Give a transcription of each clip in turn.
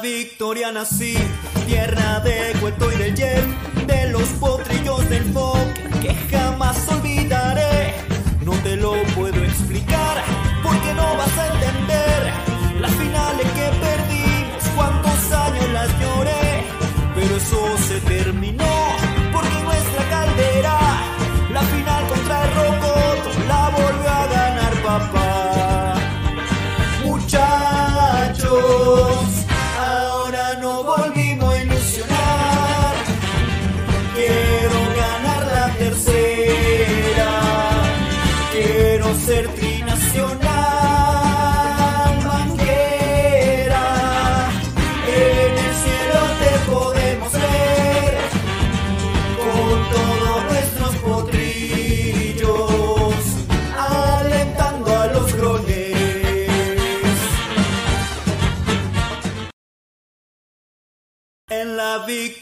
Victoria nací, tierra de cuento y del yen, de los potrillos del folk que jamás olvidaré. No te lo puedo explicar porque no vas a entender las finales que perdimos, cuántos años las lloré, pero eso se terminó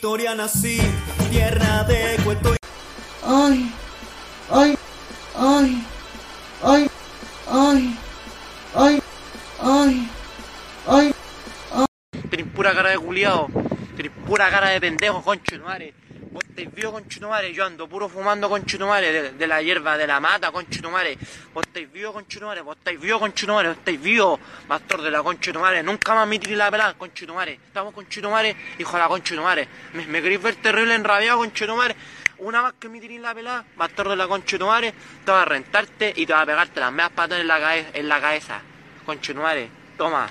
victoria nací, tierra de cueto. Ay, ay, ay, ay, ay, ay, ay, ay. Tenés pura cara de culiao, tenés pura cara de pendejo, conchetumare. Vos estáis vivo, conchetumare, yo ando puro fumando, conchetumare, de, de la hierba de la mata, conchetumare. Vos estáis vivo, conchetumare, vos estáis vivo, conchetumare, vos estáis vivo, pastor de la conchetumare. Nunca más me tiré la pelada, conchetumare. Estamos conchetumare, hijo de la conchetumare. Me, me queréis ver terrible enrabiado, conchetumare. Una vez que me tiré la pelada, pastor de la conchetumare, te va a rentarte y te va a pegarte las meas patas en la, en la cabeza. Conchetumare, toma.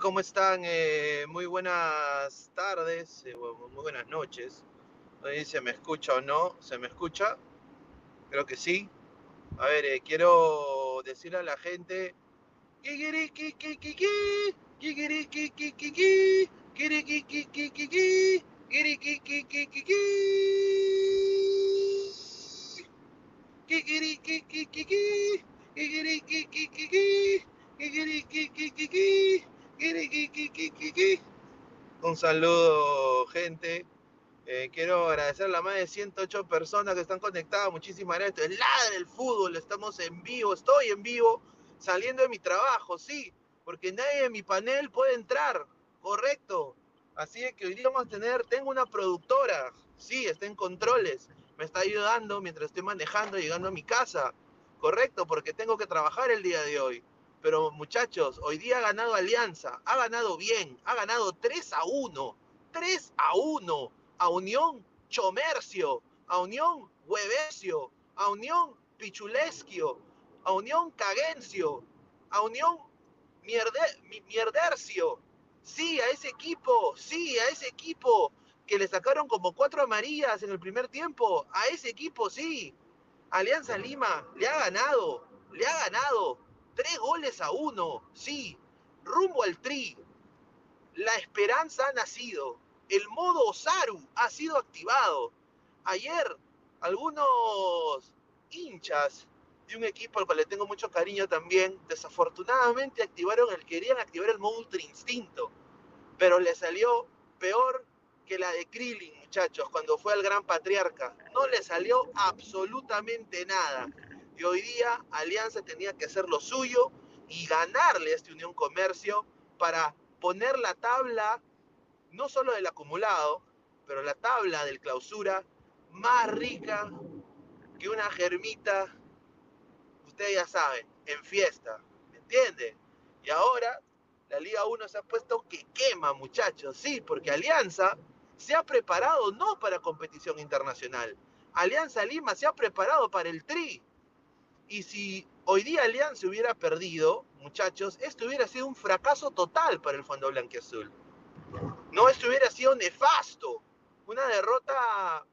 ¿Cómo están? Eh, muy buenas tardes, eh, muy buenas noches. No sé si se me escucha o no. ¿Se me escucha? Creo que sí. A ver, eh, quiero decirle a la gente. Un saludo, gente. Eh, quiero agradecer a las más de 108 personas que están conectadas. Muchísimas gracias. Es Ladre el Fútbol. Estamos en vivo. Estoy en vivo. Saliendo de mi trabajo, sí. porque nadie de mi panel puede entrar, correcto. Así que hoy día vamos a tener, tengo una productora, sí, está en controles, me está ayudando mientras estoy manejando, llegando a mi casa, correcto, porque tengo que trabajar el día de hoy. Pero muchachos, hoy día ha ganado Alianza, ha ganado bien, ha ganado 3 a 1, 3 a 1 a Unión Chomercio, a Unión Huevesio, a Unión Pichulesquio, a Unión Cagencio, a Unión mierde, Mierdercio. Sí, a ese equipo, sí, a ese equipo que le sacaron como cuatro amarillas en el primer tiempo. A ese equipo, sí. Alianza Lima le ha ganado, le ha ganado. Tres goles a uno, sí. Rumbo al tri. La esperanza ha nacido. El modo Osaru ha sido activado. Ayer, algunos hinchas de un equipo al cual le tengo mucho cariño también, desafortunadamente activaron el, querían activar el modo Ultra Instinto, pero le salió peor que la de Krillin, muchachos, cuando fue al Gran Patriarca. No le salió absolutamente nada. Y hoy día Alianza tenía que hacer lo suyo y ganarle a este Unión Comercio para poner la tabla, no solo del acumulado, pero la tabla del clausura más rica que una germita, ustedes ya saben, en fiesta, ¿me entiende? Y ahora la Liga 1 se ha puesto que quema, muchachos, sí, porque Alianza se ha preparado no para competición internacional. Alianza Lima se ha preparado para el Tri. Y si hoy día Alianza hubiera perdido, muchachos, esto hubiera sido un fracaso total para el Fondo Blanquiazul. No, esto hubiera sido nefasto. Una derrota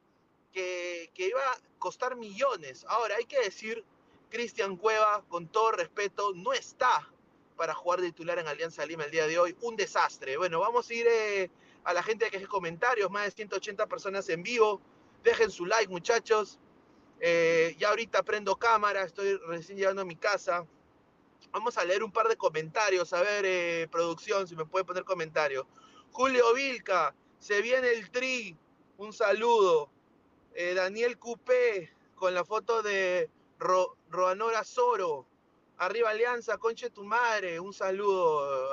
que, que iba a costar millones. Ahora, hay que decir, Cristian Cueva, con todo respeto, no está para jugar titular en Alianza Lima el día de hoy. Un desastre. Bueno, vamos a ir eh, a la gente que deje comentarios, más de 180 personas en vivo. Dejen su like, muchachos. Eh, ya ahorita prendo cámara, estoy recién llegando a mi casa. Vamos a leer un par de comentarios, a ver, eh, producción, si me puede poner comentario. Julio Vilca, se viene el tri, un saludo. Eh, Daniel Cupé, con la foto de Ro Roanora Soro. Arriba Alianza, conche tu madre, un saludo,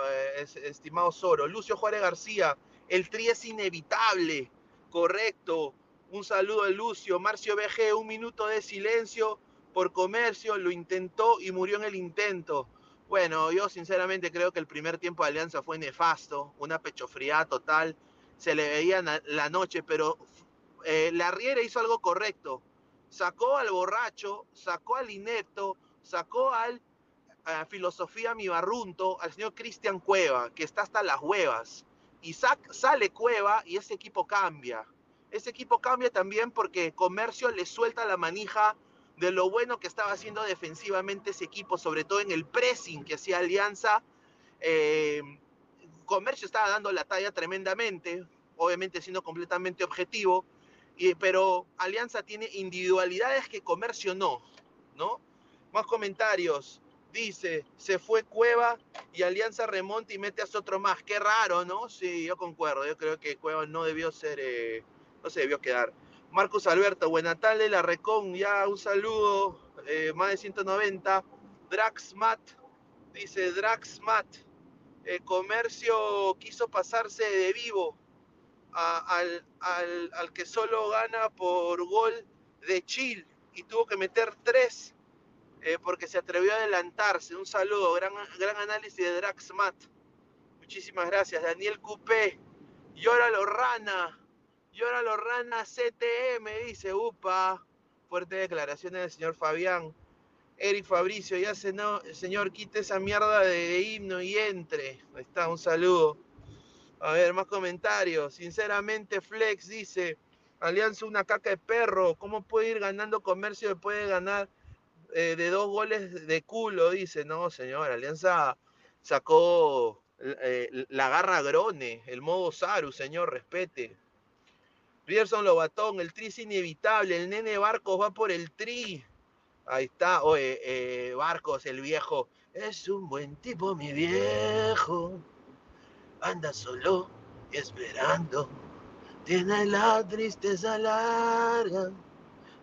estimado Soro. Lucio Juárez García, el tri es inevitable, correcto. Un saludo a Lucio. Marcio BG, un minuto de silencio por comercio, lo intentó y murió en el intento. Bueno, yo sinceramente creo que el primer tiempo de Alianza fue nefasto, una pechofriada total. Se le veía la noche, pero eh, la Riera hizo algo correcto. Sacó al borracho, sacó al inepto, sacó al a Filosofía Mi Barrunto, al señor Cristian Cueva, que está hasta las huevas. Y sale Cueva y ese equipo cambia. Ese equipo cambia también porque Comercio le suelta la manija de lo bueno que estaba haciendo defensivamente ese equipo, sobre todo en el pressing que hacía Alianza. Eh, Comercio estaba dando la talla tremendamente, obviamente siendo completamente objetivo, y, pero Alianza tiene individualidades que Comercio no, ¿no? Más comentarios. Dice, se fue Cueva y Alianza remonta y mete a otro más. Qué raro, ¿no? Sí, yo concuerdo. Yo creo que Cueva no debió ser, eh, no se debió quedar. Marcos Alberto, buena tarde, la Recon, ya un saludo, eh, más de 190. Draxmat, dice Draxmat, Comercio quiso pasarse de vivo al, al, al, que solo gana por gol de Chile y tuvo que meter tres eh, porque se atrevió a adelantarse. Un saludo, gran, gran análisis de Draxmat. Muchísimas gracias. Daniel Cupé, llora Lorrana, llora Lorrana CTM, dice, upa. Fuerte declaraciones del señor Fabián. Eric Fabricio, ya se no, señor, quite esa mierda de, de, himno y entre. Ahí está, un saludo. A ver, más comentarios. Sinceramente, Flex dice, Alianza una caca de perro. ¿Cómo puede ir ganando comercio después de ganar eh, de dos goles de culo? Dice, no, señor, Alianza sacó eh, la garra Grone, el modo Saru, señor, respete. Pierson Lobatón, el tri es inevitable, el nene Barcos va por el tri. Ahí está, oye, eh, Barcos, el viejo. Es un buen tipo, mi viejo. Anda solo esperando. Tiene la tristeza larga.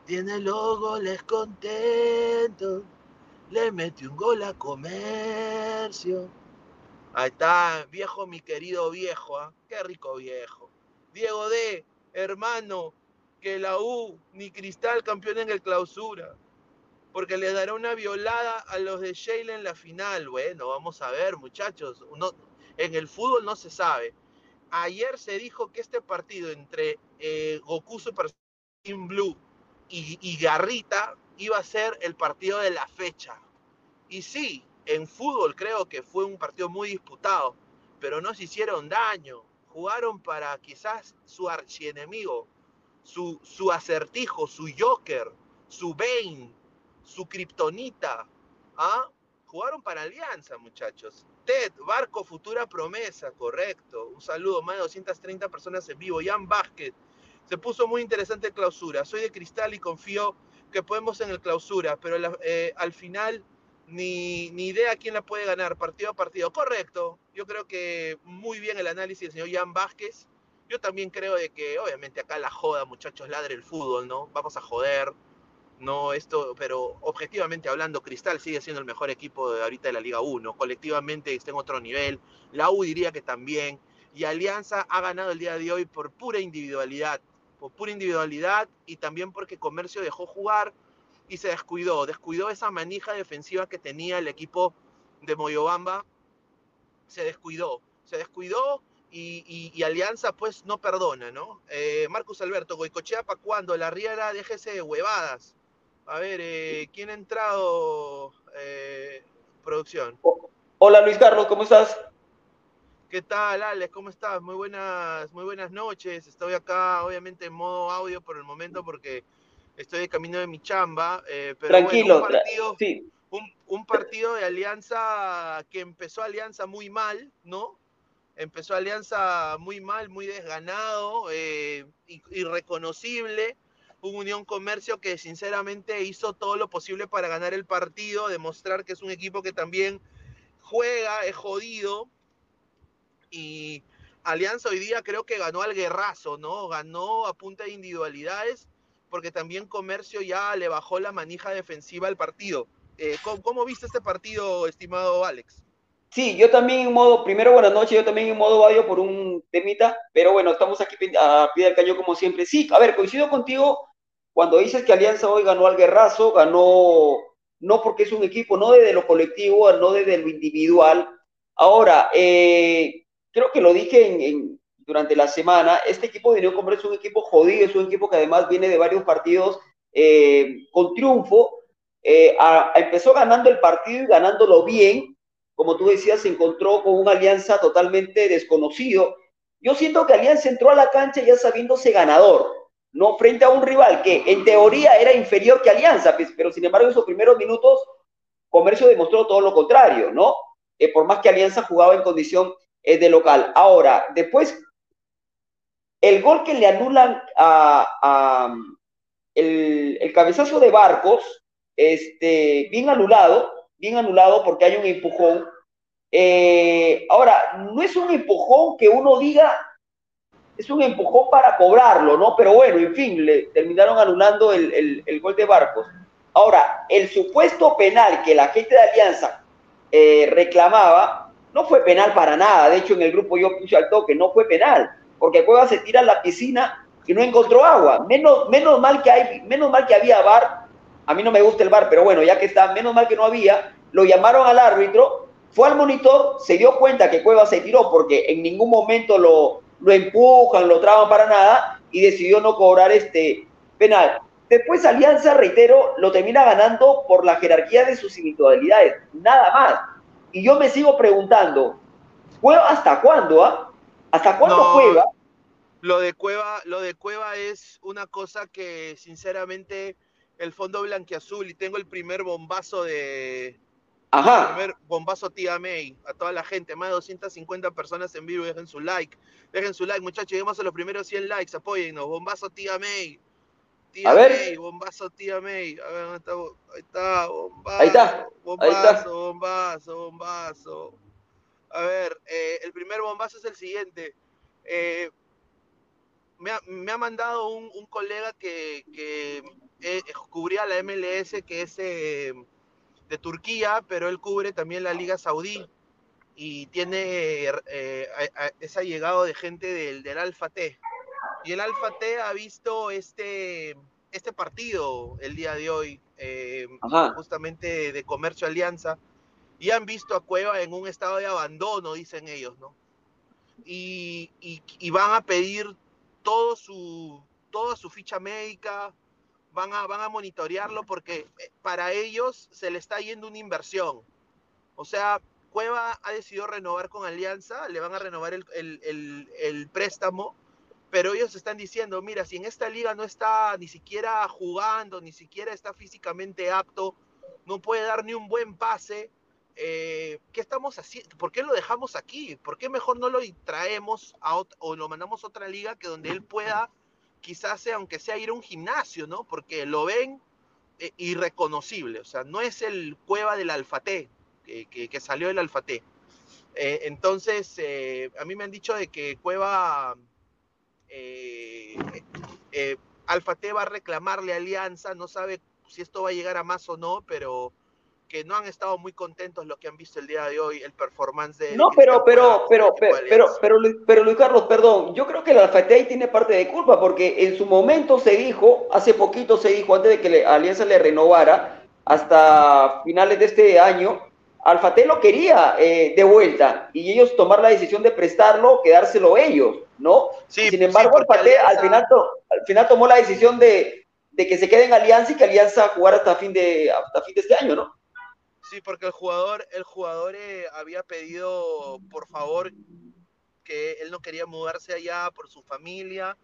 Tiene los goles contentos. Le mete un gol a comercio. Ahí está, viejo, mi querido viejo, ¿ah? Qué rico viejo. Diego D, hermano, que la U ni Cristal campeón en el clausura. Porque le dará una violada a los de Sheila en la final. Bueno, vamos a ver, muchachos. Uno, en el fútbol no se sabe. Ayer se dijo que este partido entre eh, Goku Super Saiyan Blue y Garrita iba a ser el partido de la fecha. Y sí, en fútbol creo que fue un partido muy disputado, pero no se hicieron daño. Jugaron para quizás su archienemigo, su, su acertijo, su Joker, su Bane, su Kryptonita. ¿Ah? Jugaron para Alianza, muchachos. Ted, Barco, futura promesa, correcto. Un saludo, más de 230 personas en vivo. Jan Vázquez, se puso muy interesante clausura. Soy de cristal y confío que podemos en el clausura, pero eh, al final ni, ni idea quién la puede ganar partido a partido. Correcto, yo creo que muy bien el análisis del señor Jan Vázquez. Yo también creo de que obviamente acá la joda, muchachos, ladre el fútbol, ¿no? Vamos a joder, no esto, pero objetivamente hablando, Cristal sigue siendo el mejor equipo de ahorita de la Liga 1. Colectivamente está en otro nivel. La U diría que también. Y Alianza ha ganado el día de hoy por pura individualidad. Por pura individualidad y también porque Comercio dejó jugar y se descuidó. Descuidó esa manija defensiva que tenía el equipo de Moyobamba. Se descuidó. Se descuidó y, y, y, Alianza pues no perdona, ¿no? Eh, Marcus Alberto, Goicochea para cuando la Riera déjese de huevadas. A ver, eh, ¿quién ha entrado? Eh, producción. Hola Luis Carlos, ¿cómo estás? ¿Qué tal, Alex? ¿Cómo estás? Muy buenas, muy buenas noches. Estoy acá, obviamente, en modo audio por el momento porque estoy de camino de mi chamba. Eh, pero Tranquilo, bueno, un, partido, sí. un, un partido de Alianza que empezó Alianza muy mal, ¿no? Empezó Alianza muy mal, muy desganado, eh, irreconocible. Un Unión Comercio que sinceramente hizo todo lo posible para ganar el partido, demostrar que es un equipo que también juega, es jodido. Y Alianza hoy día creo que ganó al guerrazo, ¿no? Ganó a punta de individualidades, porque también Comercio ya le bajó la manija defensiva al partido. Eh, ¿cómo, ¿Cómo viste este partido, estimado Alex? Sí, yo también en modo, primero buenas noches, yo también en modo audio por un temita, pero bueno, estamos aquí a pie del cañón como siempre. Sí, a ver, coincido contigo cuando dices que Alianza hoy ganó al guerrazo, ganó no porque es un equipo, no desde lo colectivo, no desde lo individual. Ahora, eh, creo que lo dije en, durante la semana, este equipo de Unión es un equipo jodido, es un equipo que además viene de varios partidos eh, con triunfo, eh, a, a empezó ganando el partido y ganándolo bien, como tú decías, se encontró con una alianza totalmente desconocido. Yo siento que Alianza entró a la cancha ya sabiéndose ganador, no frente a un rival que en teoría era inferior que Alianza, pues, pero sin embargo en esos primeros minutos Comercio demostró todo lo contrario, ¿no? Eh, por más que Alianza jugaba en condición eh, de local. Ahora, después, el gol que le anulan a, el, cabezazo de Barcos, este, bien anulado, bien anulado porque hay un empujón. Eh, ahora, no es un empujón que uno diga, es un empujón para cobrarlo, ¿no? Pero bueno, en fin, le terminaron anulando el gol de Barcos. Ahora, el supuesto penal que la gente de Alianza eh, reclamaba, no fue penal para nada. De hecho, en el grupo yo puse al toque, no fue penal, porque Cueva se tira a la piscina y no encontró agua. Menos, menos, mal que hay, menos mal que había bar. A mí no me gusta el bar, pero bueno, ya que está, menos mal que no había. Lo llamaron al árbitro, fue al monitor, se dio cuenta que Cueva se tiró porque en ningún momento lo, lo empujan, lo traban para nada y decidió no cobrar este penal. Después Alianza, reitero, lo termina ganando por la jerarquía de sus individualidades, nada más. Y yo me sigo preguntando, ¿Cueva hasta cuándo? Ah? ¿Hasta cuándo No, Cueva? Lo de Cueva, lo de Cueva es una cosa que sinceramente el fondo blanquiazul y tengo el primer bombazo de Ajá. el primer bombazo tía May a toda la gente, más de 250 personas en vivo, dejen su like, dejen su like, muchachos, lleguemos a los primeros 100 likes, apóyennos, bombazo tía May. Tía A ver. Bombazo tía May. A ver, ¿dónde está? Ahí está, bombazo. Ahí está, ahí Bombazo, bombazo, bombazo. A ver, eh, el primer bombazo es el siguiente. Eh, me, ha, me, ha, mandado un, un colega que, que eh, cubría la MLS, que es eh, de Turquía, pero él cubre también la Liga Saudí. y tiene, eh, a- a- es allegado de gente del, del Alfa T. Y el Alfa T ha visto este, este partido el día de hoy, eh, justamente de Comercio Alianza, y han visto a Cueva en un estado de abandono, dicen ellos, ¿no? Y, y- y van a pedir todo su, toda su ficha médica, van a, van a monitorearlo porque eh, para ellos se le está yendo una inversión. O sea, Cueva ha decidido renovar con Alianza, le van a renovar el, el- el- el préstamo, pero ellos están diciendo, mira, si en esta liga no está ni siquiera jugando, ni siquiera está físicamente apto, no puede dar ni un buen pase, eh, ¿qué estamos haciendo? ¿Por qué lo dejamos aquí? ¿Por qué mejor no lo traemos a o lo mandamos a otra liga que donde él pueda, quizás sea, aunque sea ir a un gimnasio, ¿no? Porque lo ven eh, irreconocible, o sea, no es el Cueva del Alfate, que, que- salió del Alfate. Eh, entonces, a mí me han dicho de que Cueva, Alfate va a reclamarle Alianza, no sabe si esto va a llegar a más o no, pero que no han estado muy contentos lo que han visto el día de hoy, el performance de... No, pero, pero, pero, pero, pero, pero, pero, Luis Carlos, perdón, yo creo que el Alfate ahí tiene parte de culpa, porque en su momento se dijo, hace poquito se dijo, antes de que Alianza le renovara, hasta finales de este año, Alfate lo quería eh, de vuelta, y ellos tomar la decisión de prestarlo, quedárselo ellos, ¿no? Sí, Sin embargo, sí, porque al, final to- al final tomó la decisión de, de que se quede en Alianza y que Alianza jugara hasta fin de, hasta fin de este año, ¿no? Sí, porque el jugador, el jugador eh, había pedido, por favor, que él no quería mudarse allá por su familia,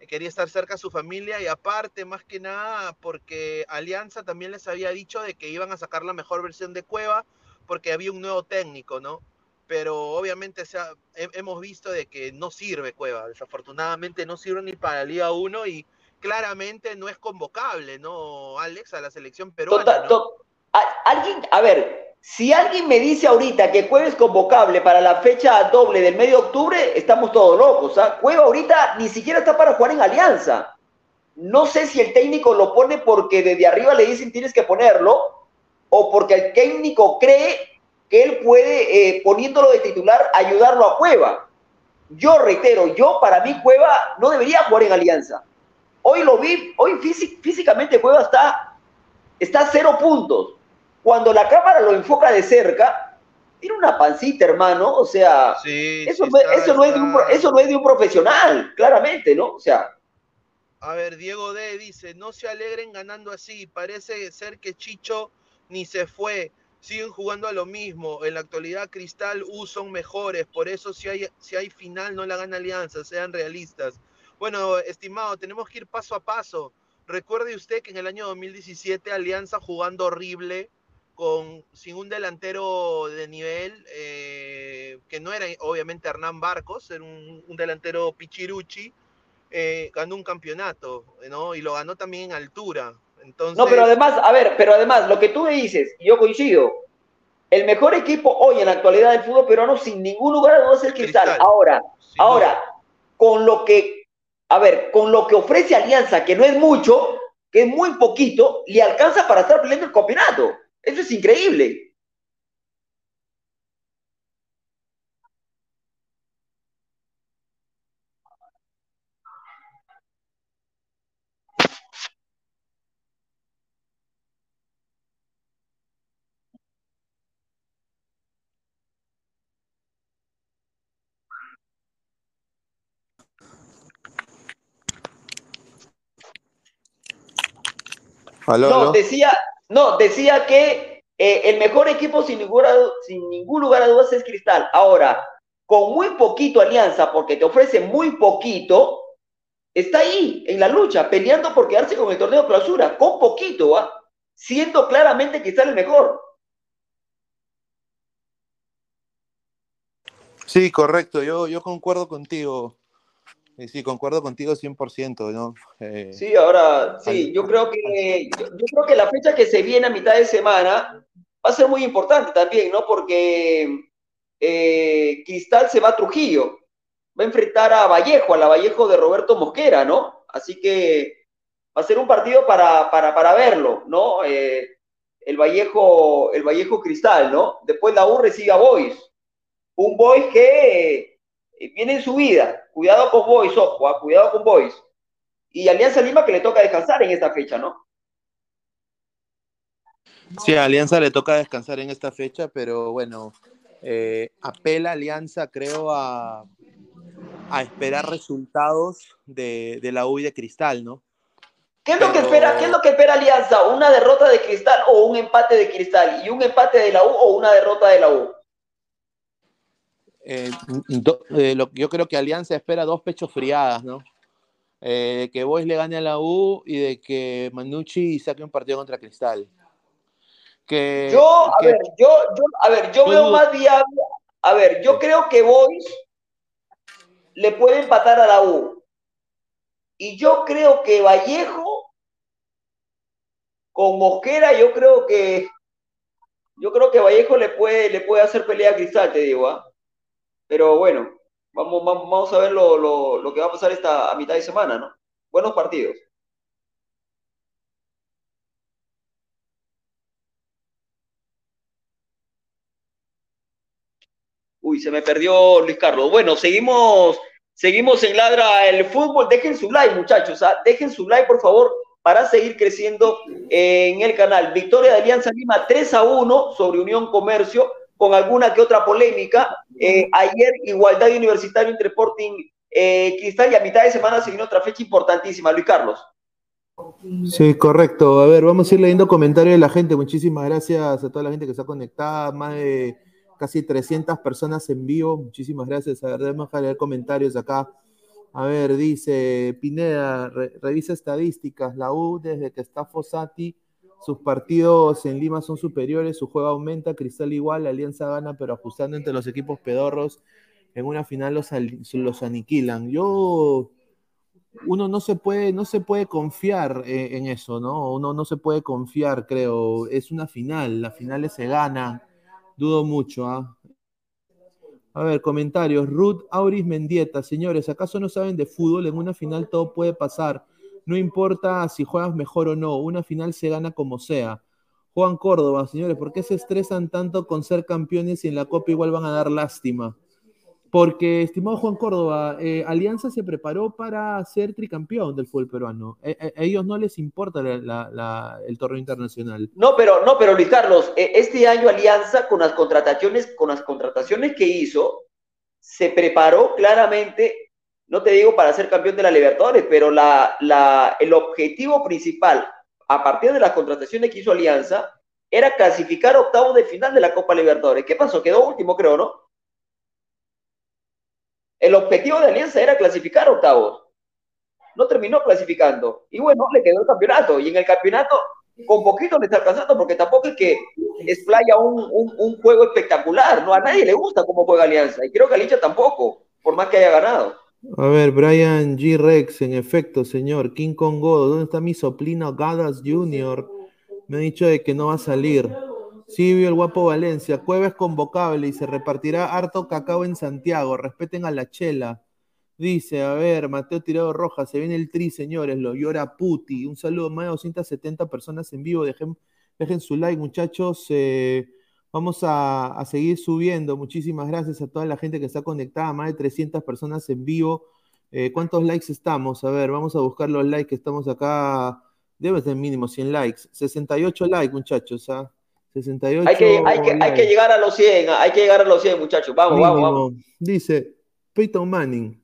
eh, quería estar cerca de su familia y aparte, más que nada, porque Alianza también les había dicho de que iban a sacar la mejor versión de Cueva porque había un nuevo técnico, ¿no? Pero obviamente se ha- he- hemos visto de que no sirve Cueva, desafortunadamente no sirve ni para Liga 1 y claramente no es convocable, ¿no, Alex? A la selección peruana. Total- ¿no? to- alguien, a ver, si alguien me dice ahorita que Cueva es convocable para la fecha doble del medio de octubre, estamos todos locos. ¿ah? Cueva ahorita ni siquiera está para jugar en Alianza. No sé si el técnico lo pone porque desde arriba le dicen tienes que ponerlo, o porque el técnico cree que él puede, eh, poniéndolo de titular, ayudarlo a Cueva. Yo reitero, yo para mí Cueva no debería jugar en Alianza. Hoy lo vi, hoy físi- físicamente Cueva está, está a cero puntos. Cuando la cámara lo enfoca de cerca, tiene una pancita, hermano. O sea, Sí, eso, sí no, está- eso, no es de un, eso no es de un profesional, claramente, ¿no? O sea, A ver, Diego D dice, no se alegren ganando así, parece ser que Chicho ni se fue, siguen jugando a lo mismo, en la actualidad Cristal U son mejores, por eso si hay, si hay final no la gana Alianza, sean realistas. Bueno, estimado, tenemos que ir paso a paso. Recuerde usted que en el año 2017 Alianza jugando horrible, con, sin un delantero de nivel, eh, que no era obviamente Hernán Barcos, era un, un delantero pichiruchi, eh, ganó un campeonato, ¿no? Y lo ganó también en altura. Entonces, no, pero además, a ver, pero además, lo que tú me dices, y yo coincido, el mejor equipo hoy en la actualidad del fútbol peruano, sin ningún lugar a dudas, es el Cristal. Cristal. Ahora, ahora, con lo que, a ver, con lo que ofrece Alianza, que no es mucho, que es muy poquito, le alcanza para estar peleando el campeonato. Eso es increíble. Aló, No, aló. decía, no, decía que eh, el mejor equipo sin, ninguna, sin ningún lugar a dudas es Cristal. Ahora, con muy poquito alianza, porque te ofrece muy poquito, está ahí, en la lucha, peleando por quedarse con el torneo clausura, con poquito, ¿ah? siendo claramente Cristal el mejor. Sí, correcto, yo, yo concuerdo contigo. Sí, concuerdo contigo 100%, ¿no? Eh, Sí, ahora, sí, yo creo que, yo, yo creo que la fecha que se viene a mitad de semana va a ser muy importante también, ¿no? Porque eh, Cristal se va a Trujillo, va a enfrentar a Vallejo, a la Vallejo de Roberto Mosquera, ¿no? Así que va a ser un partido para, para, para verlo, ¿no? Eh, el Vallejo, el Vallejo Cristal, ¿no? Después la U recibe a Boys. un Boys que viene en su vida. Cuidado con Boys, ojo, ah, cuidado con Boys. Y Alianza Lima que le toca descansar en esta fecha, ¿no? Sí, a Alianza le toca descansar en esta fecha, pero bueno, eh, apela Alianza, creo, a, a esperar resultados de, de la U y de Cristal, ¿no? ¿Qué es, lo que espera, ¿Qué es lo que espera Alianza? ¿Una derrota de Cristal o un empate de Cristal? ¿Y un empate de la U o una derrota de la U? Eh, do- eh, lo- yo creo que Alianza espera dos pechos friadas, ¿no? Eh, de que Boys le gane a la U y de que Manucci saque un partido contra Cristal. Que, Yo, a ver, yo, yo, a ver, yo veo más viable. A ver, yo creo que Boys le puede empatar a la U. Y yo creo que Vallejo con Mosquera, yo creo que yo creo que Vallejo le puede, le puede hacer pelea a Cristal, te digo, ¿ah? Pero bueno, vamos, vamos, vamos a ver lo, lo, lo que va a pasar esta a mitad de semana, ¿no? Buenos partidos. Uy, se me perdió Luis Carlos. Bueno, seguimos, seguimos en Ladra el fútbol. Dejen su like, muchachos. ¿ah? Dejen su like, por favor, para seguir creciendo en el canal. Victoria de Alianza Lima 3 a 1 sobre Unión Comercio, con alguna que otra polémica. Eh, ayer, igualdad universitario entre Sporting eh, Cristal y a mitad de semana se viene otra fecha importantísima. Luis Carlos. Sí, correcto. A ver, vamos a ir leyendo comentarios de la gente. Muchísimas gracias a toda la gente que está conectada. Más de casi 300 personas en vivo. Muchísimas gracias. A ver, déjame leer comentarios acá. A ver, dice Pineda, re- revisa estadísticas. La U, desde que está Fossati, sus partidos en Lima son superiores, su juego aumenta, Cristal igual, Alianza gana, pero ajustando entre los equipos pedorros, en una final los, al- los aniquilan. Yo uno no se puede, no se puede confiar eh, en eso, ¿no? Uno no se puede confiar, creo. Es una final, las finales se ganan. Dudo mucho, ¿ah? A ver, comentarios. Ruth Auris Mendieta, señores, ¿acaso no saben de fútbol? En una final todo puede pasar. No importa si juegas mejor o no, una final se gana como sea. Juan Córdoba, señores, ¿por qué se estresan tanto con ser campeones y en la Copa igual van a dar lástima? Porque, estimado Juan Córdoba, eh, Alianza se preparó para ser tricampeón del fútbol peruano. Eh, eh, a ellos no les importa el torneo internacional. No, pero, no, pero Luis Carlos, este año Alianza con las contrataciones, con las contrataciones que hizo, se preparó claramente, no te digo para ser campeón de la Libertadores, pero el objetivo principal, a partir de las contrataciones que hizo Alianza, era clasificar octavos de final de la Copa Libertadores. ¿Qué pasó? Quedó último, creo, ¿no? El objetivo de Alianza era clasificar octavos. No terminó clasificando. Y bueno, le quedó el campeonato. Y en el campeonato, con poquito le está alcanzando, porque tampoco es que explaya un, un, juego espectacular. No, a nadie le gusta cómo juega Alianza. Y creo que a Licha tampoco, por más que haya ganado. A ver, Brian G. Rex, en efecto, señor. King Kong ¿dónde está mi soplino Gadas Jr.? Me ha dicho de que no va a salir. Silvio el Guapo Valencia, Cueva es convocable y se repartirá harto cacao en Santiago. Respeten a la chela. Dice, a ver, Mateo Tirado Rojas, se viene el tri, señores, lo llora Puti. Un saludo, más de 270 personas en vivo. Dejen, dejen su like, muchachos. Eh, vamos a, a seguir subiendo. Muchísimas gracias a toda la gente que está conectada, más de 300 personas en vivo. Eh, ¿Cuántos likes estamos? A ver, vamos a buscar los likes que estamos acá. Debe ser mínimo 100 likes. 68 likes, muchachos. ¿ah? 68 Hay que, hay, que, hay que llegar a los 100, hay que llegar a los 100, muchachos. Vamos, vamos, vamos. Dice Peyton Manning.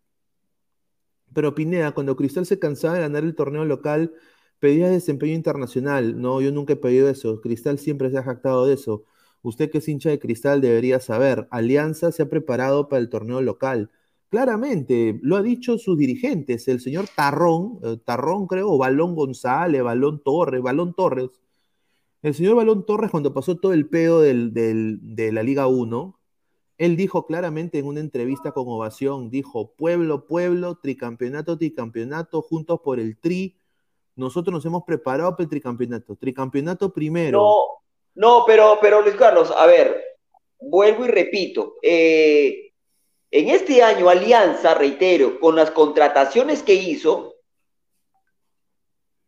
Pero Pineda, cuando Cristal se cansaba de ganar el torneo local, pedía desempeño internacional. No, yo nunca he pedido eso. Cristal siempre se ha jactado de eso. Usted que es hincha de Cristal debería saber. Alianza se ha preparado para el torneo local. Claramente, lo ha dicho sus dirigentes, el señor Tarrón, eh, Tarrón creo, Balón González, Balón Torres, Balón Torres. El señor Balón Torres, cuando pasó todo el pedo de la Liga 1, él dijo claramente en una entrevista con Ovación, dijo, pueblo, pueblo, tricampeonato, tricampeonato, juntos por el tri. Nosotros nos hemos preparado para el tricampeonato. Tricampeonato primero. No, no, pero, pero Luis Carlos, a ver, vuelvo y repito. Eh, en este año, Alianza, reitero, con las contrataciones que hizo,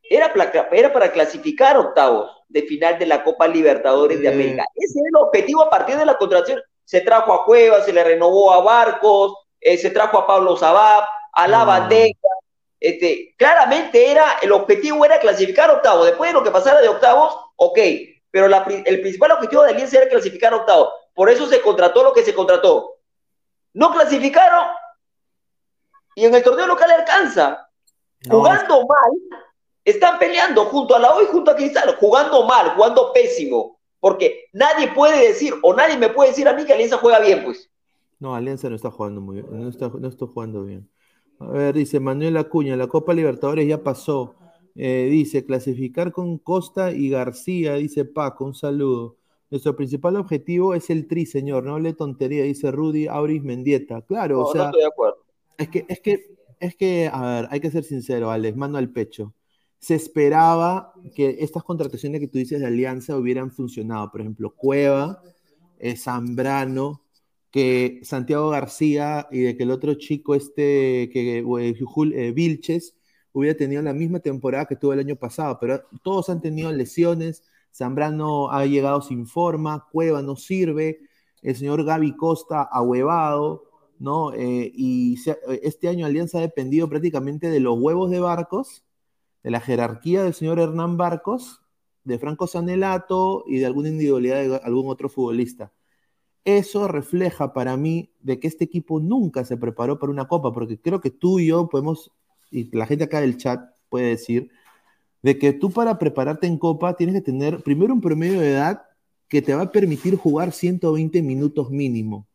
era, era para clasificar octavos de final de la Copa Libertadores de América. Ese era el objetivo a partir de la contratación. se trajo a Cuevas, se le renovó a Barcos, eh, se trajo a Pablo Zabab, a La No. Bandeja. Este, claramente era, el objetivo era clasificar octavos. Después de lo que pasara de octavos, ok. Pero la el principal objetivo de Alianza era clasificar octavos. Por eso se contrató lo que se contrató. No clasificaron y en el torneo local alcanza. No, Jugando mal, están peleando junto a la O y junto a Cristal, jugando mal, jugando pésimo. Porque nadie puede decir, o nadie me puede decir a mí que Alianza juega bien, pues. No, Alianza no está jugando muy bien, no está, no está jugando bien. A ver, dice Manuel Acuña, la Copa Libertadores ya pasó. Eh, dice, clasificar con Costa y García, dice Paco, un saludo. Nuestro principal objetivo es el tri, señor, no hable tontería, dice Rudy Auris Mendieta. Claro, No, o no sea, estoy de acuerdo. es que, es que, es que, a ver, hay que ser sincero, Alex, mano al pecho. Se esperaba que estas contrataciones que tú dices de Alianza hubieran funcionado. Por ejemplo, Cueva, eh, Zambrano, que Santiago García y de que el otro chico, este, que eh, eh, Vilches, hubiera tenido la misma temporada que tuvo el año pasado, pero todos han tenido lesiones. Zambrano ha llegado sin forma, Cueva no sirve, el señor Gaby Costa ahuevado, ¿no? Eh, y este año Alianza ha dependido prácticamente de los huevos de Barcos, de la jerarquía del señor Hernán Barcos, de Franco Sanelato y de alguna individualidad de algún otro futbolista. Eso refleja para mí de que este equipo nunca se preparó para una copa, porque creo que tú y yo podemos, y la gente acá del chat puede decir, de que tú para prepararte en copa tienes que tener primero un promedio de edad que te va a permitir jugar 120 minutos mínimo,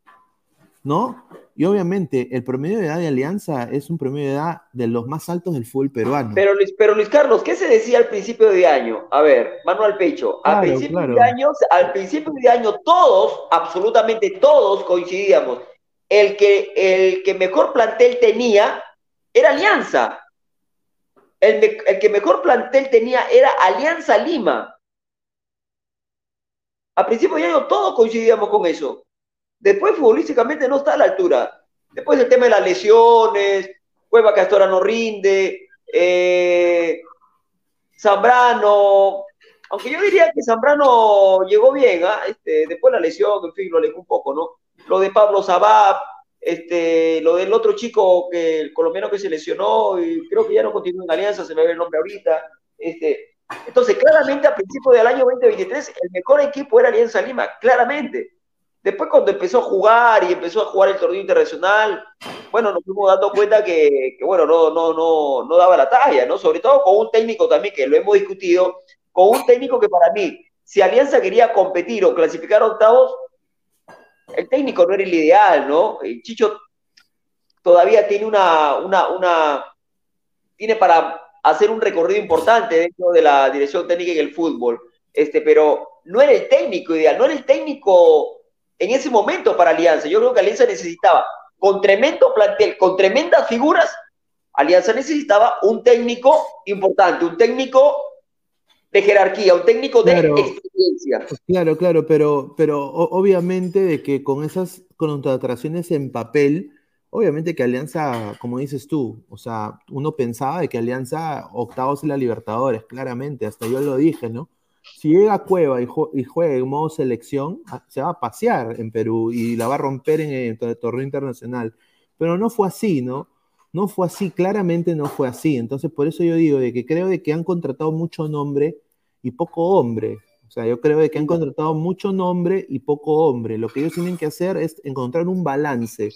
¿no? Y obviamente el promedio de edad de Alianza es un promedio de edad de los más altos del fútbol peruano. Pero Luis, pero Luis Carlos, ¿qué se decía al principio de año? A ver, mano al pecho. Al Claro, principio claro. de año, al principio de año, todos, absolutamente todos coincidíamos. El que, el que mejor plantel tenía era Alianza. El, el que mejor plantel tenía era Alianza Lima. A principio de año todos coincidíamos con eso. Después futbolísticamente no está a la altura. Después el tema de las lesiones, Cueva que no rinde, eh, Zambrano, aunque yo diría que Zambrano llegó bien, ¿ah? este, después la lesión, en fin, lo alejó un poco, ¿no? Lo de Pablo Zabab, este, lo del otro chico, que, el colombiano que se lesionó, y creo que ya no continúa en Alianza, se me ve el nombre ahorita. Este, entonces, claramente a principios del año 2023, el mejor equipo era Alianza Lima, claramente. Después cuando empezó a jugar y empezó a jugar el torneo internacional, bueno, nos fuimos dando cuenta que, que, bueno, no, no, no, no daba la talla, ¿no? Sobre todo con un técnico también, que lo hemos discutido, con un técnico que para mí, si Alianza quería competir o clasificar octavos, el técnico no era el ideal, ¿no? El Chicho todavía tiene una, una, una, tiene para hacer un recorrido importante dentro de la dirección técnica en el fútbol, este, pero no era el técnico ideal, no era el técnico en ese momento para Alianza. Yo creo que Alianza necesitaba, con tremendo plantel, con tremendas figuras, Alianza necesitaba un técnico importante, un técnico de jerarquía, un técnico de Claro. experiencia. Claro, claro, pero, pero o- obviamente de que con esas contrataciones en papel, obviamente que Alianza, como dices tú, o sea, uno pensaba de que Alianza octavos en la Libertadores, claramente, hasta yo lo dije, ¿no? Si llega a Cueva y, y juega en modo selección, ah, se va a pasear en Perú y la va a romper en el to- torneo internacional. Pero no fue así, ¿no? No fue así, claramente no fue así. Entonces, por eso yo digo de que creo de que han contratado mucho nombre y poco hombre. O sea, yo creo de que han contratado mucho nombre y poco hombre. Lo que ellos tienen que hacer es encontrar un balance.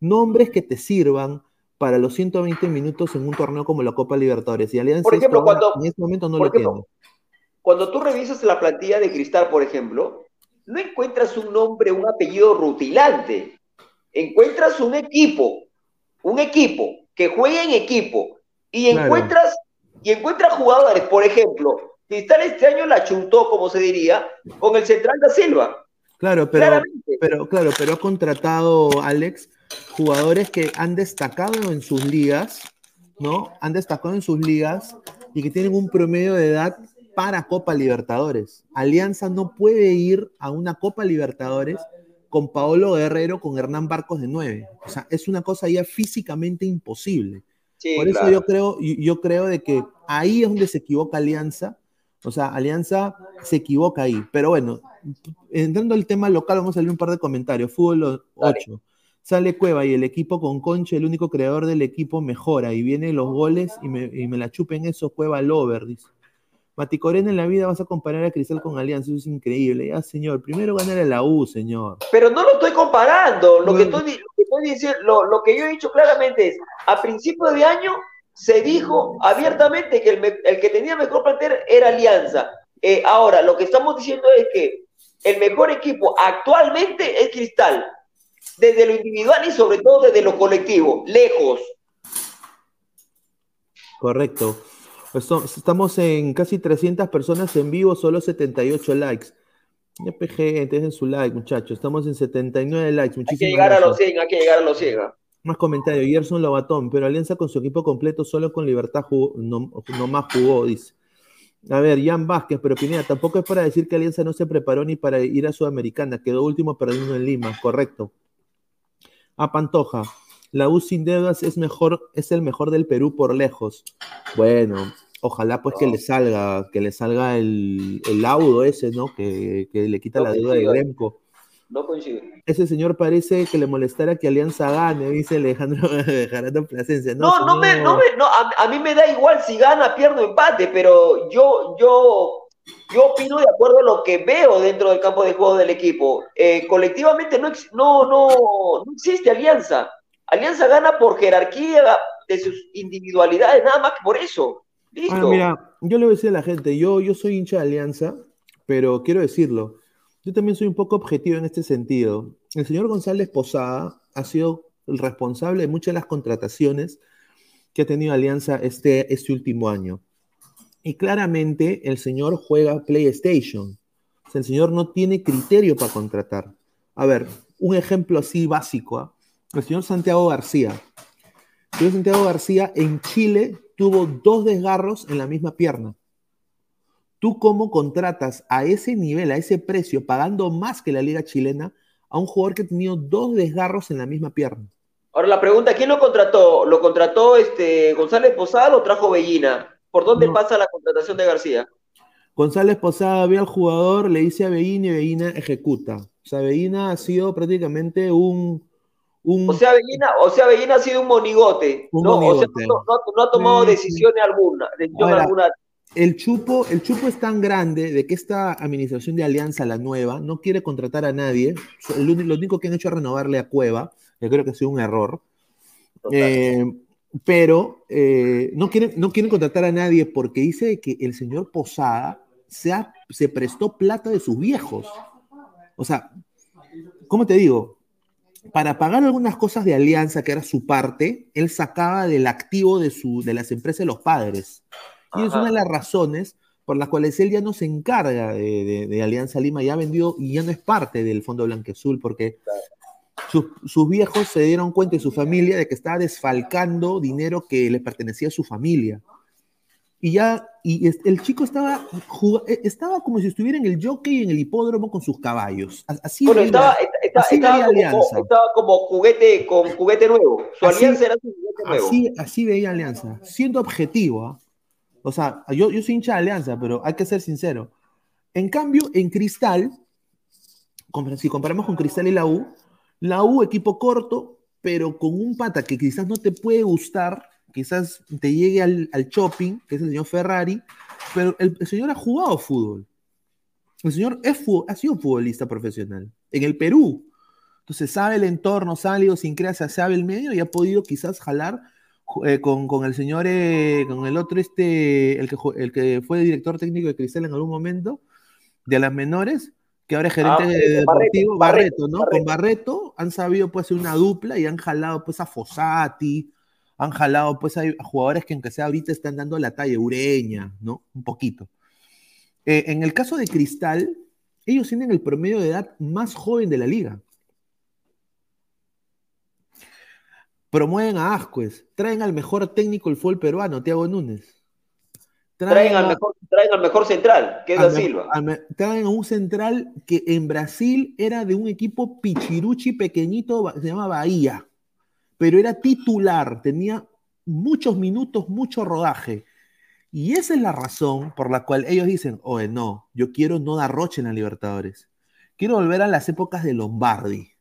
Nombres que te sirvan para los 120 minutos en un torneo como la Copa Libertadores. Y Alianza Por ejemplo, esto cuando- en este momento no lo ejemplo, tiene. Cuando tú revisas la plantilla de Cristal, por ejemplo, no encuentras un nombre, un apellido rutilante. Encuentras un equipo, un equipo que juega en equipo y Claro. encuentras y encuentras jugadores, por ejemplo, Cristal este año la chuntó, como se diría, con el central da Silva. Claro, pero, Claramente. pero, claro, pero ha contratado, Alex, jugadores que han destacado en sus ligas, ¿no? Han destacado en sus ligas y que tienen un promedio de edad para Copa Libertadores. Alianza no puede ir a una Copa Libertadores con Paolo Guerrero, con Hernán Barcos de 9. O sea, es una cosa ya físicamente imposible. Sí, Por eso claro. yo creo, yo yo creo de que ahí es donde se equivoca Alianza, O sea, Alianza se equivoca ahí. Pero bueno, entrando al tema local, vamos a leer un par de comentarios. Fútbol 8. Sale Cueva y el equipo con Conche, el único creador del equipo, mejora. Y vienen los goles y me, y me la chupen eso, Cueva Lover, dice. Mati Corena en la vida vas a comparar a Cristal con Alianza, eso es increíble. Ya, señor, primero ganar a la U, señor. Pero no lo estoy comparando. Lo que estoy, lo que estoy diciendo, lo, lo que yo he dicho claramente es, a principio de año se dijo abiertamente que el que tenía mejor plantel era Alianza. Eh, ahora, lo que estamos diciendo es que el mejor equipo actualmente es Cristal, desde lo individual y sobre todo desde lo colectivo, lejos. Correcto. Pues son- estamos en casi 300 personas en vivo, solo 78 likes. Ya PG, dejen su like, muchachos. Estamos en 79 likes. Hay que Muchísimas llegar a los 100, hay que llegar a los 100. ¿ah? Más comentarios. Gerson Lobatón, pero Alianza con su equipo completo solo con Libertad jugó, no, no más jugó, dice. A ver, Jan Vázquez, pero Pineda, tampoco es para decir que Alianza no se preparó ni para ir a Sudamericana, quedó último perdiendo en Lima, correcto. A Pantoja, la U sin deudas es mejor, es el mejor del Perú por lejos. Bueno, ojalá pues que le salga, que le salga el, el laudo ese, ¿no? Que, que le quita No la deuda de. Gremco. No coincide. Ese señor parece que le molestara que Alianza gane, dice Alejandro Gerardo Plasencia. No, no, me, señor. no, me- no, a, a mí me da igual si gana, pierdo, empate, pero yo, yo, yo opino de acuerdo a lo que veo dentro del campo de juego del equipo. Eh, colectivamente no, no, no, no existe alianza. Alianza gana por jerarquía de sus individualidades, nada más que por eso. Listo. Ahora, mira, yo le voy a decir a la gente, yo, yo soy hincha de Alianza, pero quiero decirlo, yo también soy un poco objetivo en este sentido. El señor González Posada ha sido el responsable de muchas de las contrataciones que ha tenido Alianza este, este último año. Y claramente el señor juega PlayStation. O el señor no tiene criterio para contratar. A ver, un ejemplo así básico. ¿ah? El señor Santiago García. El señor Santiago García en Chile tuvo dos desgarros en la misma pierna. ¿Tú cómo contratas a ese nivel, a ese precio, pagando más que la liga chilena, a un jugador que ha tenido dos desgarros en la misma pierna? Ahora la pregunta, ¿quién lo contrató? ¿Lo contrató este González Posada o trajo Bellina? ¿Por dónde No. pasa la contratación de García? González Posada ve al jugador, le dice a Beína y Beína ejecuta. O sea, Beína ha sido prácticamente un... un O sea, Bellina, o sea, Bellina ha sido un monigote, Un ¿no? O sea, monigote. no, no- no ha tomado decisiones alguna, decisión Ahora, alguna. el chupo, el chupo es tan grande de que esta administración de Alianza, la nueva, no quiere contratar a nadie. El lo único que han hecho es renovarle a Cueva, que creo que ha sido un error. Eh, pero eh, no, quieren, no quieren contratar a nadie porque dice que el señor Posada se, ha- se prestó plata de sus viejos. O sea, ¿cómo te digo? Para pagar algunas cosas de Alianza, que era su parte, él sacaba del activo de, su, de las empresas de los padres. Y es una de las razones por las cuales él ya no se encarga de, de- de Alianza Lima, ya vendió y ya no es parte del Fondo Blanqueazul, porque sus, sus viejos se dieron cuenta y su familia de que estaba desfalcando dinero que le pertenecía a su familia. Y ya, y el chico estaba, eh, estaba como si estuviera en el jockey en el hipódromo con sus caballos. Así Bueno, estaba, está- así estaba veía como, Alianza. estaba como juguete con juguete nuevo. Su Así- alianza era su juguete nuevo. Así, así veía Alianza, siendo objetivo. ¿ah? O sea, yo, yo soy hincha de Alianza, pero hay que ser sincero. En cambio, en Cristal, si comparamos con Cristal y la U, la U, equipo corto, pero con un pata que quizás no te puede gustar, quizás te llegue al, al shopping, que es el señor Ferrari, pero el, el señor ha jugado fútbol. El señor es ha sido futbolista profesional en el Perú. Entonces sabe el entorno, sabe la idiosincrasia, sabe el medio y ha podido quizás jalar eh, con, con el señor, eh, con el otro, este, el que, el que fue director técnico de Cristal en algún momento, de las menores, que ahora es gerente Ah, de- Barreto, deportivo, Barreto, Barreto, ¿no? Barreto. Con Barreto han sabido pues hacer una dupla y han jalado pues a Fossati, han jalado pues a jugadores que aunque sea ahorita están dando la talla ureña, ¿no? Un poquito. Eh, en el caso de Cristal, ellos tienen el promedio de edad más joven de la liga. Promueven a Ascuez, traen al mejor técnico del fútbol peruano, Thiago Núñez. Traen al mejor, traen al mejor central, que es Da Silva. me- traen a un central que en Brasil era de un equipo pichiruchi pequeñito, se llama Bahía, pero era titular, tenía muchos minutos, mucho rodaje. Y esa es la razón por la cual ellos dicen, oye, no, yo quiero no dar roche en la Libertadores. Quiero volver a las épocas de Lombardi.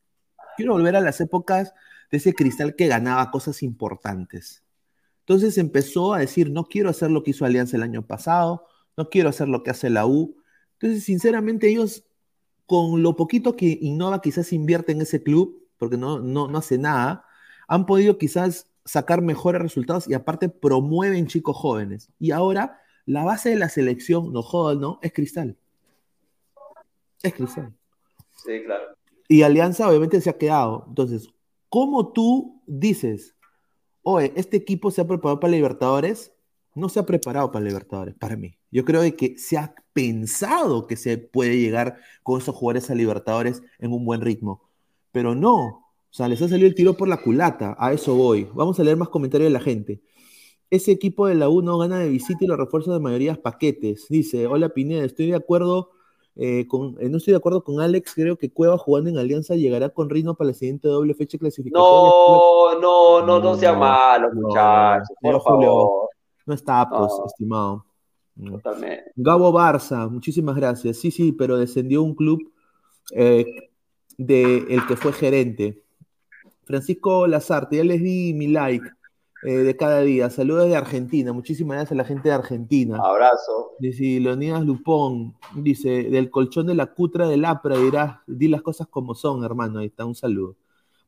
Quiero volver a las épocas de ese cristal que ganaba cosas importantes. Entonces empezó a decir, no quiero hacer lo que hizo Alianza el año pasado, no quiero hacer lo que hace la U. Entonces, sinceramente, ellos, con lo poquito que Innova quizás invierte en ese club, porque no, no, no hace nada, han podido quizás sacar mejores resultados y aparte promueven chicos jóvenes. Y ahora la base de la selección, no jodas, ¿no? Es Cristal. Es Cristal. Sí, claro. Y Alianza obviamente se ha quedado. Entonces, ¿cómo tú dices, oye, este equipo se ha preparado para Libertadores? No se ha preparado para Libertadores, para mí. Yo creo de que se ha pensado que se puede llegar con esos jugadores a Libertadores en un buen ritmo. Pero no, o sea, les ha salido el tiro por la culata. A eso voy. Vamos a leer más comentarios de la gente. Ese equipo de la U no gana de visita y los refuerzos de mayoría paquetes. Dice, hola Pineda, estoy de acuerdo eh, con, eh, no estoy de acuerdo con Alex, creo que Cueva jugando en Alianza llegará con Rino para la siguiente doble fecha de clasificación. No, no, no, no sea malo, muchachos, por Señor Julio, favor. no está aptos, No. estimado. No. Totalmente. Gabo Barça, muchísimas gracias. Sí, sí, pero descendió un club eh, de el que fue gerente. Francisco Lazarte, ya les di mi like eh, de cada día. Saludos de Argentina. Muchísimas gracias a la gente de Argentina. Abrazo. Dice Leonidas Lupón, dice, del colchón de la cutra del APRA dirás, di las cosas como son, hermano. Ahí está, un saludo.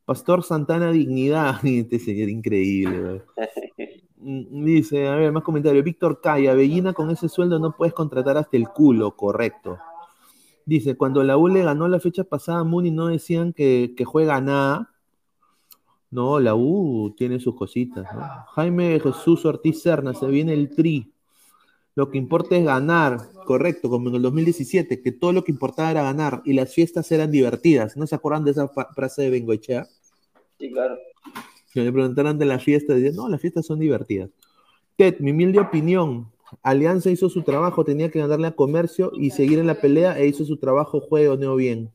Pastor Santana Dignidad, este señor increíble. Mm, Dice, a ver, más comentarios. Víctor Calla, Bellina con ese sueldo no puedes contratar hasta el culo, correcto. Dice, cuando la U le ganó la fecha pasada a Muni no decían que, que juega nada. No, la U tiene sus cositas, ¿no? Jaime Jesús Ortiz Serna, se viene el tri. Lo que importa es ganar, correcto, como en el 2017, que todo lo que importaba era ganar y las fiestas eran divertidas. ¿No se acuerdan de esa frase de Bengoechea? Sí, claro. Que le preguntaron de las fiestas, y no, las fiestas son divertidas. Ted, mi humilde opinión, Alianza hizo su trabajo, tenía que ganarle a Comercio y seguir en la pelea e hizo su trabajo, juego, no bien.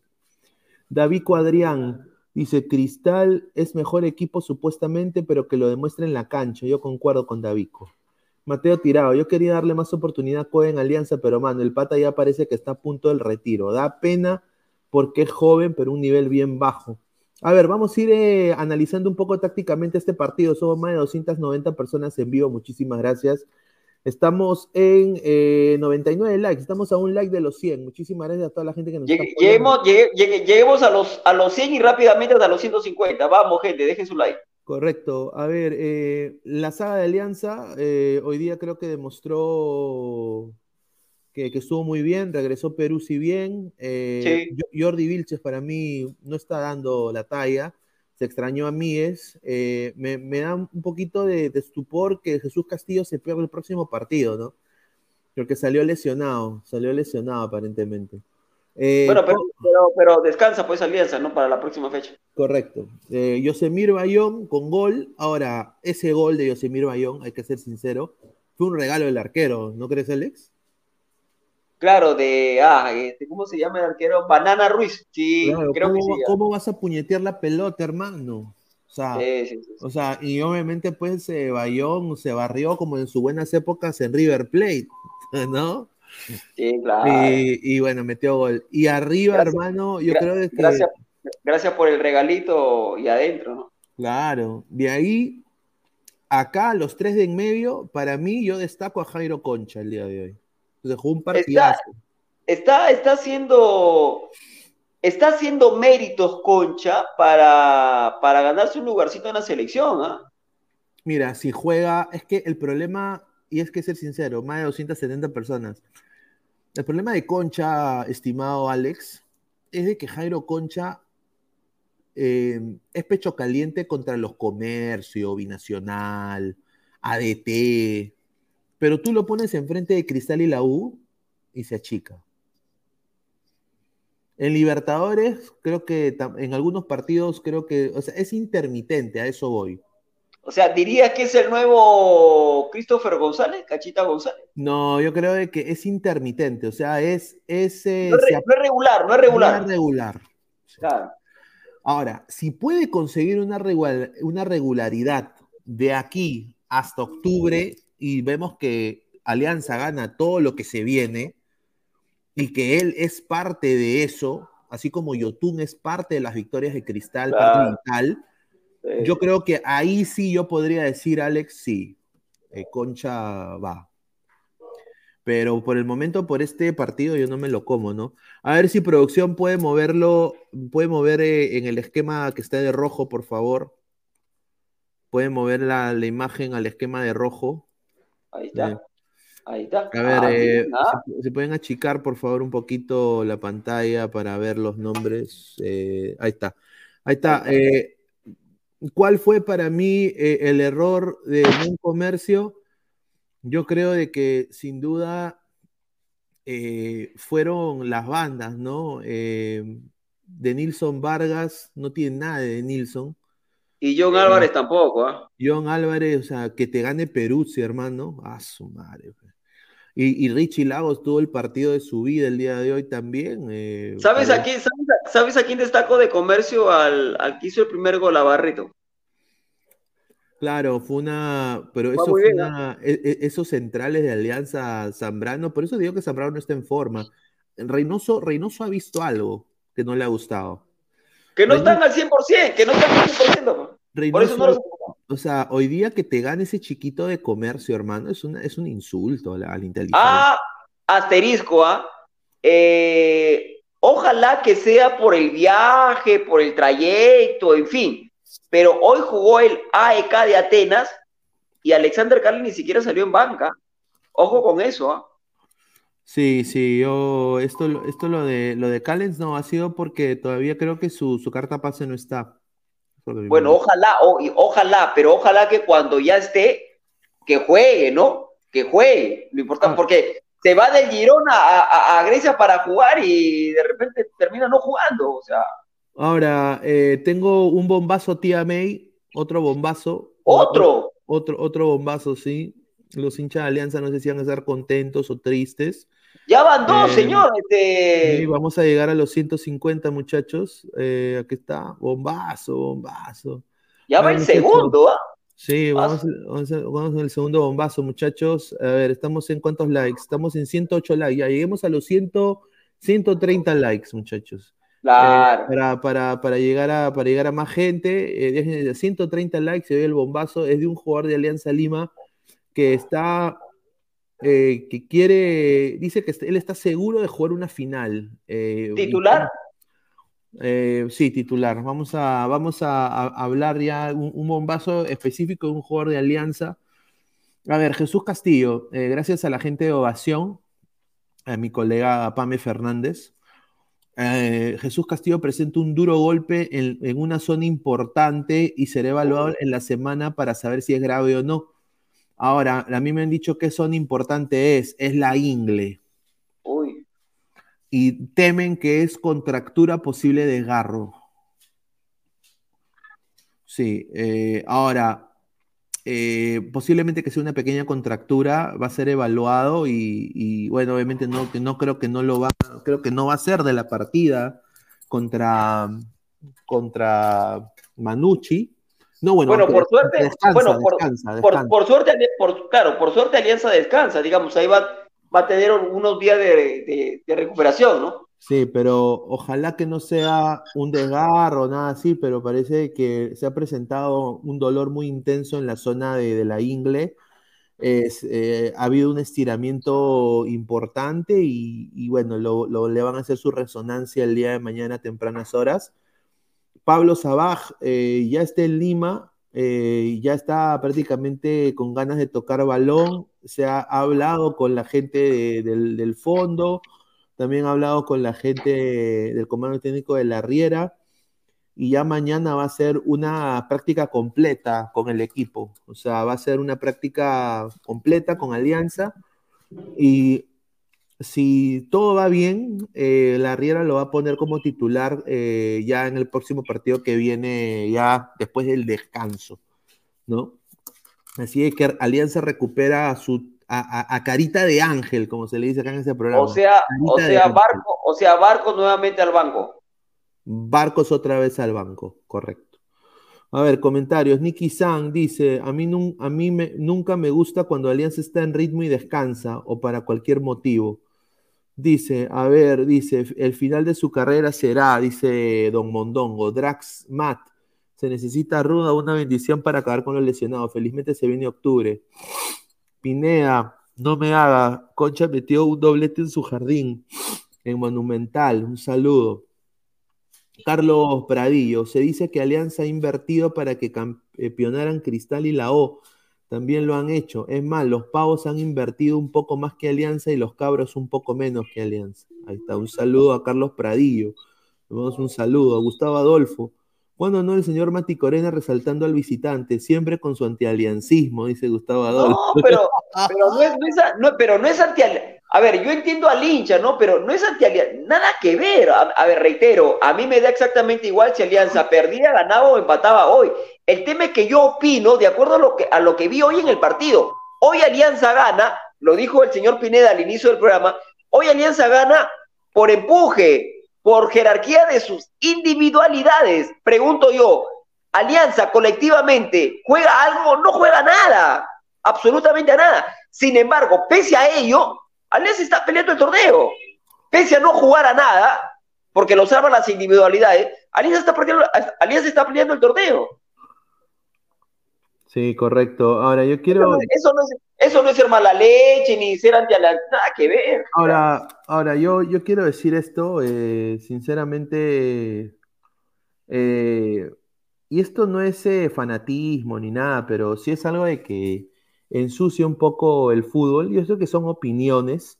David Adrián dice, Cristal es mejor equipo supuestamente, pero que lo demuestre en la cancha. Yo concuerdo con Davico. Mateo Tirado, yo quería darle más oportunidad a Coe en Alianza, pero mano, el pata ya parece que está a punto del retiro. Da pena porque es joven, pero un nivel bien bajo. A ver, vamos a ir eh, analizando un poco tácticamente este partido. Somos más de 290 personas en vivo. Muchísimas gracias. Estamos en eh, 99 likes. Estamos a un like de los 100. Muchísimas gracias a toda la gente que nos Llegue- está. Lleguemos, llegue- llegue- lleguemos a los, a los 100 y rápidamente hasta los 150. Vamos, gente, dejen su like. Correcto. A ver, eh, la saga de Alianza eh, hoy día creo que demostró que, que estuvo muy bien. Regresó Perú si bien. Eh, Sí. Jordi Vilches para mí no está dando la talla. Se extrañó a Mies. Eh, me, me da un poquito de, de estupor que Jesús Castillo se pierda el próximo partido, ¿no? Porque salió lesionado. Salió lesionado aparentemente. Eh, Bueno, pero, pero descansa pues Alianza, ¿no? Para la próxima fecha. Correcto. Eh, Yosemir Bayón con gol. Ahora, ese gol de Yosemir Bayón, hay que ser sincero, fue un regalo del arquero, ¿no crees, Alex? Claro, de, ah, este, ¿cómo se llama el arquero? Banana Ruiz. Sí, Claro, creo que ¿cómo, sí. cómo vas a puñetear la pelota, hermano? O sea, Sí, sí, sí. o sea, y obviamente pues eh, Bayón se barrió como en sus buenas épocas en River Plate, ¿no? Sí, claro. Y, y bueno, metió gol. Y arriba, Gracias. hermano, yo creo que... Gracias, gracias por el regalito y adentro, ¿no? Claro, de ahí, acá los tres de en medio, para mí yo destaco a Jairo Concha el día de hoy. Dejó un partidazo. Está, está haciendo, está haciendo méritos, Concha, para, para ganarse un lugarcito en la selección, ¿ah? Mira, si juega, es que el problema, y es que ser sincero, más de 270 personas. El problema de Concha, estimado Alex, es de que Jairo Concha eh, es pecho caliente contra los comercios, binacional, ADT, pero tú lo pones enfrente de Cristal y la U y se achica. En Libertadores, creo que en algunos partidos, creo que, o sea, es intermitente, a eso voy. O sea, ¿dirías que es el nuevo Christopher González, Cachita González? No, yo creo que es intermitente, o sea, es, es, No es, se re- no es regular, no es no regular. es regular. Claro. Ahora, si puede conseguir una, regular- una regularidad de aquí hasta octubre y vemos que Alianza gana todo lo que se viene y que él es parte de eso, así como Yotun es parte de las victorias de Cristal, parte Claro. vital, Sí. yo creo que ahí sí yo podría decir, Alex, sí, eh, Concha va. Pero por el momento, por este partido, yo no me lo como, ¿no? A ver si producción puede moverlo, puede mover eh, en el esquema que está de rojo, por favor. Puede mover la, la imagen al esquema de rojo. Ahí está. Ahí está. A ver, Ah, eh, pueden achicar, por favor, un poquito la pantalla para ver los nombres. Eh, ahí está. Ahí está. Eh, ¿Cuál fue para mí el error de un comercio? Yo creo de que sin duda fueron las bandas, ¿no? De Nilson Vargas, no tiene nada de Nilson. Y John Álvarez tampoco, ¿ah? John Álvarez, o sea, que te gane Peruzzi, hermano. A su madre. Y, y Richie Lagos tuvo el partido de su vida el día de hoy también. eh, ¿Sabes para- a quién, sabes, a- sabes a quién destaco de comercio al, al que hizo el primer gol a Barreto? Claro, fue una, pero eso fue bien, una, e- e- esos centrales de Alianza Zambrano, por eso digo que Zambrano no está en forma. Reynoso, Reynoso ha visto algo que no le ha gustado. Que no están al 100%, que no están al 100%. pues. Por eso no los... o sea, hoy día que te gane ese chiquito de comercio, hermano, es una, es un insulto a la, a la inteligencia. Ah, asterisco, ¿ah? Eh, ojalá que sea por el viaje, por el trayecto, en fin. Pero hoy jugó el AEK de Atenas y Alexander Carli ni siquiera salió en banca. Ojo con eso, ¿ah? Sí, sí, yo, esto, lo- esto lo de, lo de Callens no, ha sido porque todavía creo que su, su carta pase no está. Bueno, ojalá, o- ojalá, pero ojalá que cuando ya esté, que juegue, ¿no? Que juegue. Lo importante, Ah. porque se va del Girona a, a- a Grecia para jugar y de repente termina no jugando. O sea, Ahora, eh, tengo un bombazo, tía May, otro bombazo. otro. Otro, otro bombazo, sí. Los hinchas de Alianza no sé si van a estar contentos o tristes. Ya van dos, Eh, señor. Este, Sí, vamos a llegar a los 150, muchachos. Eh, aquí está, bombazo, bombazo. ya va el segundo, ¿ah? Sí, vamos, vamos, en el segundo bombazo, muchachos. A ver, estamos en cuántos likes? Estamos en 108 likes. Ya lleguemos a los 100, 130 likes, muchachos. Claro. Eh, para, para, para, llegar a, para llegar a más gente, eh, déjenme- 130 likes, se ve el bombazo. Es de un jugador de Alianza Lima que está, eh, que quiere, dice que él está seguro de jugar una final. eh, y- ¿Titular? eh, sí, titular. Vamos a, vamos a, a hablar ya un, un bombazo específico de un jugador de Alianza. A ver, Jesús Castillo, gracias a la gente de Ovación, a mi colega Pame Fernández. Jesús Castillo presenta un duro golpe en, en una zona importante y será evaluado en la semana para saber si es grave o no. Ahora, a mí me han dicho qué zona importante es, es la ingle Uy. y temen que es contractura posible de desgarro. Sí, eh, ahora, eh, posiblemente que sea una pequeña contractura, va a ser evaluado y, y, bueno, obviamente no, que no creo que no lo va, creo que no va a ser de la partida contra, contra Manucci. No, bueno, Bueno, por suerte, descansa, bueno, por, descansa, por- descansa. por suerte, por, claro, por suerte Alianza descansa, digamos, ahí va, va a tener unos días de, de- de recuperación, ¿no? Sí, pero ojalá que no sea un desgarro o nada así, pero parece que se ha presentado un dolor muy intenso en la zona de, de la ingle. Es, eh, ha habido un estiramiento importante y, y bueno, lo, lo- le van a hacer su resonancia el día de mañana a tempranas horas. Pablo Sabaj eh, ya está en Lima, eh, ya está prácticamente con ganas de tocar balón, se ha hablado con la gente de- del, del fondo, también ha hablado con la gente del comando técnico de la Riera y ya mañana va a ser una práctica completa con el equipo, o sea, va a ser una práctica completa con Alianza y si todo va bien, eh, la Riera lo va a poner como titular eh, ya en el próximo partido que viene, ya después del descanso, ¿no? Así es que Alianza recupera a su a, a- a carita de ángel, como se le dice acá en ese programa. O sea, o Carita sea. Barco, o sea, Barco nuevamente al banco. Barcos otra vez al banco, correcto. A ver, comentarios. Nicky San dice, a mí, nun- a mí me- nunca me gusta cuando Alianza está en ritmo y descansa o para cualquier motivo. Dice, a ver, dice, el final de su carrera será, dice Don Mondongo, Drax Matt, se necesita ruda una bendición para acabar con los lesionados. Felizmente se viene octubre. Pineda, no me haga, Concha metió un doblete en su jardín, en Monumental, un saludo. Carlos Pradillo, se dice que Alianza ha invertido para que campeonaran Cristal y la O. También lo han hecho. Es más, los pavos han invertido un poco más que Alianza y los cabros un poco menos que Alianza. Ahí está, un saludo a Carlos Pradillo. Un saludo a Gustavo Adolfo. Cuando no el señor Mati Corena resaltando al visitante, siempre con su antialiancismo, dice Gustavo Adolfo. No, pero, pero no es, no es, no, pero no es anti A ver, yo entiendo al hincha, ¿no? Pero no es anti Nada que ver. A, a ver, reitero, a mí me da exactamente igual si Alianza perdía, ganaba o empataba hoy. El tema es que yo opino de acuerdo a lo que, a lo que vi hoy en el partido. Hoy Alianza gana, lo dijo el señor Pineda al inicio del programa, hoy Alianza gana por empuje, por jerarquía de sus individualidades. Pregunto yo, Alianza colectivamente juega algo, no juega nada, absolutamente nada. Sin embargo, pese a ello, Alianza está peleando el torneo. Pese a no jugar a nada, porque lo salvan las individualidades, Alianza está peleando, Alianza está peleando el torneo. Sí, correcto. Ahora, yo Eso quiero. no, eso no es, eso no es ser mala leche ni ser anti nada que ver. Ahora, ahora yo, yo quiero decir esto, eh, sinceramente, eh, y esto no es eh, fanatismo ni nada, pero sí es algo de que ensucia un poco el fútbol. Yo sé que son opiniones,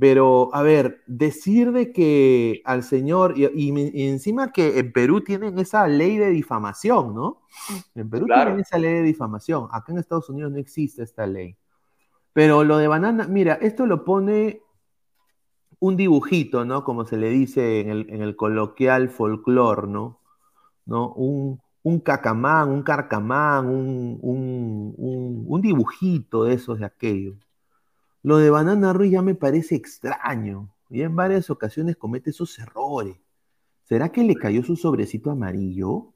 pero a ver, decir de que al señor, y, y- y encima que en Perú tienen esa ley de difamación, ¿no? En Perú Claro. tienen esa ley de difamación. Acá en Estados Unidos no existe esta ley. Pero lo de banana, mira, esto lo pone un dibujito, ¿no? Como se le dice en el, en el coloquial folclore, ¿no? ¿No? Un, un cacamán, un carcamán, un, un, un- un dibujito de esos de aquello. Lo de Banana Ruiz ya me parece extraño. Y en varias ocasiones comete esos errores. ¿Será que le cayó su sobrecito amarillo?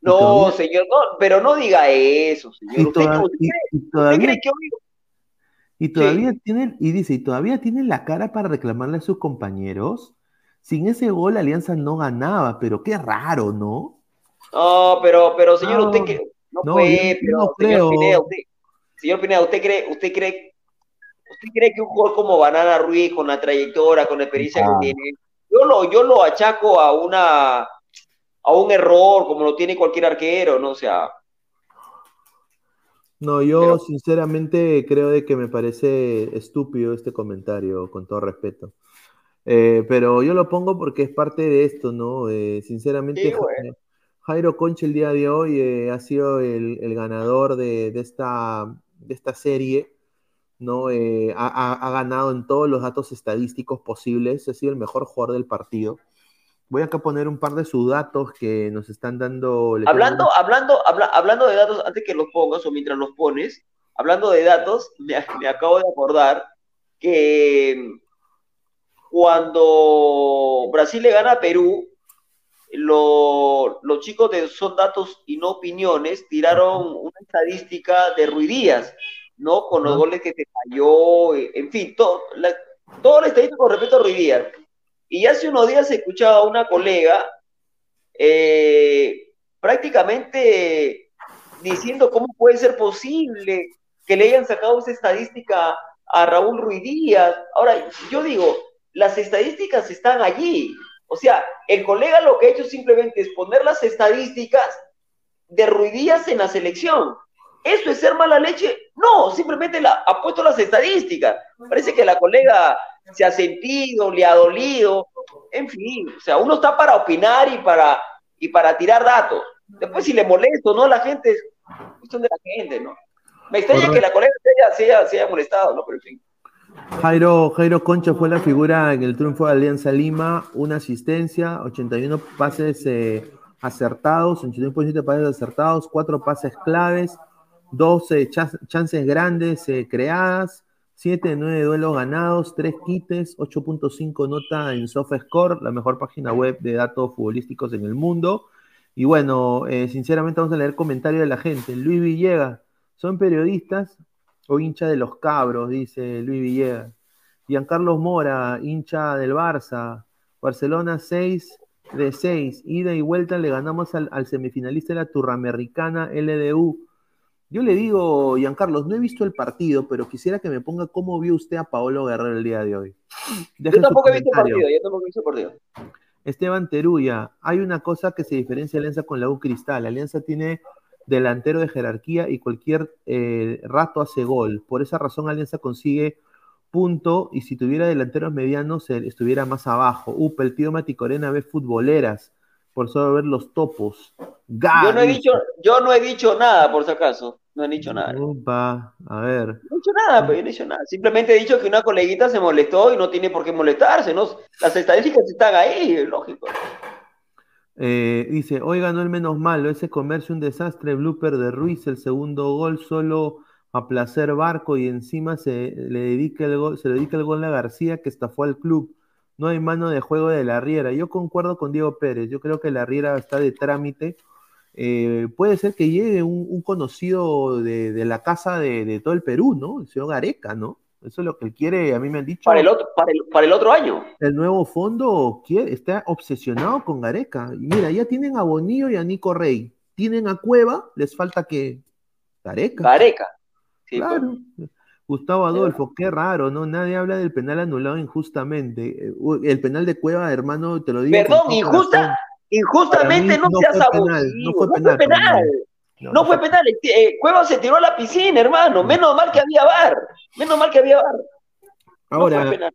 No, todavía- señor, no, pero no diga eso, señor. y, ¿Usted, toda- usted y- cree, y usted todavía, cree que hoy y todavía tiene, y dice, y todavía tiene la cara para reclamarle a sus compañeros. Sin ese gol, Alianza no ganaba, pero qué raro, ¿no? No, pero, pero señor, No, usted que no, no, pero no señor. Pineda, usted, señor Pineda, usted cree, usted cree, usted cree que un jugador como Banana Ruiz, con la trayectoria, con la experiencia Ah. que tiene, yo lo, yo lo achaco a una, a un error, como lo tiene cualquier arquero, ¿no? O sea, No, yo Pero- sinceramente creo de que me parece estúpido este comentario, con todo respeto. Eh, pero yo lo pongo porque es parte de esto, ¿no? Eh, sinceramente, Sí, bueno. Jairo Concha el día de hoy eh, ha sido el, el ganador de, de esta, de esta serie, ¿no? Eh, ha, ha- ganado en todos los datos estadísticos posibles, ha sido el mejor jugador del partido. Voy acá a poner un par de sus datos que nos están dando. tengo hablando, hablando, habla- hablando de datos, antes que los pongas o mientras los pones, hablando de datos, me, me acabo de acordar que cuando Brasil le gana a Perú, lo- los chicos de Son Datos y No Opiniones tiraron una estadística de Ruidías, ¿no? Con los goles que se falló, eh, en fin, todo, la, todo la estadística con respecto a Ruidías. Y hace unos días escuchaba a una colega eh, prácticamente diciendo cómo puede ser posible que le hayan sacado esa estadística a Raúl Ruiz Díaz. Ahora, yo digo, las estadísticas están allí. O sea, el colega lo que ha hecho simplemente es poner las estadísticas de Ruiz Díaz en la selección. ¿Eso es ser mala leche? No, simplemente la, ha puesto las estadísticas. Parece que la colega se ha sentido, le ha dolido. En fin, o sea, uno está para opinar y para, y para tirar datos. Después, si le molesto, ¿no? La gente es cuestión de la gente, ¿no? Me extraña Correcto. que la colega se haya, se haya- se haya molestado, ¿no? Pero en fin. Jairo, Jairo Concha fue la figura en el triunfo de Alianza Lima, una asistencia, 81 pases eh, acertados, 81% de pases acertados, 4 pases claves, 12 chas- chances grandes eh, creadas, 7 de 9 duelos ganados, 3 quites, 8.5 nota en SofaScore, la mejor página web de datos futbolísticos en el mundo. Y bueno, eh, sinceramente vamos a leer comentarios de la gente. Luis Villegas, ¿son periodistas o hincha de los cabros? Dice Luis Villegas. Giancarlos Mora, hincha del Barça. Barcelona 6 de 6. Ida y vuelta le ganamos al, al semifinalista de la Turramericana LDU. Yo le digo, Giancarlos, no he visto el partido, pero quisiera que me ponga cómo vio usted a Paolo Guerrero el día de hoy. Yo tampoco he visto el partido, yo tampoco he visto el partido. Esteban Teruya, hay una cosa que se diferencia Alianza con la U Cristal. Alianza tiene delantero de jerarquía y cualquier eh, rato hace gol. Por esa razón Alianza consigue punto y si tuviera delanteros medianos estuviera más abajo. Upa, el tío Maticorena ve futboleras por solo ver los topos. Yo no he dicho, yo no he dicho nada, por si acaso. No he dicho nada. No Upa, a ver. he dicho nada, pues, yo no he dicho nada. Simplemente he dicho que una coleguita se molestó y no tiene por qué molestarse, ¿no? Las estadísticas están ahí, es lógico. Eh, dice, hoy ganó el menos malo, ese comercio un desastre, blooper de Ruiz, el segundo gol solo a placer Barco y encima se le dedica el gol, se le dedica el gol a García que estafó al club. No hay mano de juego de la Riera. Yo concuerdo con Diego Pérez, yo creo que la Riera está de trámite. Eh, puede ser que llegue un, un conocido de, de la casa de, de todo el Perú, ¿no? El señor Gareca, ¿no? Eso es lo que él quiere, a mí me han dicho. Para el otro, para el, para el otro año. El nuevo fondo quiere, está obsesionado con Gareca. Y mira, ya tienen a Bonillo y a Nico Rey. Tienen a Cueva, les falta que Gareca. Gareca. Sí, pues. Gustavo Adolfo, qué raro, ¿no? Nadie habla del penal anulado injustamente. Eh, El penal de Cueva, hermano, te lo digo. Perdón, injusta, injustamente no, no seas fue penal, no fue No penal fue para penal. No, No no fue fue- penal. Eh, Cueva se tiró a la piscina, hermano. Menos mal que había bar. Menos mal que había bar. No fue Ahora.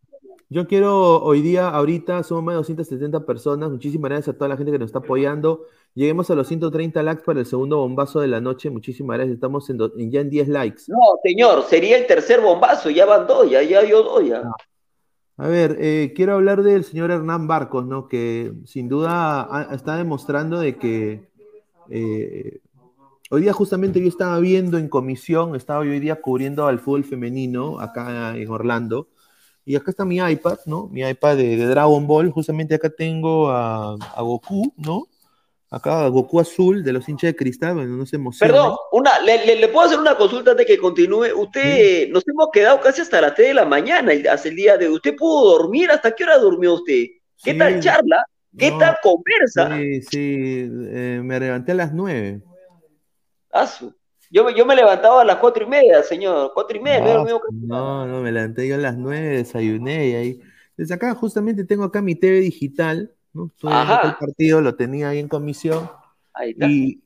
Yo quiero hoy día, ahorita, somos más de 270 personas. Muchísimas gracias a toda la gente que nos está apoyando. Lleguemos a los 130 likes para el segundo bombazo de la noche. Muchísimas gracias. Estamos en, do- en ya en 10 likes. No, señor, sería el tercer bombazo. Ya van dos, ya, ya dio dos, ya. A ver, eh, quiero hablar del señor Hernán Barcos, ¿no? Que sin duda ha- está demostrando de que eh, hoy día justamente yo estaba viendo en comisión, estaba yo hoy día cubriendo al fútbol femenino acá en Orlando. Y acá está mi iPad, ¿no? Mi iPad de, de Dragon Ball. Justamente acá tengo a, a Goku, ¿no? Acá a Goku azul de los hinchas de cristal, bueno, no se emociona. Perdón, una, le, le- le puedo hacer una consulta antes de que continúe. Usted, nos hemos quedado casi hasta las 3 de la mañana, hasta el día de hoy. ¿Usted pudo dormir? ¿Hasta qué hora durmió usted? ¿Qué Sí. tal charla? ¿Qué No, tal conversa? Sí, sí, eh, me levanté a las nueve. Asu. Yo, me- yo me levantaba a las cuatro y media, señor. Cuatro y media, No, dormido no, no, me levanté yo a las nueve, desayuné y ahí. Desde acá justamente tengo acá mi TV digital, ¿no? Ajá. el partido, lo tenía ahí en comisión. Ahí está. Y,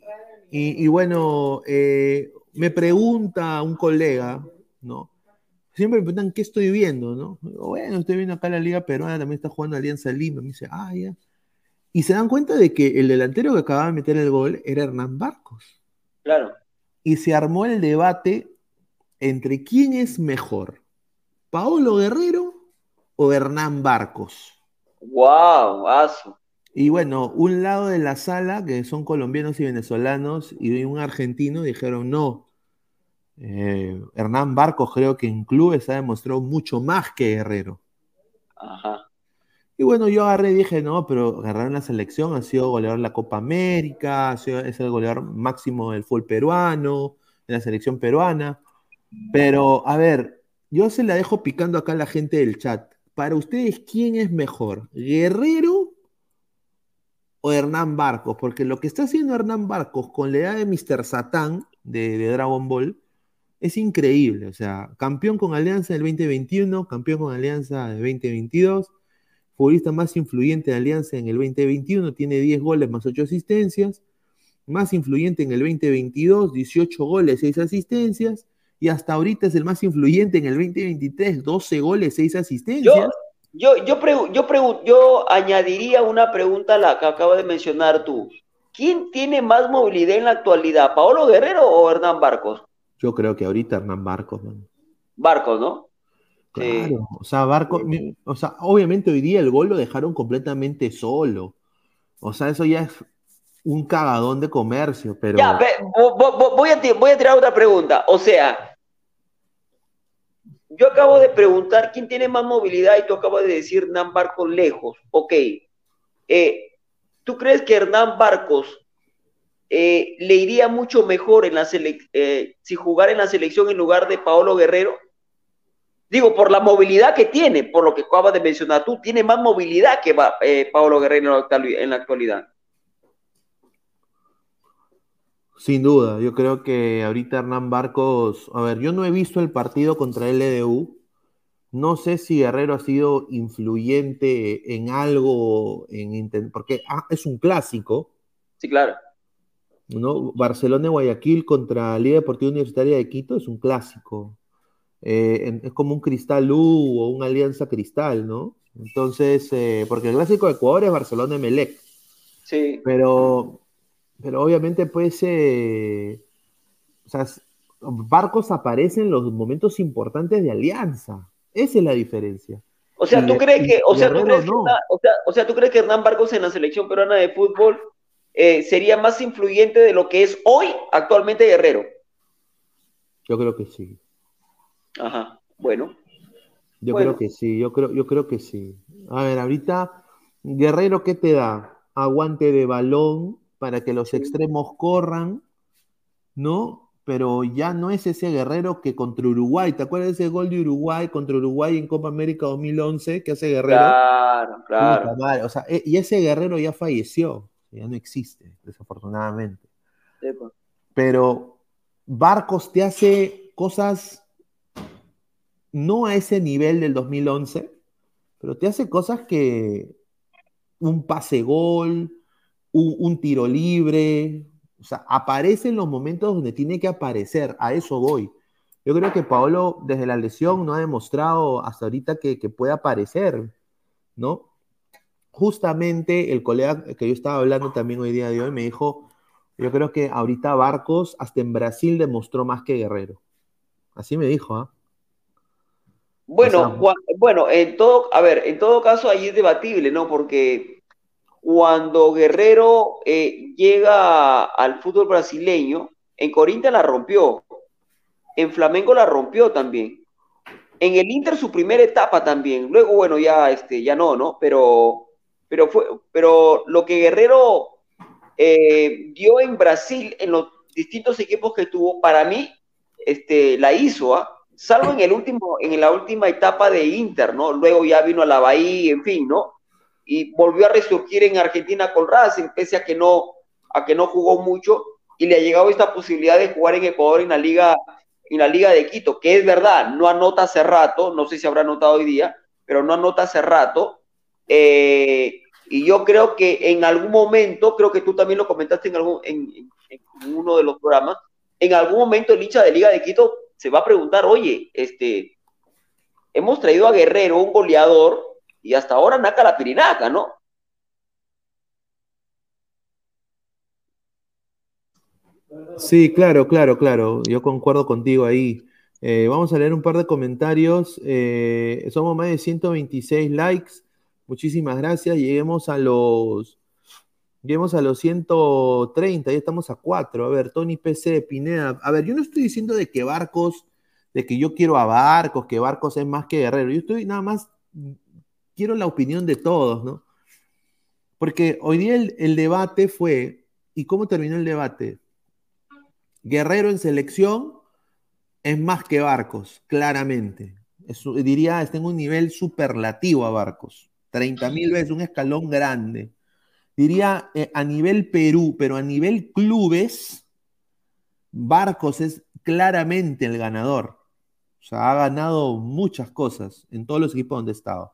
y- y bueno, eh, me pregunta un colega, ¿no? Siempre me preguntan qué estoy viendo, ¿no? Bueno, estoy viendo acá la Liga Peruana, también está jugando Alianza Lima. Me dice, ah, ya. Y se dan cuenta de que el delantero que acababa de meter el gol era Hernán Barcos. Claro. Y se armó el debate entre quién es mejor, Paolo Guerrero o Hernán Barcos. Wow, Asu. Y bueno, un lado de la sala, que son colombianos y venezolanos, y un argentino, dijeron no. eh, Hernán Barcos creo que en clubes ha demostrado mucho más que Guerrero. Ajá. Y bueno, yo agarré y dije, no, pero Guerrero en la selección ha sido goleador de la Copa América, ha sido- es el goleador máximo del fútbol peruano, de la selección peruana. Pero, a ver, yo se la dejo picando acá a la gente del chat. Para ustedes, ¿quién es mejor? ¿Guerrero o Hernán Barcos? Porque lo que está haciendo Hernán Barcos con la edad de Mr. Satán de, de Dragon Ball es increíble. O sea, campeón con Alianza del 2021, campeón con Alianza del 2022, futbolista más influyente de Alianza en el 2021, tiene 10 goles más 8 asistencias, más influyente en el 2022, 18 goles, 6 asistencias, y hasta ahorita es el más influyente en el 2023, 12 goles, 6 asistencias. Yo, yo, yo, pregu- yo, pregu- yo añadiría una pregunta a la que acabas de mencionar tú. ¿Quién tiene más movilidad en la actualidad, Paolo Guerrero o Hernán Barcos? Yo creo que ahorita Hernán Barcos, man. Barcos, ¿no? Claro, o sea, Barcos, mi- o sea, obviamente hoy día el gol lo dejaron completamente solo. O sea, eso ya es un cagadón de comercio, pero Ya, voy, a, ti- voy a tirar otra pregunta. O sea, yo acabo de preguntar quién tiene más movilidad y tú acabas de decir Hernán Barcos lejos. Ok. Eh, ¿Tú crees que Hernán Barcos eh, le iría mucho mejor en la eh, si jugara en la selección en lugar de Paolo Guerrero? Digo, por la movilidad que tiene, por lo que acabas de mencionar tú, tiene más movilidad que va, eh, Paolo Guerrero en la actualidad. Sin duda, yo creo que ahorita Hernán Barcos, a ver, yo no he visto el partido contra LDU, no sé si Guerrero ha sido influyente en algo, en porque ah, es un clásico, Sí, claro. ¿no? Barcelona y Guayaquil contra Liga Deportiva Universitaria de Quito es un clásico. Eh, en- es como un Cristal U o una Alianza Cristal, ¿no? Entonces, eh, porque el clásico de Ecuador es Barcelona y Melec. Sí. Pero, pero obviamente, pues, eh, o sea, Barcos aparece en los momentos importantes de Alianza. Esa es la diferencia. O sea, ¿tú crees que, o sea, ¿tú crees que o sea, o sea, ¿tú crees que Hernán Barcos en la selección peruana de fútbol eh, sería más influyente de lo que es hoy actualmente Guerrero? Yo creo que sí. Ajá, bueno. Yo Bueno. creo que sí, yo creo, yo creo que sí. A ver, ahorita, Guerrero, ¿qué te da? Aguante de balón para que los extremos corran, ¿no? Pero ya no es ese Guerrero que contra Uruguay, ¿te acuerdas de ese gol de Uruguay contra Uruguay en Copa América 2011 que hace Guerrero? Claro, claro. O sea, e- y ese Guerrero ya falleció, ya no existe, desafortunadamente. Sí, pues. Pero Barcos te hace cosas no a ese nivel del 2011, pero te hace cosas que un pase gol, un, tiro libre, o sea, aparece en los momentos donde tiene que aparecer, a eso voy. Yo creo que Paolo desde la lesión no ha demostrado hasta ahorita que, que puede aparecer, ¿no? Justamente el colega que yo estaba hablando también hoy día de hoy me dijo, yo creo que ahorita Barcos hasta en Brasil demostró más que Guerrero. Así me dijo, ¿ah? Bueno, O sea, cua- bueno, en todo, a ver, en todo caso ahí es debatible, ¿no? Porque cuando Guerrero eh, llega al fútbol brasileño, en Corinthians la rompió, en Flamengo la rompió también, en el Inter su primera etapa también, luego bueno ya este ya no, ¿no? Pero pero fue pero lo que Guerrero eh, dio en Brasil en los distintos equipos que tuvo para mí este la hizo, ¿ah? Salvo en el último en la última etapa de Inter, ¿no? Luego ya vino a la Bahía, en fin, ¿no? Y volvió a resurgir en Argentina con Racing, pese a que no jugó mucho y le ha llegado esta posibilidad de jugar en Ecuador en la liga en la Liga de Quito, que es verdad, no anota hace rato, no sé si habrá anotado hoy día, pero no anota hace rato. Eh, y yo creo que en algún momento, creo que tú también lo comentaste en, algún, en- en uno de los programas, en algún momento el hincha de Liga de Quito se va a preguntar, oye, este, hemos traído a Guerrero, un goleador, y hasta ahora naca la pirinaca, ¿no? Sí, claro, claro, claro. Yo concuerdo contigo ahí. Eh, vamos a leer un par de comentarios. Eh, somos más de 126 likes. Muchísimas gracias. Lleguemos a los. Lleguemos a los 130. Ya estamos a 4. A ver, Tony PC, Pineda. A ver, yo no estoy diciendo de que Barcos, de que yo quiero a Barcos, que Barcos es más que Guerrero. Yo estoy nada más. Quiero la opinión de todos, ¿no? Porque hoy día el, debate fue. ¿Y cómo terminó el debate? Guerrero en selección es más que Barcos, claramente. Es- diría, está en un nivel superlativo a Barcos. 30 mil veces, un escalón grande. Diría eh, a nivel Perú, pero a nivel clubes, Barcos es claramente el ganador. O sea, ha ganado muchas cosas en todos los equipos donde ha estado.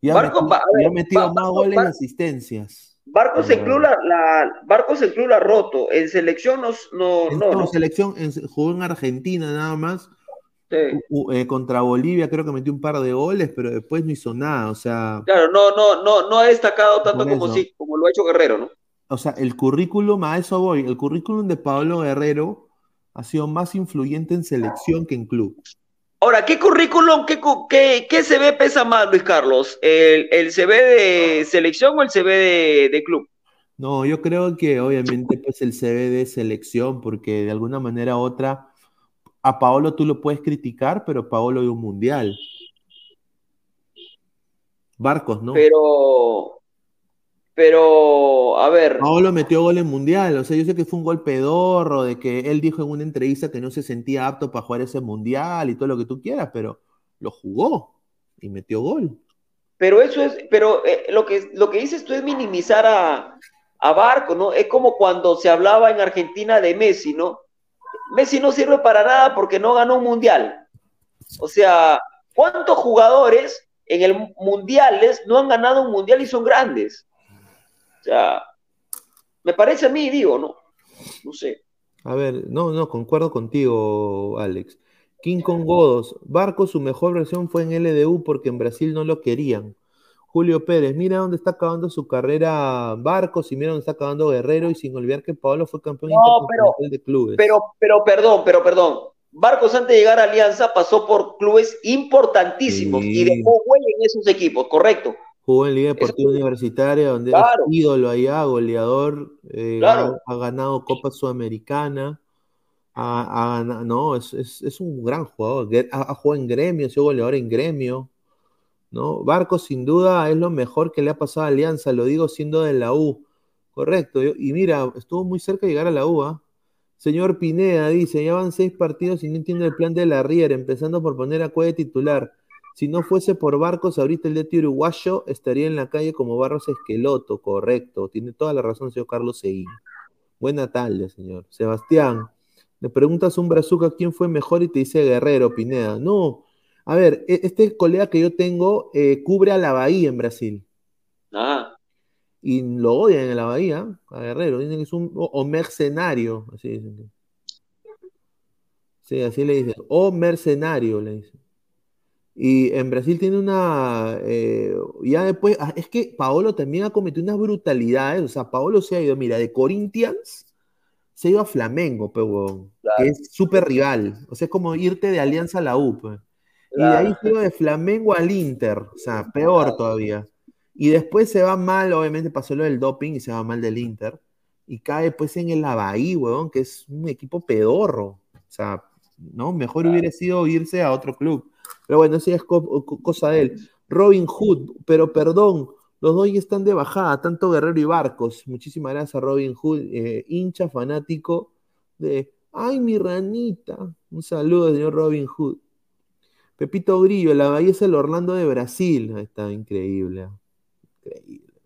Y ha Barcos, metido, y ha metido más goles y Bar- asistencias. Barcos en club la, la- Barcos en club la ha roto, en selección no, no, En no, no, no. selección, en- jugó en Argentina nada más. Sí. Eh, contra Bolivia creo que metió un par de goles, pero después no hizo nada. O sea, Claro, no, no, no, no ha destacado tanto como sí, como lo ha hecho Guerrero, ¿no? o sea, el currículum, a eso voy, el currículum de Pablo Guerrero ha sido más influyente en selección que en club. Ahora, ¿qué currículum, qué, qué, qué CV pesa más, Luis Carlos? ¿El, el CV de selección o el CV de, de club? No, yo creo que obviamente pues el CV de selección, porque de alguna manera u otra, a Paolo tú lo puedes criticar, pero Paolo dio un mundial. Barcos, ¿no? Pero, Pero, a ver, Paolo metió gol en mundial, o sea, yo sé que fue un gol pedorro, de que él dijo en una entrevista que no se sentía apto para jugar ese mundial y todo lo que tú quieras, pero lo jugó y metió gol. pero eso es, pero eh, lo que lo que dices tú es minimizar a, a Barco, ¿no? Es como cuando se hablaba en Argentina de Messi, ¿no? Messi no sirve para nada porque no ganó un mundial. O sea, ¿cuántos jugadores en el mundiales no han ganado un mundial y son grandes? O sea, me parece a mí, digo, ¿no? No sé. A ver, no, no, concuerdo contigo, Alex. King Kong Godos, Barco, su mejor versión fue en LDU porque en Brasil no lo querían. Julio Pérez, mira dónde está acabando su carrera Barcos y mira dónde está acabando Guerrero y sin olvidar que Pablo fue campeón No, pero- intercontinental de clubes. Pero, pero, perdón, pero, perdón. Barcos antes de llegar a Alianza pasó por clubes importantísimos Sí. y dejó huella en esos equipos, correcto. Jugó en Liga Deportiva Universitaria, donde Claro. es ídolo allá, goleador, eh, Claro. ha, ha ganado Copa Sudamericana, ha- ha no, es, es- es un gran jugador, ha jugado en gremio, ha sido goleador en gremio, ¿no? Barcos sin duda es lo mejor que le ha pasado a Alianza, lo digo siendo de la U, correcto, y mira, estuvo muy cerca de llegar a la U, ¿ah? Señor Pineda dice, ya van seis partidos y no entiendo el plan de la Riera, empezando por poner a Cueva titular. Si no fuese por Barcos, ahorita el DT uruguayo estaría en la calle como Barros Esqueloto, correcto. Tiene toda la razón, señor Carlos Seguín. Buena tarde, señor. Sebastián, le preguntas a un brazuca quién fue mejor y te dice Guerrero, Pineda. No, a ver, e- este colega que yo tengo eh, cubre a la Bahía en Brasil. Ah, Y lo odian en la Bahía, a Guerrero. Dicen que es un o, o mercenario, así dicen. Sí, así le dicen. O mercenario, le dicen. Y en Brasil tiene una. eh, ya después. ah, Es que Paolo también ha cometido unas brutalidades. O sea, Paolo se ha ido, mira, de Corinthians se ha ido a Flamengo, pe, huevón, que es súper rival. O sea, es como irte de Alianza a la U. Y de ahí iba de Flamengo al Inter. O sea, peor todavía. Y después se va mal, obviamente pasó lo del doping y se va mal del Inter. Y cae pues en el Avaí, huevón, que es un equipo pedorro. O sea, ¿no? Mejor hubiera sido irse a otro club. Pero bueno, eso ya es co- co- cosa de él. Robin Hood, pero perdón, los dos ya están de bajada, tanto Guerrero y Barcos. Muchísimas gracias, Robin Hood, eh, hincha fanático de Ay, mi ranita. Un saludo, señor Robin Hood. Pepito Grillo, la Bahía es el Orlando de Brasil. Ahí está, increíble. Increíble.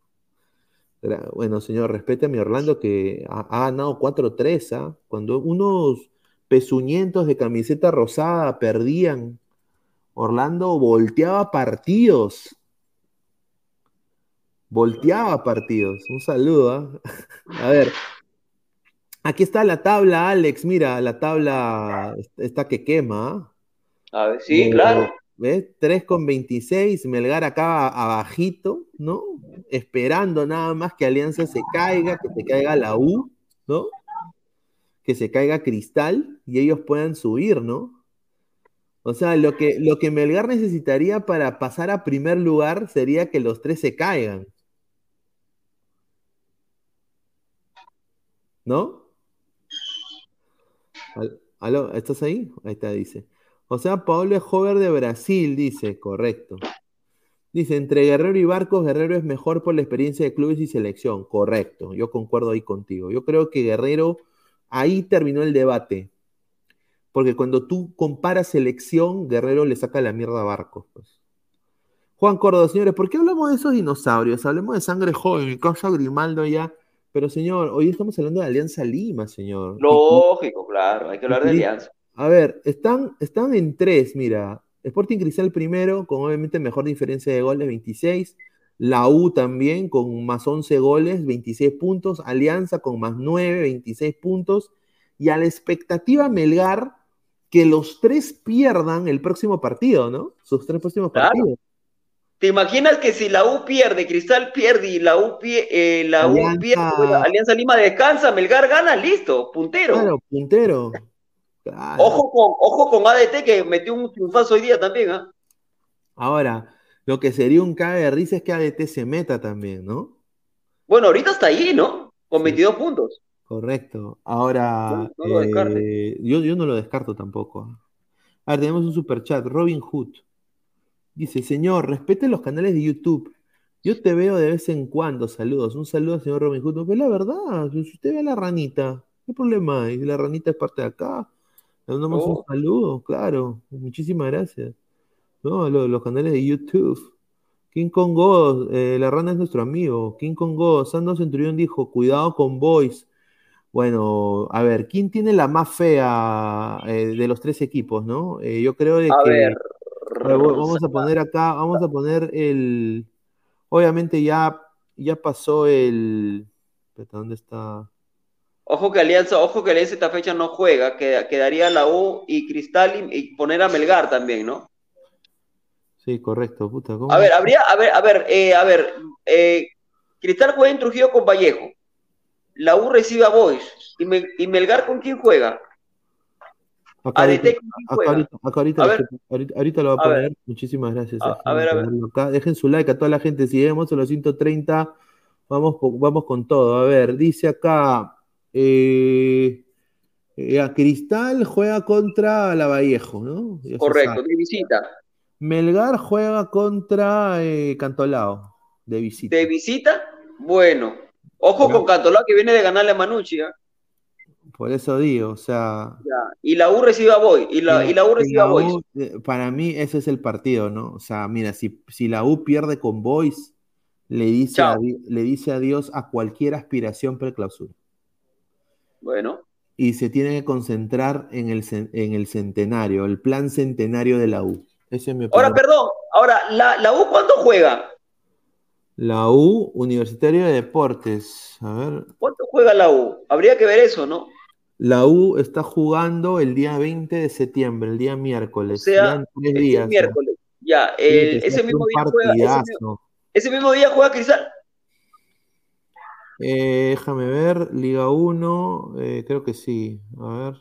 Bueno, señor, respete a mi Orlando que ha, ha ganado 4-3, ¿ah? Cuando unos pezuñentos de camiseta rosada perdían, Orlando volteaba partidos. Volteaba partidos. Un saludo, ¿ah? A ver. Aquí está la tabla, Alex. Mira, la tabla está que quema, ¿ah? A ver, sí, claro. ¿Ves? 3 con 26, Melgar acá abajito, ¿no? Esperando nada más que Alianza se caiga, que se caiga la U, ¿no? Que se caiga Cristal y ellos puedan subir, ¿no? O sea, lo que, lo que Melgar necesitaría para pasar a primer lugar sería que los tres se caigan. ¿No? Al- ¿Aló? ¿Estás ahí? Ahí está, dice. O sea, Paolo es joven de Brasil, dice, correcto. Dice, entre Guerrero y Barcos, Guerrero es mejor por la experiencia de clubes y selección. Correcto, yo concuerdo ahí contigo. Yo creo que Guerrero, ahí terminó el debate. Porque cuando tú comparas selección, Guerrero le saca la mierda a Barcos. pues. Juan Córdoba, señores, ¿por qué hablamos de esos dinosaurios? Hablemos de sangre joven, mi causa Grimaldo ya. Pero señor, hoy estamos hablando de Alianza Lima, señor. Lógico, claro. Hay que hablar de. Alianza. A ver, están, están en tres, mira. Sporting Cristal primero, con obviamente mejor diferencia de goles, 26. La U también, con más 11 goles, 26 puntos. Alianza con más 9, 26 puntos. Y a la expectativa Melgar, que los tres pierdan el próximo partido, ¿no? Sus tres próximos Claro. partidos. ¿Te imaginas que si la U pierde, Cristal pierde y la U, pie- eh, la U pierde, Alianza Lima descansa, Melgar gana, listo, puntero. Claro, puntero. Claro. Ojo con, ojo con ADT que metió un triunfazo hoy día también, ¿ah? Ahora, lo que sería un cague de risa es que ADT se meta también, ¿no? Bueno, ahorita está ahí, ¿no? Con Sí. 22 puntos. Correcto. Ahora, No, no lo descarte. eh, yo, yo no lo descarto tampoco. ¿ah? A ver, tenemos un super chat. Robin Hood dice: Señor, respete los canales de YouTube. Yo te veo de vez en cuando, saludos. Un saludo, señor Robin Hood. Pero la verdad, si usted ve a la ranita, ¿qué problema hay? La ranita es parte de acá. Le mandamos un Oh. saludo, claro. Muchísimas gracias. No, lo- los, canales de YouTube. King Kong Go, eh, la rana es nuestro amigo. King Kong Go, Sando Centurión dijo, cuidado con Boys. Bueno, a ver, ¿quién tiene la más fea eh, de los tres equipos, no? Eh, yo creo de A que... ver, a ver, voy- vamos a poner acá, vamos a poner el... Obviamente ya, ya pasó el... ¿Dónde está? Ojo que Alianza, ojo que Alianza esta fecha no juega, queda- quedaría la U y Cristal y, y poner a Melgar también, ¿no? Sí, correcto, puta. ¿cómo? A ver, habría, a ver, a ver, eh, a ver, eh, Cristal juega en Trujillo con Vallejo, la U recibe a Boys y, Mel- y Melgar con quién juega. Acá ahorita, con quién acá juega. ahorita- acá ahorita A lo ver. estoy- ahorita- ahorita lo voy a A ver. poner. Muchísimas gracias. A- ver, a ver. acá. Dejen su like a toda la gente. Si llegamos a los 130, vamos, vamos con todo. A ver, dice acá. Eh, eh, a Cristal juega contra la Vallejo, ¿no? Correcto, de visita. Melgar juega contra eh, Cantolao, de visita. De visita, bueno. Ojo con Cantolao que viene de ganarle a Manucci, ¿ah? Por eso digo, o sea. Ya. Y la U recibe a Boys, y la, y la U recibe a Boys. Para mí ese es el partido, ¿no? O sea, mira, si, si la U pierde con Boys, le dice, adi- le dice adiós a cualquier aspiración pre-clausura. Bueno, Y se tiene que concentrar en el, en el centenario, el plan centenario de la U. Ese es mi ahora, perdón, ahora, ¿la, la U cuándo juega? La U, Universitario de Deportes. A ver, ¿Cuánto juega la U? Habría que ver eso, ¿no? la U está jugando el día 20 de septiembre, el día miércoles. O sea, ya tres días. miércoles. Ya, el- que se ese mismo día juega, ese, ese mismo día juega Cristal. Eh, déjame ver, Liga 1, eh, creo que sí. A ver.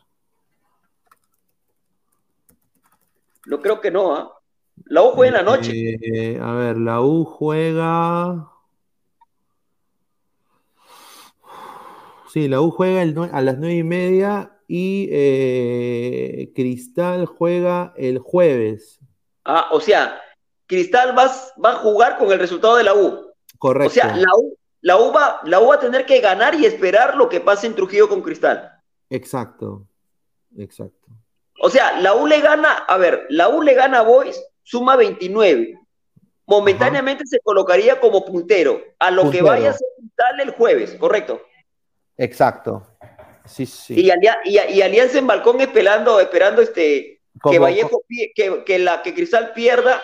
No creo que no, ¿ah? La U juega en la noche. Eh, a ver, la U juega. Sí, la U juega el a las nueve y media y Cristal juega el jueves. Ah, o sea, Cristal va, va a jugar con el resultado de la U. Correcto. O sea, la U, la, U va, la U va a tener que ganar y esperar lo que pase en Trujillo con Cristal. Exacto. Exacto. O sea, la U le gana, a ver, la U le gana a Boys, suma 29. Momentáneamente se colocaría como puntero a lo que vaya a ser Cristal el jueves, correcto. Exacto. Sí, sí. Y, Alia- y- y Alianza en balcón esperando, esperando este, que Vallejo que, que la, que Cristal pierda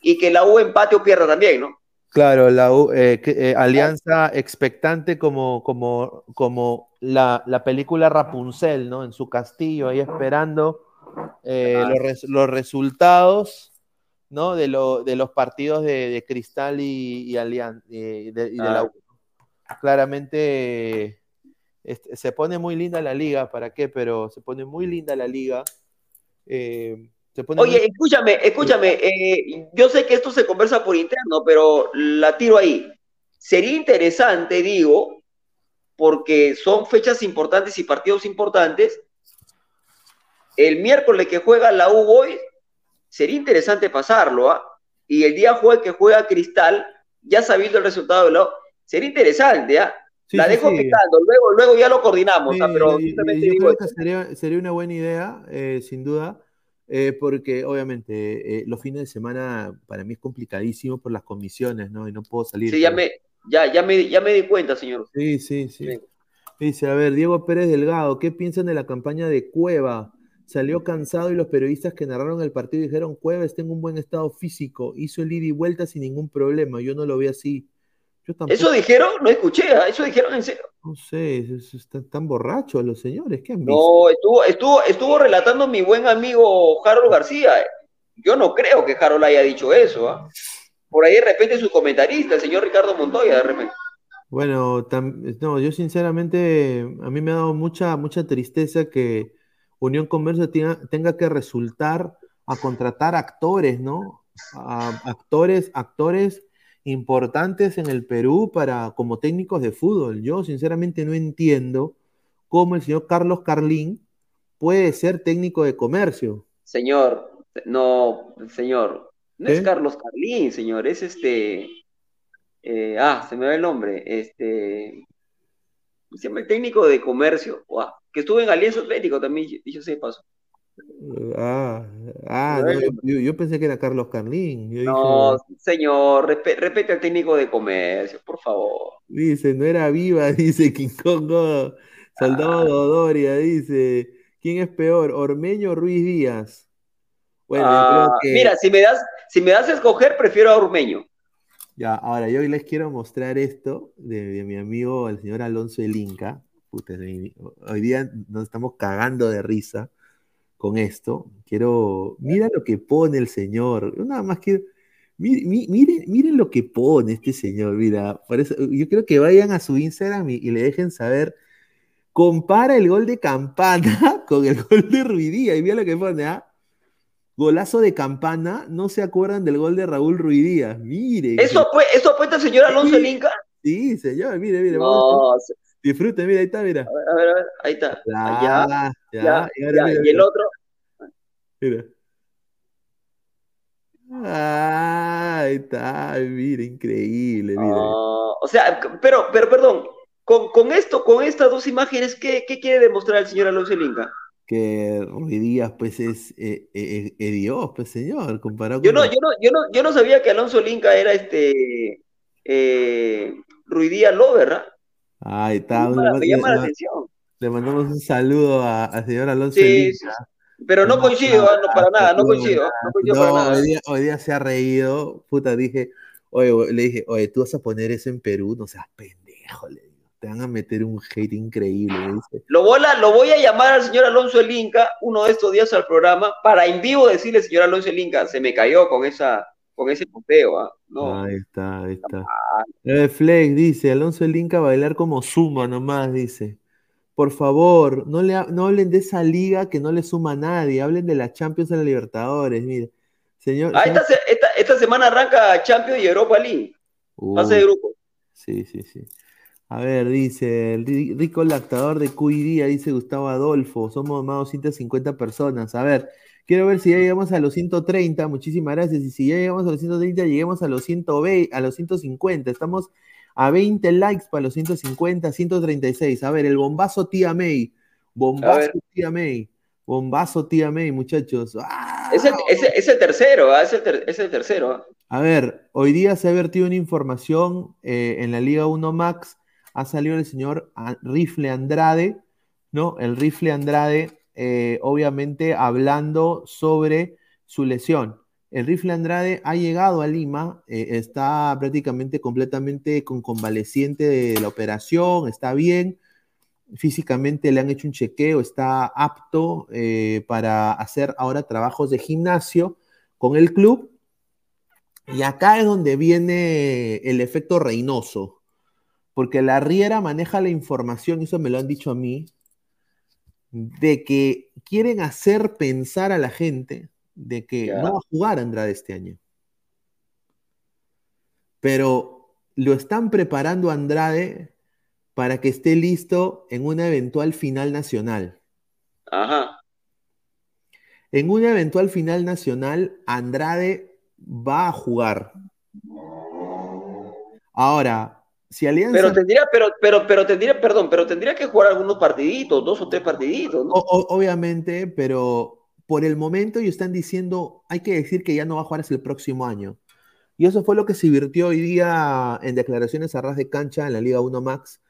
y que la U empate o pierda también, ¿no? Claro, la eh, eh, alianza expectante como, como, como la, la película Rapunzel, ¿no? En su castillo, ahí esperando eh, Ah. los, res- los resultados, ¿no? De, lo- de los partidos de, de Cristal y, y, Alian- y de, y de la Ah. U. Claramente este, se pone muy linda la liga, ¿para qué? Pero se pone muy linda la liga. eh, muy- Oye, escúchame, escúchame, eh, yo sé que esto se conversa por interno, pero la tiro ahí. Sería interesante, digo, porque son fechas importantes y partidos importantes. El miércoles que juega la U Boys, sería interesante pasarlo, ¿ah? Y el día jueves que juega Cristal, ya sabiendo el resultado de la U, sería interesante, ¿ah? Sí, la sí, dejo sí. picando, luego, luego ya lo coordinamos, ¿ah? pero yo digo creo que sería, sería una buena idea, eh, sin duda, eh, porque obviamente eh, los fines de semana para mí es complicadísimo por las comisiones, ¿no? Y no puedo salir. Sí, ya me, ya, ya me, ya me di cuenta, señor. Sí, sí, sí. Dice, a ver, Diego Pérez Delgado, ¿qué piensan de la campaña de Cueva? Salió cansado y los periodistas que narraron el partido dijeron, Cueva está en un buen estado físico, hizo el ida y vuelta sin ningún problema, yo no lo veo así. Yo tampoco, ¿Eso dijeron? No escuché, ¿ah? ¿eso dijeron en serio? no sé, es- es- están tan borrachos los señores, ¿qué han visto? No, estuvo, estuvo, estuvo relatando mi buen amigo Harold García. eh. Yo no creo que Harold haya dicho eso, ¿ah? Por ahí de repente su comentarista, el señor Ricardo Montoya, de repente. Bueno, no, yo sinceramente, a mí me ha dado mucha, mucha tristeza que Unión Comercio tenga, tenga que resultar a contratar actores, ¿no? A- actores, actores importantes en el Perú para, como técnicos de fútbol. Yo sinceramente no entiendo cómo el señor Carlos Carlín puede ser técnico de comercio. Señor, no, señor, no es ¿Qué? Carlos Carlín, señor, es este, eh, ah, se me va el nombre, este, ¿cómo se llama el técnico de comercio, que estuvo en Alianza Atlético también, dicho sea de paso. Ah, ah, no, yo, nombre. yo- yo pensé que era Carlos Carlín. Yo No, dije, señor, respe- respete al técnico de comercio, por favor. dice, no era viva, dice King Kong, oh, Soldado Ah. Dodoria, dice, ¿quién es peor, Ormeño o Ruiz Díaz? Bueno, creo Ah, que, mira, si me das, si me das a escoger, prefiero a Urmeño. ya, ahora yo les quiero mostrar esto de, de mi amigo, el señor Alonso el Inca. Puta, hoy día nos estamos cagando de risa con esto. Quiero, mira lo que pone el señor. Yo nada más quiero, mi- mi- miren, miren lo que pone este señor. Mira, por eso yo creo que vayan a su Instagram y, y le dejen saber. Compara el gol de Campana con el gol de Ruidía. Y mira lo que pone, ¿ah? Golazo de Campana. No se acuerdan del gol de Raúl Ruidía. Miren. ¿Eso, apue- ¿Eso apuesta el señor Alonso el Inca? Sí, señor, mire, mire. vamos, No, se- disfruten, mira, ahí está, mira. a ver, a ver, ahí está. Ya, ya, ya, y ahora ya. mira, Y el otro, mira. Ah, ahí está, mira, increíble, mira. Ah, o sea, pero, pero perdón, con, con esto, con estas dos imágenes, ¿qué, qué quiere demostrar el señor Alonso el Inca? Que Ruiz Díaz, pues, es eh, eh, eh, Dios, pues, señor, comparado Yo con... no, yo no, yo no, yo no sabía que Alonso el Inca era este eh, Ruidía Lover, ¿verdad? Ahí está, me llama la atención. le mandamos un saludo al señor Alonso Sí. Pero no Un coincido, ah, no, para nada, no coincido, no coincido para No, nada. hoy día, hoy día se ha reído. Puta, dije, oye, le dije, oye, tú vas a poner eso en Perú, no seas pendejo, le digo. Te van a meter un hate increíble, dice. Lo voy, a, lo voy a llamar al señor Alonso el Inca uno de estos días al programa para en vivo decirle, señor Alonso el Inca, se me cayó con esa, con ese puteo, ¿ah? No, Ahí está, ahí está. Eh, Flex dice, Alonso el Inca bailar como Zumba nomás, dice. Por favor, no, le, ha- no hablen de esa liga que no le suma a nadie, hablen de la Champions de la Libertadores, mire. Señor, Ah, esta, se- esta, esta semana arranca Champions y Europa League, fase de Uy, grupo. Sí, sí, sí. A ver, dice, el ri- rico lactador de Cuiría, dice Gustavo Adolfo, somos más de 150 personas. A ver, quiero ver si ya llegamos a los 130, muchísimas gracias. Y si ya llegamos a los 130, lleguemos a los 120, a los 150. Estamos a 20 likes para los 150, 136. A ver, el bombazo tía May, bombazo tía May, bombazo tía May, muchachos. ¡Ah! Es el, es el- es el tercero, ¿ah? es, el ter- es el tercero. A ver, hoy día se ha vertido una información eh, en la Liga 1 Max. Ha salido el señor Rifle Andrade, ¿no? El Rifle Andrade, eh, obviamente hablando sobre su lesión. El Rifle Andrade ha llegado a Lima, eh, está prácticamente completamente con convaleciente de la operación, está bien. Físicamente le han hecho un chequeo, está apto eh, para hacer ahora trabajos de gimnasio con el club. Y acá es donde viene el efecto Reynoso, porque la Riera maneja la información, eso me lo han dicho a mí, de que quieren hacer pensar a la gente de que no va a jugar Andrade este año. Pero lo están preparando a Andrade para que esté listo en una eventual final nacional. Ajá. En una eventual final nacional, Andrade va a jugar. Ahora, si Alianza. Pero tendría, pero, pero, pero tendría, perdón, pero tendría que jugar algunos partiditos, dos o tres partiditos, ¿no? O- obviamente, pero por el momento ellos están diciendo, hay que decir que ya no va a jugar hasta el próximo año. Y eso fue lo que se virtió hoy día en declaraciones a ras de cancha en la Liga 1 Max,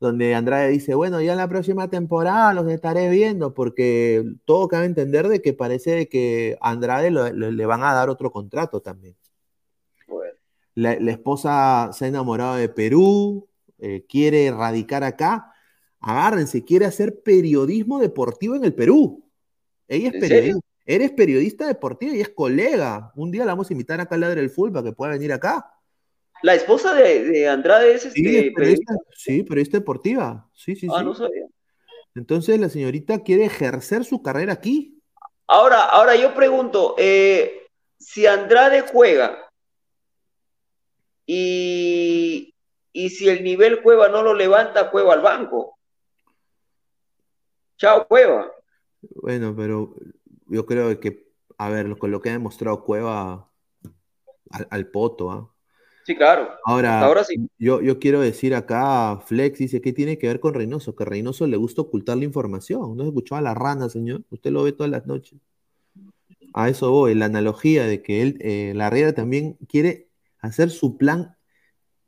donde Andrade dice, bueno, ya en la próxima temporada los estaré viendo, porque todo cabe entender de que parece de que a Andrade lo- lo- le van a dar otro contrato también. La, la esposa se ha enamorado de Perú, eh, quiere radicar acá. Agárrense, quiere hacer periodismo deportivo en el Perú. Ella es ¿En periodista. Eres periodista deportiva y es colega. Un día la vamos a invitar acá al Ladre del Fútbol para que pueda venir acá. La esposa de, de Andrade es este Sí, es periodista, periodista. sí, periodista deportiva. Sí, sí, Ah, sí. no sabía. Entonces la señorita quiere ejercer su carrera aquí. Ahora, ahora yo pregunto, eh, si Andrade juega y, y si el nivel Cueva no lo levanta, Cueva al banco. Chao, Cueva. Bueno, pero yo creo que, a ver, con lo que ha demostrado Cueva al, al poto, ¿ah? Sí, claro. Ahora, ahora sí. yo, yo quiero decir acá, Flex dice, ¿qué tiene que ver con Reynoso? Que a Reynoso le gusta ocultar la información. No escuchó a la rana, señor. Usted lo ve todas las noches. A eso voy, la analogía de que él, eh, la Riera también quiere hacer su plan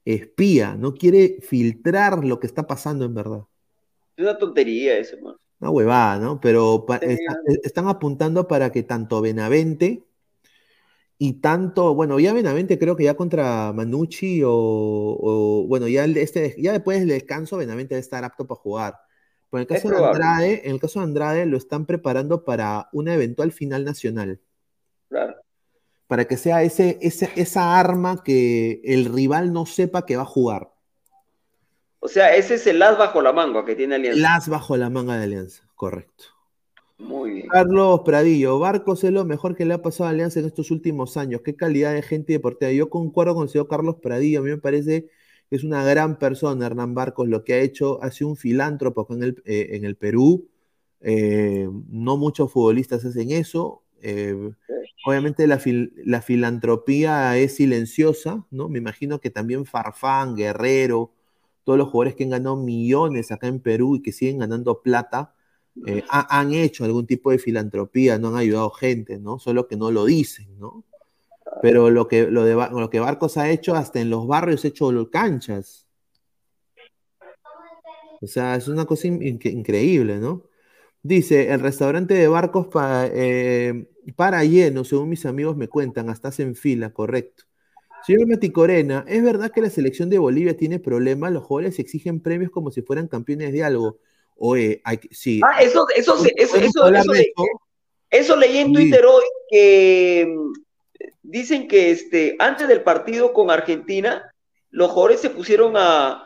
espía, no quiere filtrar lo que está pasando en verdad. Es una tontería eso, man. Una huevada, ¿no? Pero está- están apuntando para que tanto Benavente y tanto, bueno, ya Benavente creo que ya contra Manucci o, o, bueno, ya, el- este, ya después del descanso Benavente debe estar apto para jugar. Pero en el caso de. Andrade, en el caso de Andrade lo están preparando para una eventual final nacional. Claro. Para que sea ese, ese, esa arma que el rival no sepa que va a jugar. O sea, ese es el as bajo la manga que tiene Alianza. El as bajo la manga de Alianza, correcto. Muy bien. Carlos Pradillo, Barcos es lo mejor que le ha pasado a Alianza en estos últimos años. Qué calidad de gente deportiva. Yo concuerdo con el señor Carlos Pradillo. A mí me parece que es una gran persona, Hernán Barcos. Lo que ha hecho, ha sido un filántropo en el, eh, en el Perú. Eh, no muchos futbolistas hacen eso. Eh, obviamente la, fil- la filantropía es silenciosa, ¿no? Me imagino que también Farfán, Guerrero, todos los jugadores que han ganado millones acá en Perú y que siguen ganando plata, eh, ha- han hecho algún tipo de filantropía, no han ayudado gente, ¿no? Solo que no lo dicen, ¿no? Pero lo que, lo de, Bar- lo que Barcos ha hecho, hasta en los barrios, ha hecho canchas. O sea, es una cosa in- increíble, ¿no? Dice, el restaurante de Barcos pa- eh, para lleno, según mis amigos me cuentan, hasta hacen fila, correcto. Señor Mati Corena, ¿es verdad que la selección de Bolivia tiene problemas? Los jugadores exigen premios como si fueran campeones de algo. Oye, hay sí. Ah, eso, eso, eso, ¿Podemos eso, eso le- eso? leí en Sí. Twitter hoy que mm, dicen que este, antes del partido con Argentina, los jugadores se pusieron a,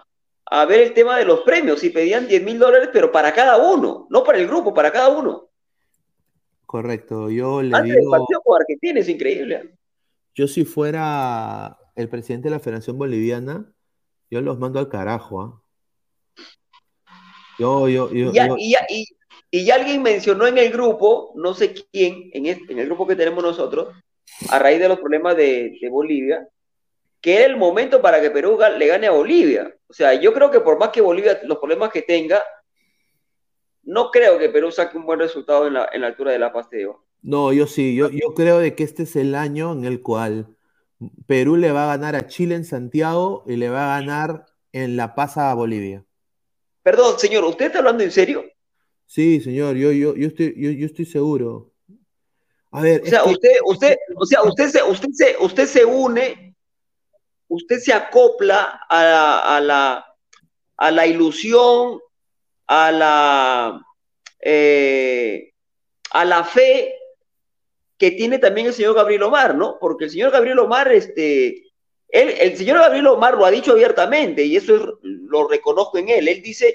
a ver el tema de los premios y pedían 10 mil dólares, pero para cada uno, no para el grupo, para cada uno. Correcto, yo le Antes digo, partido con Argentina, es increíble. yo si fuera el presidente de la Federación Boliviana, yo los mando al carajo, ¿ah? Yo, yo, yo, Y, ya- yo- y ya- y- y ya alguien mencionó en el grupo, no sé quién, en, este- en el grupo que tenemos nosotros, a raíz de los problemas de, de Bolivia, que era el momento para que Perú le gane a Bolivia. O sea, yo creo que por más que Bolivia, los problemas que tenga, no creo que Perú saque un buen resultado en la, en la altura de la Paz de no, yo sí, yo, yo creo de que este es el año en el cual Perú le va a ganar a Chile en Santiago y le va a ganar en La Paz a Bolivia. Perdón, señor, ¿usted está hablando en serio? Sí, señor, yo, yo, yo estoy, yo, yo estoy seguro. A ver, O sea, es que- usted, usted, o sea, usted se, usted se, usted se une, usted se acopla a la, ilusión, a la, eh, a la fe que tiene también el señor Gabriel Omar, ¿no? Porque el señor Gabriel Omar, este, el señor Gabriel Omar lo ha dicho abiertamente y eso es- lo reconozco en él. Él dice,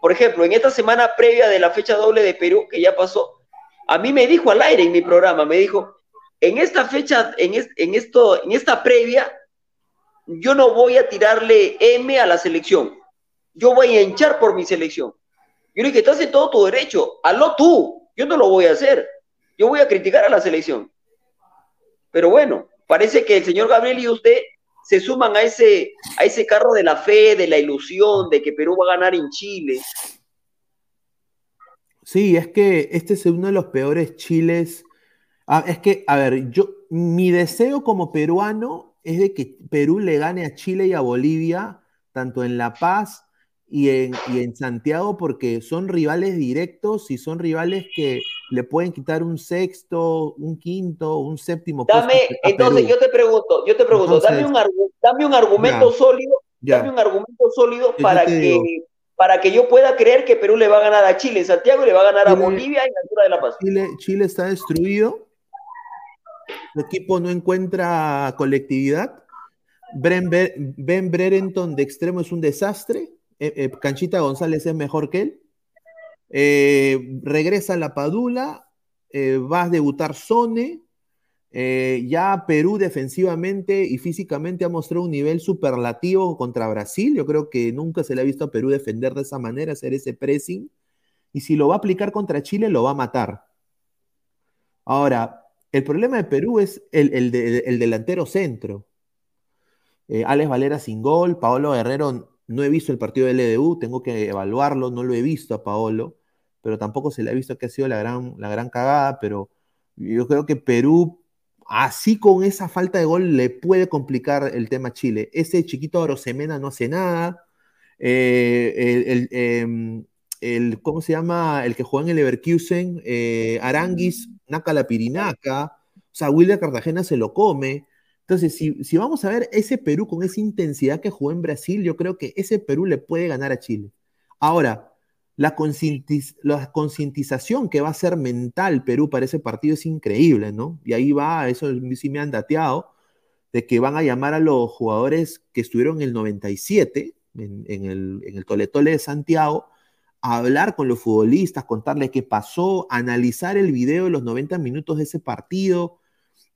por ejemplo, en esta semana previa de la fecha doble de Perú, que ya pasó, a mí me dijo al aire en mi programa, me dijo, en esta fecha, en esto, en esta previa, yo no voy a tirarle M a la selección. Yo voy a hinchar por mi selección. Yo le dije, estás en todo tu derecho, hazlo tú, yo no lo voy a hacer. Yo voy a criticar a la selección. Pero bueno, parece que el señor Gabriel y usted se suman a ese, a ese carro de la fe, de la ilusión, de que Perú va a ganar en Chile. Sí, es que este es uno de los peores chiles. Ah, es que, a ver, yo, mi deseo como peruano es de que Perú le gane a Chile y a Bolivia, tanto en La Paz y en, y en Santiago, porque son rivales directos y son rivales que le pueden quitar un sexto, un quinto, un séptimo Dame, entonces Perú. yo te pregunto, yo te pregunto, dame, un argu- dame un argumento Ya. sólido, Ya. dame un argumento sólido Yo para que, digo. para que yo pueda creer que Perú le va a ganar a Chile Santiago le va a ganar a Bolivia en la altura de La Paz. Chile, Chile está destruido. Su equipo no encuentra colectividad. Ber- Ben Brereton de extremo es un desastre. Eh, eh, Canchita González es mejor que él. Eh, regresa la Padula. va a debutar Sone. Ya Perú defensivamente y físicamente ha mostrado un nivel superlativo contra Brasil. Yo creo que nunca se le ha visto a Perú defender de esa manera, hacer ese pressing. Y si lo va a aplicar contra Chile, lo va a matar. Ahora, el problema de Perú es el, el de- el delantero centro. Eh, Alex Valera sin gol, Paolo Guerrero, no he visto el partido del LDU, tengo que evaluarlo, no lo he visto a Paolo, pero tampoco se le ha visto que ha sido la gran, la gran cagada, pero yo creo que Perú, así con esa falta de gol, le puede complicar el tema a Chile. Ese chiquito Arosemena no hace nada, eh, el, em, el- ¿cómo se llama? El que juega en el Leverkusen, eh, Aranguis, Naca la Pirinaca, o sea, Wilder Cartagena se lo come. Entonces, si, si vamos a ver ese Perú con esa intensidad que jugó en Brasil, yo creo que ese Perú le puede ganar a Chile. Ahora, la, concientiz- la concientización que va a ser mental Perú para ese partido es increíble, ¿no? Y ahí va, eso sí me han dateado, de que van a llamar a los jugadores que estuvieron en el 97, en, en el, en el Tole Tole de Santiago, hablar con los futbolistas, contarles qué pasó, analizar el video de los 90 minutos de ese partido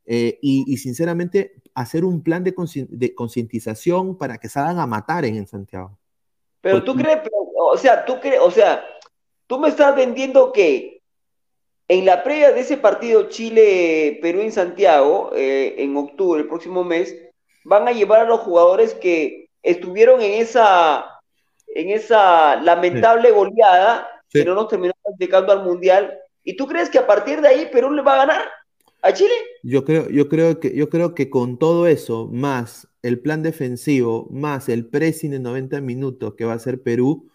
eh, y, y sinceramente hacer un plan de, concientización para que salgan a matar en, Santiago. Pero tú crees, o sea, tú crees, o sea, tú me estás vendiendo que en la previa de ese partido Chile-Perú en Santiago, eh, en octubre, el próximo mes, van a llevar a los jugadores que estuvieron en esa, en esa lamentable goleada Sí. que no nos terminó clasificando al Mundial. ¿Y tú crees que a partir de ahí Perú le va a ganar a Chile? Yo creo, yo creo que, yo creo que con todo eso, más el plan defensivo, más el pressing de 90 minutos que va a hacer Perú,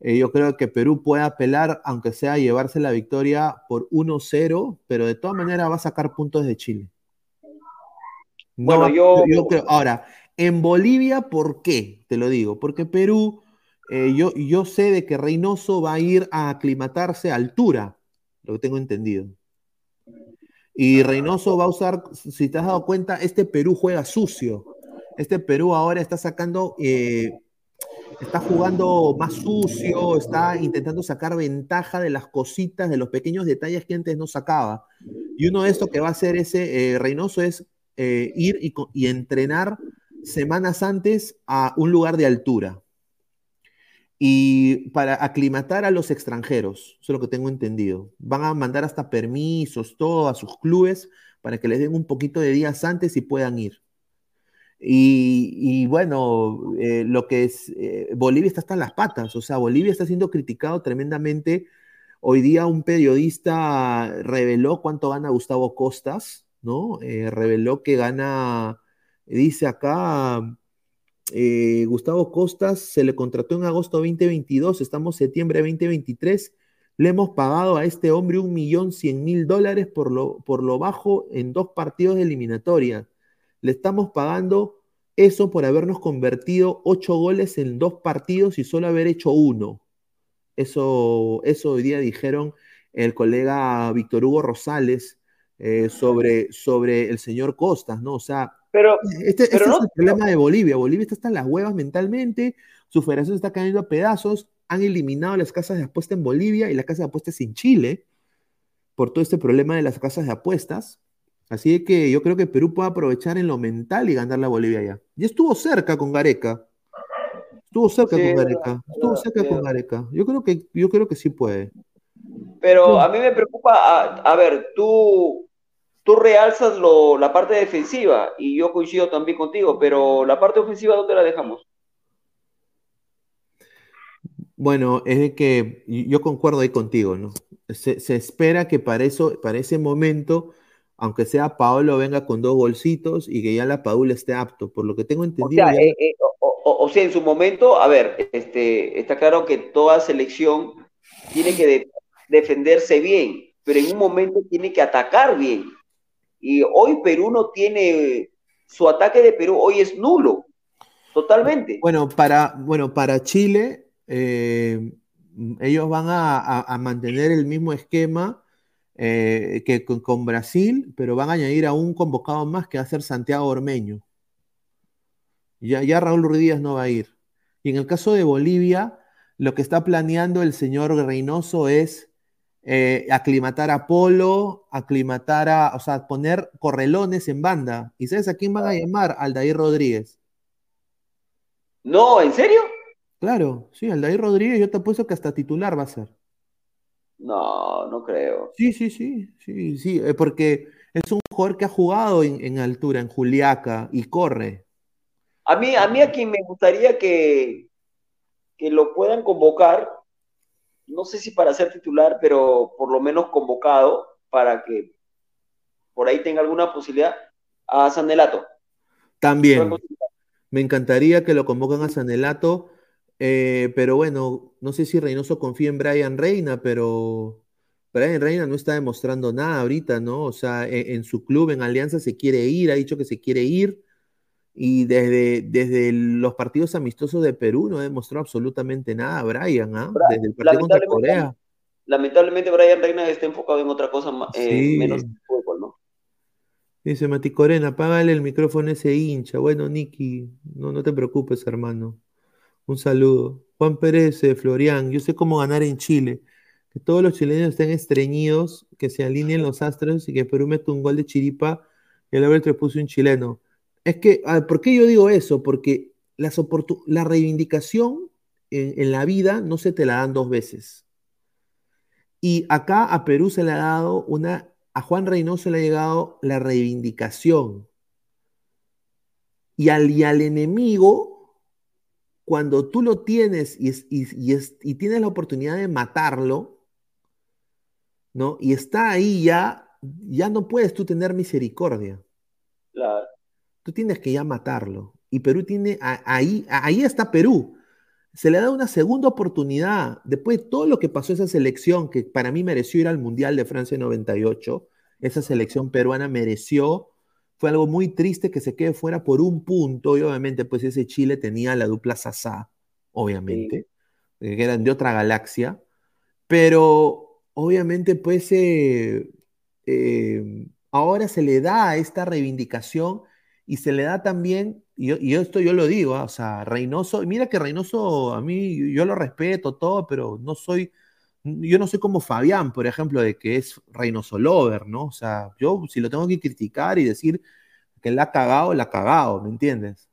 eh, yo creo que Perú puede apelar, aunque sea llevarse la victoria por 1-0, pero de todas maneras va a sacar puntos de Chile. No Bueno, yo- yo creo- ahora, en Bolivia, ¿por qué? Te lo digo, porque Perú, eh, yo, yo sé de que Reynoso va a ir a aclimatarse a altura, lo que tengo entendido. Y Reynoso va a usar, si te has dado cuenta, este Perú juega sucio. Este Perú ahora está sacando, eh, está jugando más sucio, está intentando sacar ventaja de las cositas, de los pequeños detalles que antes no sacaba. Y uno de estos que va a hacer ese eh, Reynoso es eh, ir y entrenar semanas antes a un lugar de altura. Y para aclimatar a los extranjeros, eso es lo que tengo entendido. Van a mandar hasta permisos, todo a sus clubes para que les den un poquito de días antes y puedan ir. Y, bueno, eh, lo que es, eh, Bolivia está hasta las patas, o sea, Bolivia está siendo criticado tremendamente. Hoy día un periodista reveló cuánto gana Gustavo Costas, ¿no? Eh, reveló que gana, dice acá, eh, Gustavo Costas se le contrató en agosto 2022, estamos septiembre 2023, le hemos pagado a este hombre un millón cien mil dólares por lo, por lo bajo en dos partidos de eliminatoria. Le estamos pagando eso por habernos convertido ocho goles en dos partidos y solo haber hecho uno. Eso, eso hoy día dijeron el colega Víctor Hugo Rosales eh, sobre, sobre el señor Costas, ¿no? O sea, Pero, este, este pero es no- el problema de Bolivia. Bolivia está en las huevas mentalmente, su federación está cayendo a pedazos, han eliminado las casas de apuesta en Bolivia y las casas de apuestas en Chile por todo este problema de las casas de apuestas. Así que yo creo que Perú puede aprovechar en lo mental y ganarle a Bolivia ya. Y estuvo cerca con Gareca. Estuvo cerca Sí, con es Gareca. Estuvo cerca sí, con es Gareca. Yo creo que, yo creo que sí puede. Pero a mí me preocupa, a, a ver, tú, tú realzas lo, la parte defensiva y yo coincido también contigo, pero la parte ofensiva, ¿dónde la dejamos? Bueno, es de que yo concuerdo ahí contigo, ¿no? Se, se espera que para eso, para ese momento, aunque sea Paolo venga con dos bolsitos y que ya la Padula esté apto. Por lo que tengo O entendido, sea, ya- eh, eh, o, o- o sea, en su momento, a ver, este, está claro que toda selección tiene que de- defenderse bien, pero en un momento tiene que atacar bien. Y hoy Perú no tiene, su ataque de Perú hoy es nulo, totalmente. Bueno, para, bueno, para Chile, eh, ellos van a, mantener el mismo esquema eh, que con, con Brasil, pero van a añadir a un convocado más que va a ser Santiago Ormeño. Ya, ya Raúl Ruiz Díaz no va a ir. Y en el caso de Bolivia, lo que está planeando el señor Reynoso es eh, aclimatar a Polo, aclimatar a, o sea, poner correlones en banda. ¿Y sabes a quién van a llamar? Aldair Rodríguez. No, ¿en serio? Claro, sí, Aldair Rodríguez, yo te apuesto que hasta titular va a ser. No, no creo. Sí, sí, sí, sí, sí, eh, porque es un jugador que ha jugado en, en altura, en Juliaca, y corre. A mí, a mí a quien me gustaría que, que lo puedan convocar, no sé si para ser titular, pero por lo menos convocado para que por ahí tenga alguna posibilidad, a Sanelato. También. Me encantaría que lo convocan a Sanelato, eh, pero bueno, no sé si Reynoso confía en Brian Reina, pero Brian Reina no está demostrando nada ahorita, ¿no? O sea, en, en su club, en Alianza, se quiere ir, ha dicho que se quiere ir. Y desde, desde los partidos amistosos de Perú no demostró absolutamente nada Brian, ¿ah? Desde el partido contra Corea. Lamentablemente Brian Reina está enfocado en otra cosa eh, Sí. menos fútbol, ¿no? Dice Mati Corena, apágale el micrófono a ese hincha. Bueno, Nicky, no, no te preocupes, hermano. Un saludo. Juan Pérez, eh, Florian, yo sé cómo ganar en Chile. Que todos los chilenos estén estreñidos, que se alineen los astros y que Perú meta un gol de chiripa y el árbitro puso un chileno. Es que, ¿por qué yo digo eso? Porque la reivindicación en, en la vida no se te la dan dos veces. Y acá a Perú se le ha dado una, a Juan Reynoso le ha llegado la reivindicación. Y al, y al enemigo, cuando tú lo tienes y, es- y es- y tienes la oportunidad de matarlo, ¿no? Y está ahí ya, ya no puedes tú tener misericordia. Claro. Tú tienes que ya matarlo. Y Perú tiene, ahí, ahí está Perú. Se le da una segunda oportunidad. Después de todo lo que pasó esa selección, que para mí mereció ir al Mundial de Francia 98, esa selección peruana mereció. Fue algo muy triste que se quede fuera por un punto. Y obviamente, pues ese Chile tenía la dupla Sasá, obviamente, eh, que eran de otra galaxia. Pero obviamente, pues eh, eh, ahora se le da esta reivindicación y se le da también, y yo, esto yo lo digo, ah, o sea, Reynoso, mira que Reynoso, a mí yo lo respeto todo, pero no soy, yo no soy como Fabián, por ejemplo, de que es Reynoso Lover, ¿no? O sea, yo si lo tengo que criticar y decir que la ha cagado, la ha cagado, ¿me entiendes?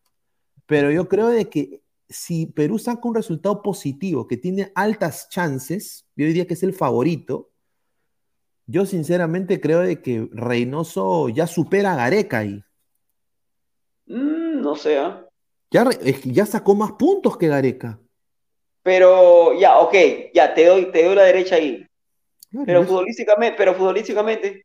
Pero yo creo de que si Perú saca un resultado positivo, que tiene altas chances, yo diría que es el favorito, yo sinceramente creo de que Reynoso ya supera a Gareca ahí. No sé. Ya, ya sacó más puntos que Gareca. Pero ya, ok, ya, te doy, te doy la derecha ahí. Claro, Pero futbolísticamente, pero futbolísticamente,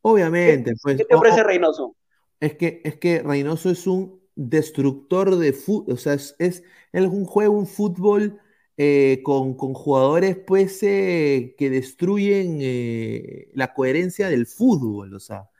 obviamente, pues. ¿qué te Reynoso? es que, es que Reynoso es un destructor de fútbol, o sea, es, es, es un juego, un fútbol eh, con, con jugadores pues eh, que destruyen eh, la coherencia del fútbol, o sea,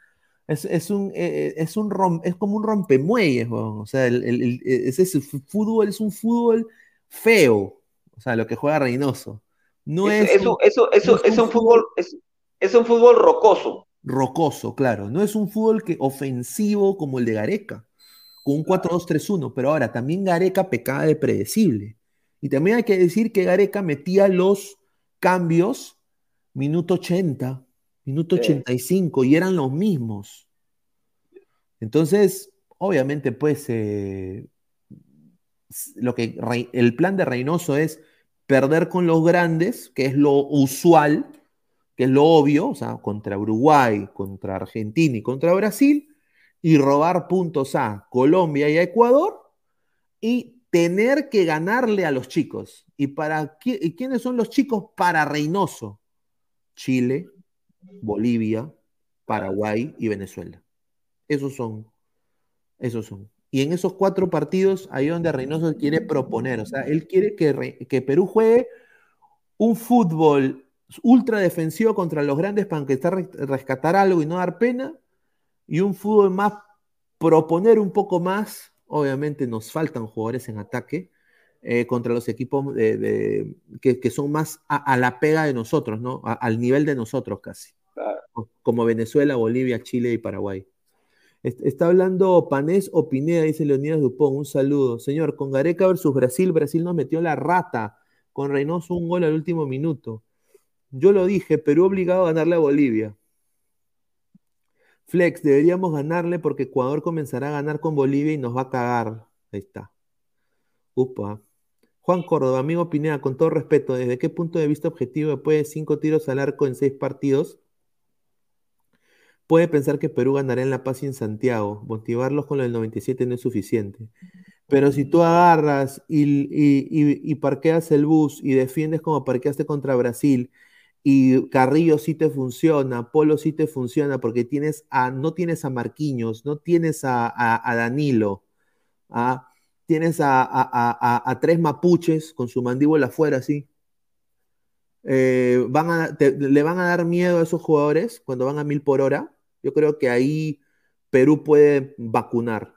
es, es un, eh, es, un rom- es como un rompemuelles, weón, o sea, el, el- el- ese es- fútbol es un fútbol feo, o sea, lo que juega Reynoso. No es eso, un- eso, eso, no es es un un fútbol, es, es un fútbol rocoso. rocoso, claro. No es un fútbol que, ofensivo como el de Gareca, con un 4-2-3-1, pero ahora también Gareca pecaba de predecible. Y también hay que decir que Gareca metía los cambios minuto 80, minuto Sí. 85, y eran los mismos. Entonces, obviamente, pues, eh, lo que el plan de Reynoso es perder con los grandes, que es lo usual, que es lo obvio, o sea, contra Uruguay, contra Argentina y contra Brasil, y robar puntos a Colombia y a Ecuador, y tener que ganarle a los chicos. ¿Y para qui- y quiénes son los chicos? Para Reynoso. Chile, Bolivia, Paraguay y Venezuela. Esos son. Esos son. Y en esos cuatro partidos, ahí donde Reynoso quiere proponer. O sea, él quiere que, que Perú juegue un fútbol ultra defensivo contra los grandes para re- rescatar algo y no dar pena. Y un fútbol más, proponer un poco más. Obviamente nos faltan jugadores en ataque eh, contra los equipos de- de- que, que son más a, a la pega de nosotros, ¿no? A- al nivel de nosotros casi. Claro. Como Venezuela, Bolivia, Chile y Paraguay. Est- Está hablando Panés o Pineda, dice Leonidas Dupont. Un saludo. Señor, con Gareca versus Brasil, Brasil nos metió la rata. Con Reynoso un gol al último minuto. Yo lo dije, Perú obligado a ganarle a Bolivia. Flex, deberíamos ganarle porque Ecuador comenzará a ganar con Bolivia y nos va a cagar. Ahí está. Upa. Juan Córdoba, amigo Pineda, con todo respeto, ¿desde qué punto de vista objetivo después de cinco tiros al arco en seis partidos? puede pensar que Perú ganará en La Paz y en Santiago. Motivarlos con lo del 97 no es suficiente. Pero si tú agarras y, y- y- parqueas el bus y defiendes como parqueaste contra Brasil y Carrillo sí te funciona, Polo sí te funciona porque tienes a, no tienes a Marquinhos, no tienes a, a- a Danilo, ¿ah? Tienes a, a- a- a- a tres mapuches con su mandíbula afuera así. Eh, van a, te- le van a dar miedo a esos jugadores cuando van a mil por hora. Yo creo que ahí Perú puede vacunar.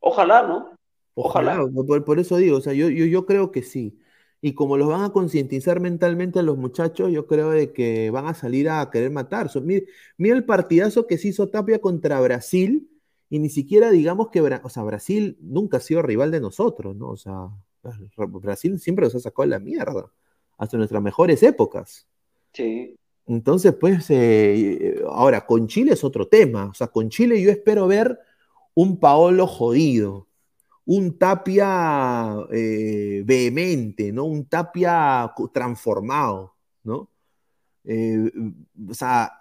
Ojalá, ¿no? Ojalá, Por, por eso digo, o sea, yo, yo, yo creo que sí. Y como los van a concientizar mentalmente a los muchachos, yo creo de que van a salir a querer matar. So, mira, mira el partidazo que se hizo Tapia contra Brasil, y ni siquiera digamos que, Bra- o sea, Brasil nunca ha sido rival de nosotros, ¿no? O sea, Brasil siempre nos ha sacado la mierda, hasta nuestras mejores épocas. Sí. Entonces, pues, eh, ahora, con Chile es otro tema. O sea, con Chile yo espero ver un Paolo jodido, un Tapia eh, vehemente, ¿no? Un Tapia transformado, ¿no? Eh, o sea,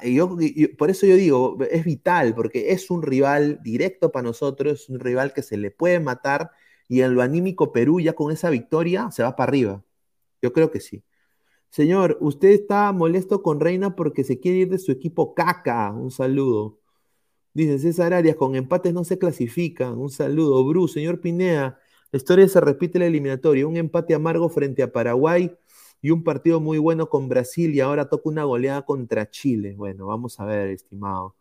por eso yo digo, es vital, porque es un rival directo para nosotros, es un rival que se le puede matar, y en lo anímico Perú ya con esa victoria se va para arriba. Yo creo que sí. Señor, usted está molesto con Reina porque se quiere ir de su equipo caca. Un saludo. Dice César Arias, con empates no se clasifican. Un saludo. Bruce, señor Pineda, la historia se repite en la eliminatoria. Un empate amargo frente a Paraguay y un partido muy bueno con Brasil y ahora toca una goleada contra Chile. Bueno, vamos a ver, estimado.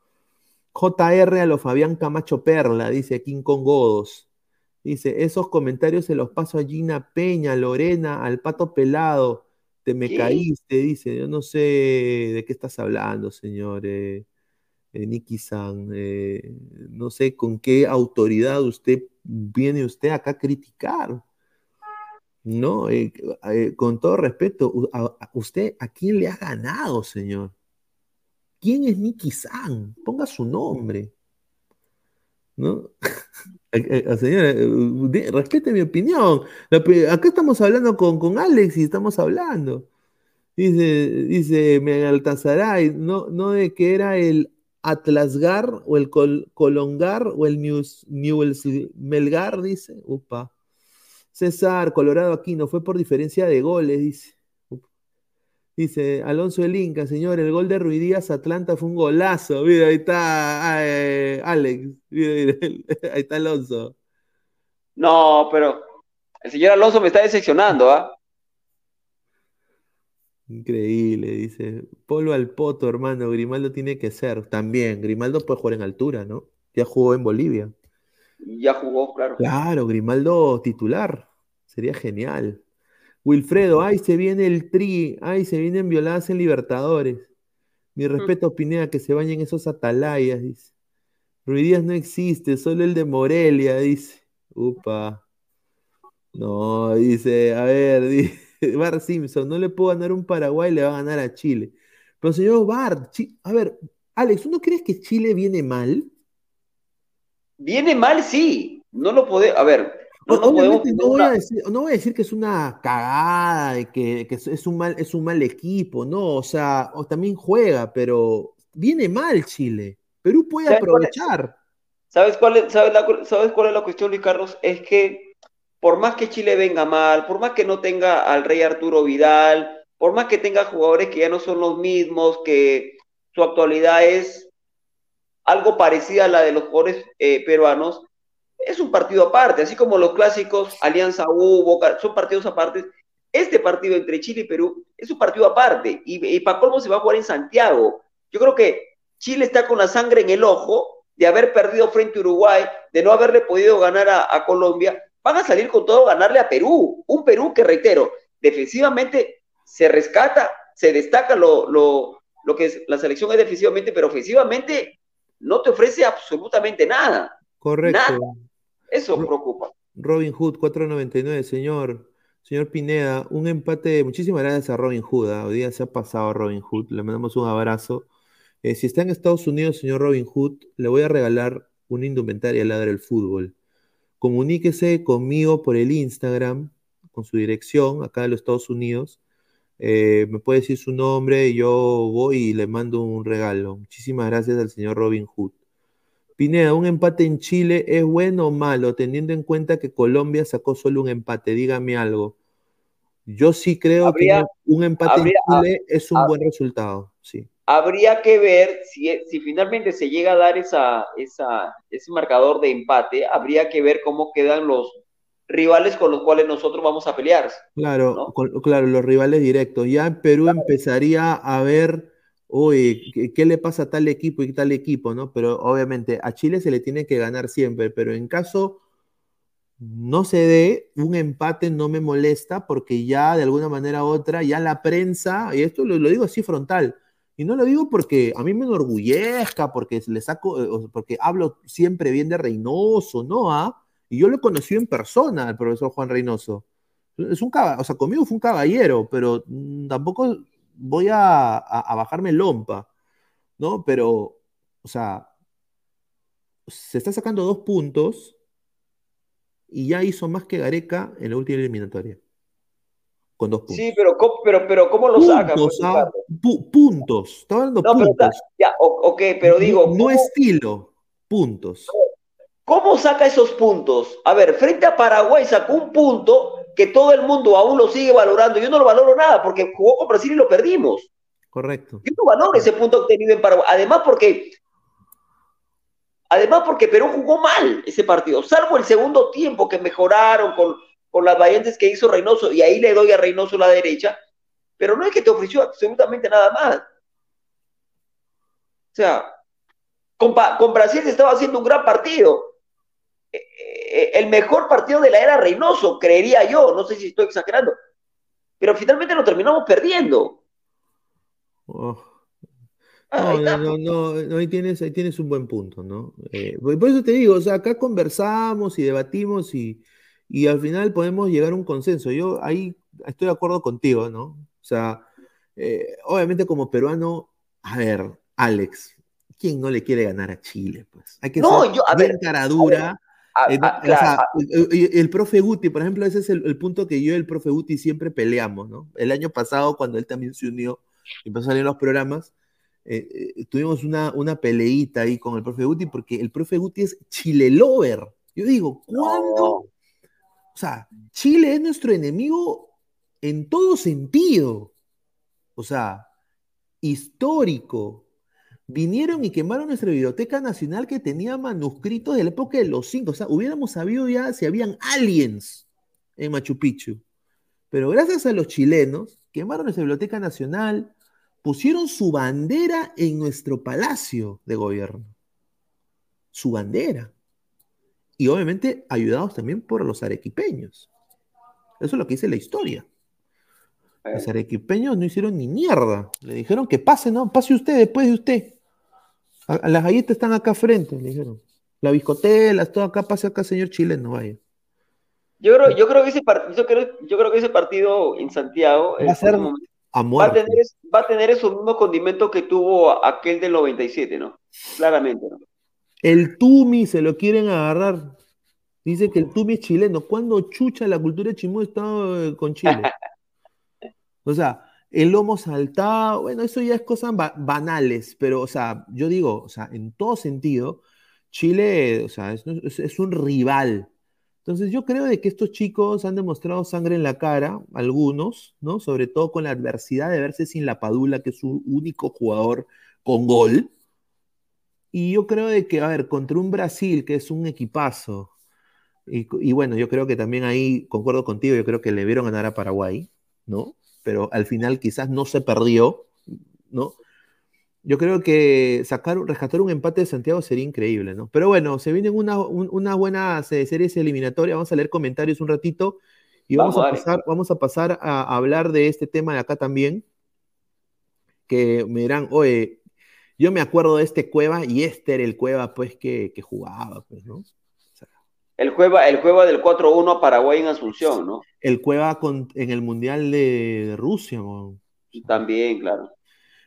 JR a lo Fabián Camacho Perla, dice King Kong Godos. Dice, esos comentarios se los paso a Gina Peña, Lorena, al Pato Pelado. Te me ¿Qué? caíste, dice. Yo no sé de qué estás hablando, señor eh, eh, Niki-san. eh, no sé con qué autoridad usted viene usted acá a criticar. No, eh, eh, con todo respeto, ¿usted a quién le ha ganado, señor? ¿Quién es Niki-san? Ponga su nombre. ¿No? Eh, Señora, respete mi opinión. Acá estamos hablando con, con Alex y estamos hablando. Dice, dice Megaltazaray, no, no de que era el Atlasgar o el Col- Colongar o el News, Melgar, dice. Upa. César, Colorado Aquino, fue por diferencia de goles, dice. Dice Alonso el Inca, señor, el gol de Ruidíaz Atlanta fue un golazo. Mira, ahí está Alex. Mira, mira, ahí está Alonso. No, pero el señor Alonso me está decepcionando, ¿ah? Increíble, dice. Polo al poto, hermano. Grimaldo tiene que ser. También, Grimaldo puede jugar en altura, ¿no? Ya jugó en Bolivia. Ya jugó, claro. Claro, Grimaldo titular. Sería genial. Wilfredo, ay, se viene el tri. Ay, se vienen violadas en Libertadores. Mi respeto, Pineda, que se bañen esos atalayas, dice. Ruidías no existe, solo el de Morelia, dice. Upa. No, dice, a ver, dice, Bart Simpson, no le puedo ganar un Paraguay, le va a ganar a Chile. Pero señor Bart, Chi- a ver, Alex, ¿tú no crees que Chile viene mal? Viene mal, sí. No lo podemos. A ver, no. Obviamente no voy, a decir, no voy a decir que es una cagada, de que, que es- un mal, es un mal equipo, no, o sea, o también juega, pero viene mal Chile. Perú puede aprovechar. ¿Sabes cuál es, sabes la- sabes cuál es la cuestión, Luis Carlos? Es que por más que Chile venga mal, por más que no tenga al rey Arturo Vidal, por más que tenga jugadores que ya no son los mismos, que su actualidad es algo parecida a la de los jugadores eh, peruanos, es un partido aparte, así como los clásicos Alianza U, Boca, son partidos aparte. Este partido entre Chile y Perú es un partido aparte y, y para colmo se va a jugar en Santiago. Yo creo que Chile está con la sangre en el ojo de haber perdido frente a Uruguay, de no haberle podido ganar a, a Colombia. Van a salir con todo a ganarle a Perú. Un Perú que, reitero, defensivamente se rescata, se destaca lo, lo, lo que es, la selección es defensivamente, pero ofensivamente no te ofrece absolutamente nada. Correcto. Nada. Eso Ro- preocupa. Robin Hood, 4.99, señor. Señor Pineda, un empate. Muchísimas gracias a Robin Hood. ¿ah? Hoy día se ha pasado Robin Hood. Le mandamos un abrazo. Eh, si está en Estados Unidos, señor Robin Hood, le voy a regalar una indumentaria Ladra el Fútbol. Comuníquese conmigo por el Instagram, con su dirección, acá de los Estados Unidos. eh, me puede decir su nombre, yo voy y le mando un regalo. Muchísimas gracias al señor Robin Hood. Pineda, ¿un empate en Chile es bueno o malo, teniendo en cuenta que Colombia sacó solo un empate? Dígame algo. Yo sí creo Habría- que un empate habría- en Chile es un hab- buen resultado. Sí. Habría que ver si, si finalmente se llega a dar esa, esa, ese marcador de empate, habría que ver cómo quedan los rivales con los cuales nosotros vamos a pelear. Claro, ¿no? con- claro, los rivales directos. Ya en Perú empezaría a ver, oye, ¿qué, le pasa a tal equipo y tal equipo, ¿no? Pero obviamente a Chile se le tiene que ganar siempre, pero en caso no se dé, un empate no me molesta porque ya de alguna manera u otra, ya la prensa, y esto lo, digo así frontal, y no lo digo porque a mí me enorgullezca, porque le saco, eh, porque hablo siempre bien de Reynoso, ¿no? ¿Ah? Y yo lo conocí en persona, al profesor Juan Reynoso. Es un o sea, conmigo fue un caballero, pero mm, tampoco voy a, a- a bajarme lompa, ¿no? Pero, o sea, se está sacando dos puntos y ya hizo más que Gareca en la última eliminatoria. Con dos puntos. Sí, pero, ¿cómo- pero, pero ¿cómo lo sacan? puntos, pues, ah, pu- puntos. Estaba hablando No, pero puntos. está- ya, ok, pero digo, no, no ¿cómo, estilo, puntos. cómo saca esos puntos? A ver, frente a Paraguay sacó un punto que todo el mundo aún lo sigue valorando. Yo no lo valoro nada porque jugó con Brasil y lo perdimos. Correcto. Yo no valoro ese punto obtenido en Paraguay. Además porque, además porque Perú jugó mal ese partido, salvo el segundo tiempo que mejoraron con, con las variantes que hizo Reynoso, y ahí le doy a Reynoso la derecha, pero no es que te ofreció absolutamente nada más. O sea, con, con Brasil se estaba haciendo un gran partido. Eh, El mejor partido de la era Reynoso, creería yo, no sé si estoy exagerando, pero finalmente lo terminamos perdiendo. Oh. Ah, No, no, no, no, ahí tienes, ahí tienes un buen punto, ¿no? Eh, por eso te digo, o sea, acá conversamos y debatimos y, y al final podemos llegar a un consenso. Yo ahí estoy de acuerdo contigo, ¿no? O sea, eh, obviamente como peruano, a ver, Alex, ¿quién no le quiere ganar a Chile? Pues hay que No, ser yo- a bien ver, cara dura. Eh, o claro, sea, el, el- el profe Guti, por ejemplo, ese es el, el punto que yo y el profe Guti siempre peleamos, ¿no? El año pasado, cuando él también se unió y empezó a salir en los programas, eh, eh, tuvimos una, una peleita ahí con el profe Guti, porque el profe Guti es Chile lover. Yo digo, ¿cuándo? No. O sea, Chile es nuestro enemigo en todo sentido. O sea, histórico. Vinieron y quemaron nuestra biblioteca nacional que tenía manuscritos de la época de los cinco. O sea, hubiéramos sabido ya si habían aliens en Machu Picchu. Pero gracias a los chilenos, quemaron nuestra biblioteca nacional, pusieron su bandera en nuestro palacio de gobierno. Su bandera. Y obviamente ayudados también por los arequipeños. Eso es lo que dice la historia. Los arequipeños no hicieron ni mierda. Le dijeron que pase, ¿no? Pase usted después de usted. A- las galletas están acá frente, le dijeron. La biscotela, todo acá, pase acá, señor chileno, vaya. Yo creo, yo creo que ese partido, yo creo, yo creo que ese partido en Santiago Va a ser A va a tener, va a tener esos mismos condimentos que tuvo aquel del 97, ¿no? Claramente, ¿no? El Tumi se lo quieren agarrar. Dice que el Tumi es chileno. ¿Cuándo chucha la cultura chimú está eh, con Chile? O sea, el lomo saltado, bueno, eso ya es cosas ba- banales, pero, o sea, yo digo, o sea, en todo sentido, Chile, o sea, es un rival. Entonces, yo creo de que estos chicos han demostrado sangre en la cara, algunos, ¿no? Sobre todo con la adversidad de verse sin la Padula, que es su único jugador con gol. Y yo creo de que, a ver, contra un Brasil, que es un equipazo, y, y bueno, yo creo que también ahí, concuerdo contigo, yo creo que le vieron ganar a Paraguay, ¿no? Pero al final quizás no se perdió, ¿no? Yo creo que sacar, rescatar un empate de Santiago sería increíble, ¿no? Pero bueno, se vienen una, un- una buena se- series eliminatorias, vamos a leer comentarios un ratito y vamos, Vamos, a dale. pasar, vamos a pasar a hablar de este tema de acá también, que me dirán, oye, yo me acuerdo de este Cueva y este era el Cueva, pues, que, que jugaba, pues, ¿no? El juega, el juega del 4-1 a Paraguay en Asunción, ¿no? El Cueva con- en el Mundial de, de Rusia. También, claro.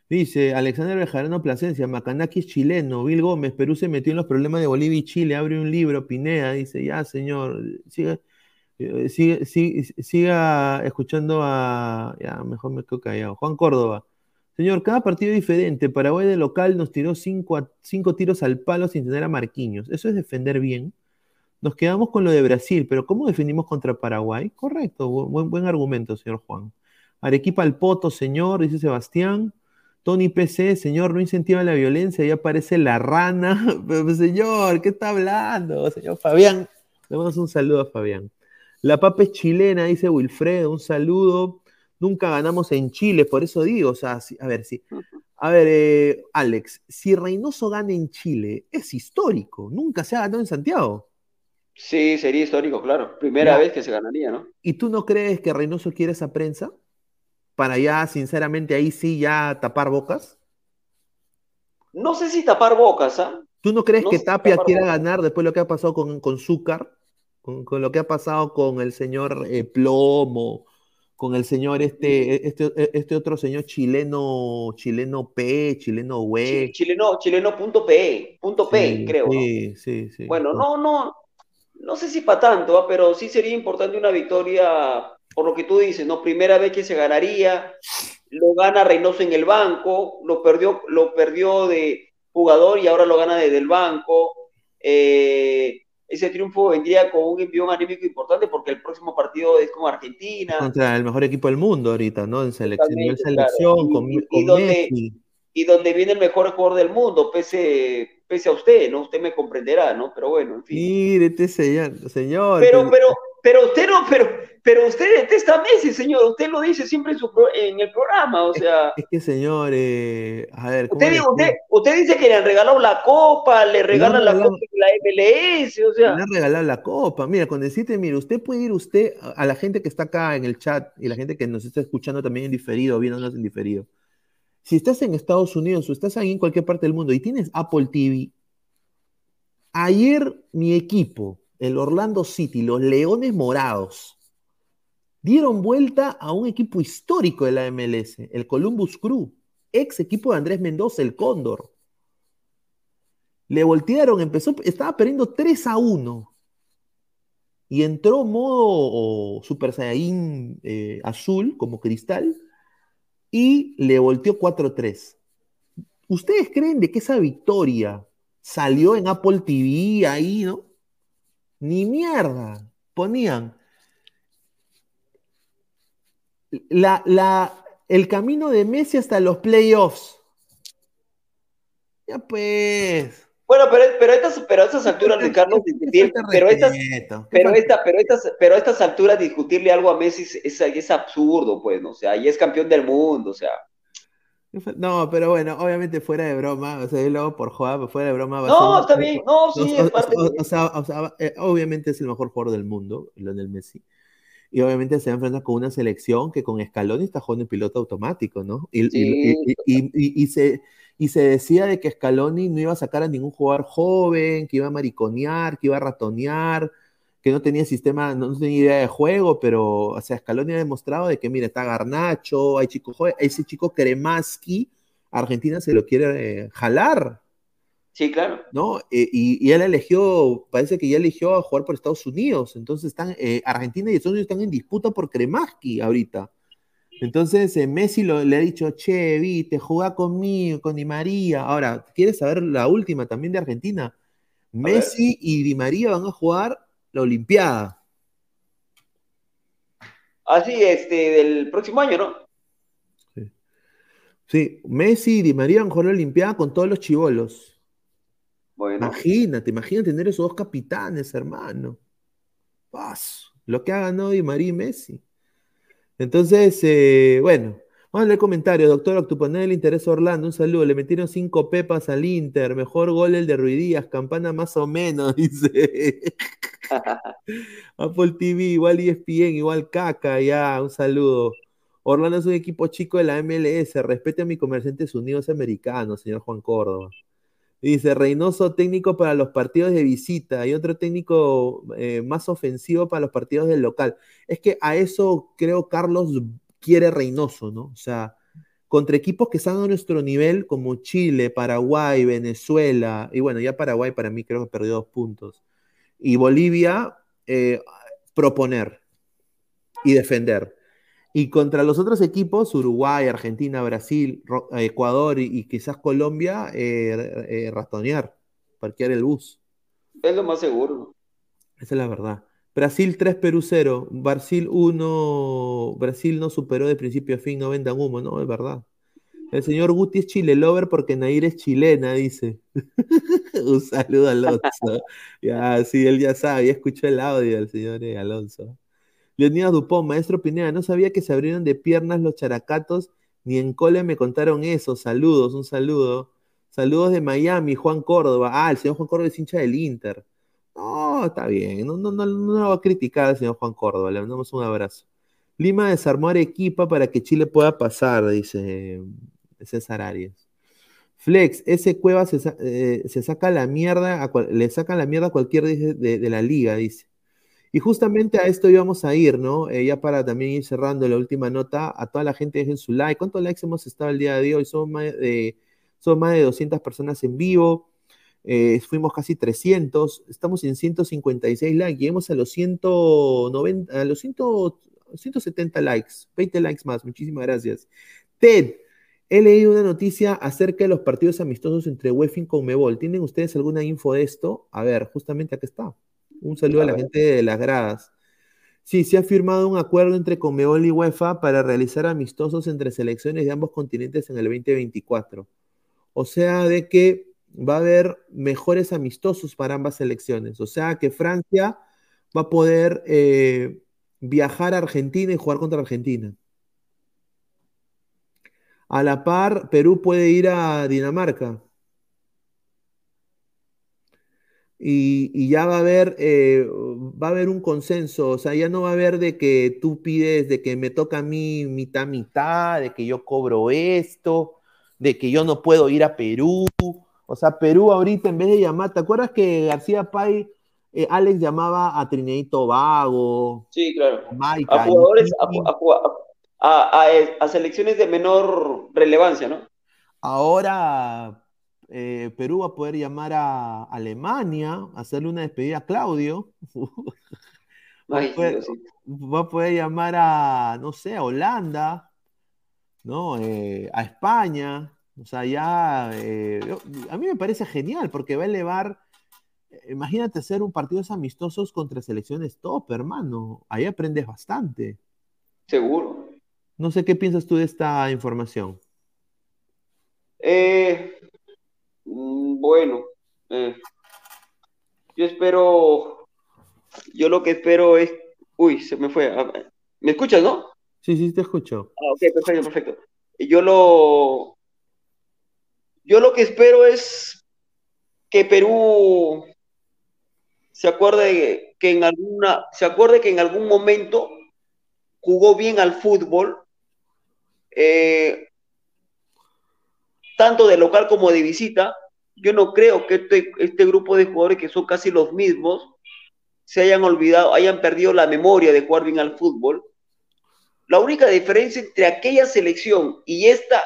Dice Alexander Bejarano Plasencia, Macanaki es chileno, Bill Gómez, Perú se metió en los problemas de Bolivia y Chile, abre un libro, Pineda, dice, ya señor, siga. Eh, sigue- sigue- siga escuchando a. Ya, mejor me quedo callado. Juan Córdoba. Señor, cada partido es diferente. Paraguay de local nos tiró cinco, a- cinco tiros al palo sin tener a Marquinhos. ¿Eso es defender bien? Nos quedamos con lo de Brasil, pero ¿cómo defendimos contra Paraguay? Correcto, bu- buen, buen argumento, señor Juan. Arequipa al poto, señor, dice Sebastián. Tony PC, señor, no incentiva la violencia, ya aparece la rana. Señor, ¿qué está hablando? Señor Fabián, le un saludo a Fabián. La papa es chilena, dice Wilfredo, un saludo. Nunca ganamos en Chile, por eso digo, o sea, a ver, sí. A ver, eh, Alex, si Reynoso gana en Chile, es histórico, nunca se ha ganado en Santiago. Sí, sería histórico, claro. Primera vez que se ganaría, ¿no? ¿Y tú no crees que Reynoso quiere esa prensa? Para ya, sinceramente, ahí sí ya tapar bocas. No sé si tapar bocas, ¿ah? ¿Tú no crees No que Tapia quiera bocas. ganar después de lo que ha pasado con, con Zúcar? Con, con lo que ha pasado con el señor eh, Plomo, con el señor este, este, este otro señor chileno, chileno P, chileno Chi- W. Chileno, chileno punto P, punto P, Sí, creo, ¿no? sí, sí, sí. Bueno, no, no, no sé si para tanto, pero sí sería importante una victoria, por lo que tú dices, ¿no? Primera vez que se ganaría, lo gana Reynoso en el banco, lo perdió, lo perdió de jugador y ahora lo gana desde el banco. Eh, ese triunfo vendría con un envión anímico importante porque el próximo partido es con Argentina. Contra el mejor equipo del mundo ahorita, ¿no? En selección, selección, claro. con, Y- y con donde- Messi. y donde viene el mejor jugador del mundo, pese, pese a usted, ¿no? Usted me comprenderá, ¿no? Pero bueno, en fin. Mire, este señor, señor. Pero, pero, pero usted no, pero, pero usted detesta a Messi, señor. Usted lo dice siempre en, su pro- en el programa, o sea. Es que, señor, eh, a ver, ¿cómo Usted, usted, usted dice que le han regalado la copa, le regalan la regalado- copa de la MLS, o sea. Le han regalado la copa. Mira, con decirte, mire, usted puede ir usted a, a la gente que está acá en el chat y la gente que nos está escuchando también en diferido, viéndonos en diferido. Si estás en Estados Unidos o estás ahí en cualquier parte del mundo y tienes Apple TV, ayer mi equipo, el Orlando City, los Leones Morados, dieron vuelta a un equipo histórico de la MLS, el Columbus Crew, ex equipo de Andrés Mendoza, el Cóndor. Le voltearon, empezó, estaba perdiendo 3 a 1 y entró modo o, Super Saiyajin eh, azul, como cristal, y le volteó 4-3. ¿Ustedes creen de que esa victoria salió en Apple TV ahí, no? Ni mierda. Ponían la, la, el camino de Messi hasta los playoffs. Ya pues. Bueno, pero, pero, estas, pero a estas alturas, Luis Carlos, discutir, pero estas, pero, esta, pero, estas, pero a estas alturas discutirle algo a Messi es, es, es absurdo, pues, ¿no? O sea, y es campeón del mundo, o sea. No, pero bueno, obviamente fuera de broma, o sea, yo lo hago por jugar, fuera de broma. No, está bien, no, sí, o, es parte o, o, sea, o sea, eh, obviamente es el mejor jugador del mundo, Lionel Messi. Y obviamente se enfrenta con una selección que con Scaloni está jugando en piloto automático, ¿no? Y, sí. y, y, y, se, y se decía de que Scaloni no iba a sacar a ningún jugador joven, que iba a mariconear, que iba a ratonear, que no tenía sistema, no tenía idea de juego, pero, o sea, Scaloni ha demostrado de que, mira, está Garnacho, hay chico joven, ese chico Kremaski, Argentina se lo quiere eh, jalar. Sí, claro. ¿No? Eh, y, y, él eligió, parece que ya eligió a jugar por Estados Unidos. Entonces están, eh, Argentina y Estados Unidos están en disputa por Kremaski ahorita. Entonces eh, Messi lo, le ha dicho, che, viste, juega conmigo, con Di María. Ahora, ¿quieres saber la última también de Argentina? Messi y Di María van a jugar la Olimpiada. Así, este, del próximo año, ¿no? Sí. sí, Messi y Di María van a jugar la Olimpiada con todos los chivolos. Bueno. Imagínate, imagínate tener esos dos capitanes, hermano. Paso. Lo que ha ganado Di María y Messi. Entonces, eh, bueno, vamos a leer comentarios. Doctor Octupanel, interés Orlando, un saludo. Le metieron cinco pepas al Inter. Mejor gol el de Ruidías, campana más o menos, dice. Apple TV, igual ESPN, igual Caca, ya, un saludo. Orlando es un equipo chico de la MLS. Respete a mis comerciantes unidos americanos, señor Juan Córdoba. Dice Reynoso, técnico para los partidos de visita y otro técnico eh, más ofensivo para los partidos del local. Es que a eso creo Carlos quiere Reynoso, ¿no? O sea, contra equipos que están a nuestro nivel, como Chile, Paraguay, Venezuela, y bueno, ya Paraguay para mí creo que perdió dos puntos. Y Bolivia, eh, proponer y defender. Y contra los otros equipos, Uruguay, Argentina, Brasil, Ecuador y, y quizás Colombia, eh, eh, rastonear, parquear el bus. Es lo más seguro. Esa es la verdad. Brasil 3, Perú 0. Brasil 1. Brasil no superó de principio a fin, no vendan humo, no, es verdad. El señor Guti es chile lover porque Nair es chilena, dice. Un saludo Alonso. Ya, sí, él ya sabe, ya escuchó el audio del señor eh, Alonso. Leonidas Dupont, maestro Pineda, no sabía que se abrieron de piernas los characatos, ni en cole me contaron eso. Saludos, un saludo. Saludos de Miami, Juan Córdoba. Ah, el señor Juan Córdoba es hincha del Inter. No, está bien, no, no, no, no lo va a criticar al señor Juan Córdoba, le mandamos un abrazo. Lima desarmó a Arequipa para que Chile pueda pasar, dice César Arias. Flex, ese Cueva eh, se saca la mierda, a cual- le sacan la mierda a cualquier de- de la liga, dice. Y justamente a esto íbamos a ir, ¿no? Eh, ya para también ir cerrando la última nota, a toda la gente dejen su like. ¿Cuántos likes hemos estado el día de hoy? Son más de, son más de 200 personas en vivo. Eh, fuimos casi 300. Estamos en 156 likes. Lleguemos a los 190, a los 100 170 likes. 20 likes más. Muchísimas gracias. Ted, he leído una noticia acerca de los partidos amistosos entre UEFA y Conmebol. ¿Tienen ustedes alguna info de esto? A ver, justamente acá está. Un saludo a, A la gente de las gradas. Sí, se ha firmado un acuerdo entre Conmebol y UEFA para realizar amistosos entre selecciones de ambos continentes en el 2024. O sea, de que va a haber mejores amistosos para ambas selecciones. O sea, que Francia va a poder eh, viajar a Argentina y jugar contra Argentina. A la par, Perú puede ir a Dinamarca. Y, y ya va a haber, eh, va a haber un consenso, o sea, ya no va a haber de que tú pides, de que me toca a mí mitad, mitad, de que yo cobro esto, de que yo no puedo ir a Perú. O sea, Perú ahorita en vez de llamar, ¿te acuerdas que García Pay, eh, Alex llamaba a Trinidad Tobago, Sí, claro. Jamaica, A jugadores, a, Haití? a, a- a- a selecciones de menor relevancia, ¿no? Ahora eh, Perú va a poder llamar a Alemania, hacerle una despedida a Claudio. Va a poder, va a poder llamar a, no sé, a Holanda, ¿no? Eh, a España. O sea, ya, eh, yo- a mí me parece genial porque va a elevar, imagínate hacer un partidos amistosos contra selecciones top, hermano. Ahí aprendes bastante. Seguro. No sé qué piensas tú de esta información. Eh, bueno, eh, yo espero, yo lo que espero es, uy, se me fue. ¿Me escuchas, no? Sí, sí, te escucho. Ah, ok, perfecto, perfecto. Yo lo, yo lo que espero es que Perú se acuerde que en alguna, se acuerde que en algún momento jugó bien al fútbol, eh, tanto de local como de visita. Yo no creo que este, este grupo de jugadores que son casi los mismos se hayan olvidado, hayan perdido la memoria de jugar bien al fútbol. La única diferencia entre aquella selección y esta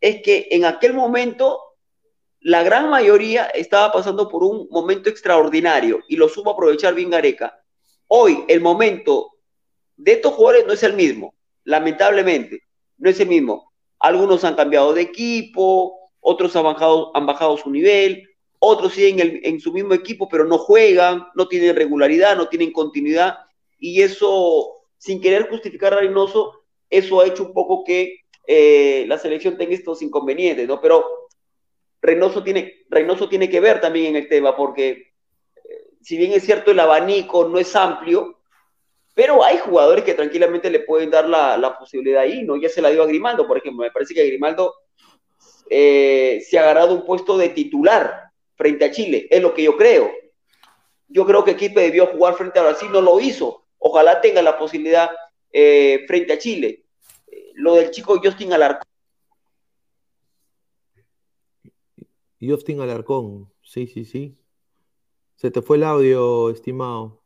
es que en aquel momento la gran mayoría estaba pasando por un momento extraordinario y lo supo aprovechar bien Gareca. Hoy el momento de estos jugadores no es el mismo, lamentablemente, no es el mismo. Algunos han cambiado de equipo, otros han bajado, han bajado su nivel, otros siguen en, en su mismo equipo pero no juegan, no tienen regularidad, no tienen continuidad y eso, sin querer justificar a Reynoso, eso ha hecho un poco que eh, la selección tenga estos inconvenientes, ¿no? Pero Reynoso tiene, Reynoso tiene que ver también en el tema, porque eh, si bien es cierto el abanico no es amplio, pero hay jugadores que tranquilamente le pueden dar la, la posibilidad ahí, ¿no? Ya se la dio a Grimaldo, por ejemplo, me parece que Grimaldo eh, se ha agarrado un puesto de titular frente a Chile, es lo que yo creo. Yo creo que Quispe debió jugar frente a Brasil, no lo hizo. Ojalá tenga la posibilidad eh, frente a Chile. Eh, lo del chico Justin Alarcón. Justin Alarcón, sí, sí, sí. Se te fue el audio, estimado.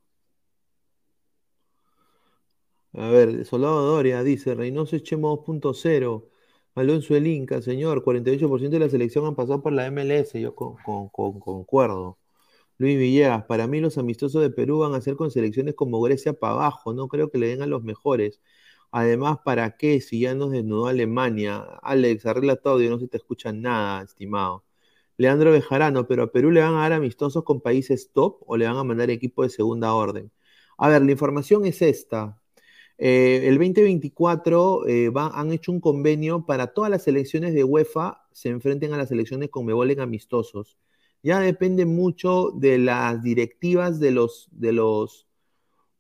A ver, Soldado Doria dice, Reynoso es Chemo 2.0. Alonso el señor, 48% de la selección han pasado por la MLS, yo con- concuerdo. Luis Villegas, para mí los amistosos de Perú van a ser con selecciones como Grecia para abajo, no creo que le den a los mejores. Además, ¿para qué? Si ya nos desnudó Alemania. Alex, arregla todo y no se te escucha nada, estimado. Leandro Bejarano, pero a Perú le van a dar amistosos con países top o le van a mandar equipo de segunda orden. A ver, la información es esta. Eh, el 2024 eh, han hecho un convenio para todas las selecciones de UEFA se enfrenten a las selecciones con en amistosos. Ya depende mucho de las directivas de los de los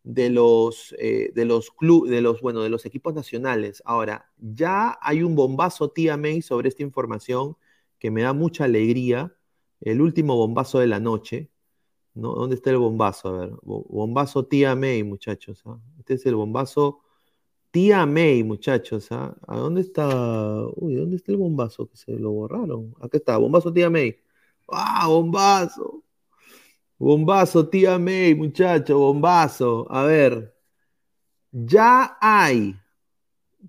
de los eh, de los club, de los bueno de los equipos nacionales. Ahora ya hay un bombazo tía May sobre esta información que me da mucha alegría. El último bombazo de la noche. ¿No? ¿Dónde está el bombazo? A ver, bo- bombazo tía May, muchachos. ¿ah? Este es el bombazo tía May, muchachos. ¿ah? ¿A dónde está? Uy, ¿dónde está el bombazo? Que se lo borraron. Acá está, bombazo tía May. ¡Ah, bombazo! Bombazo, tía May, muchacho, bombazo. A ver, ya hay,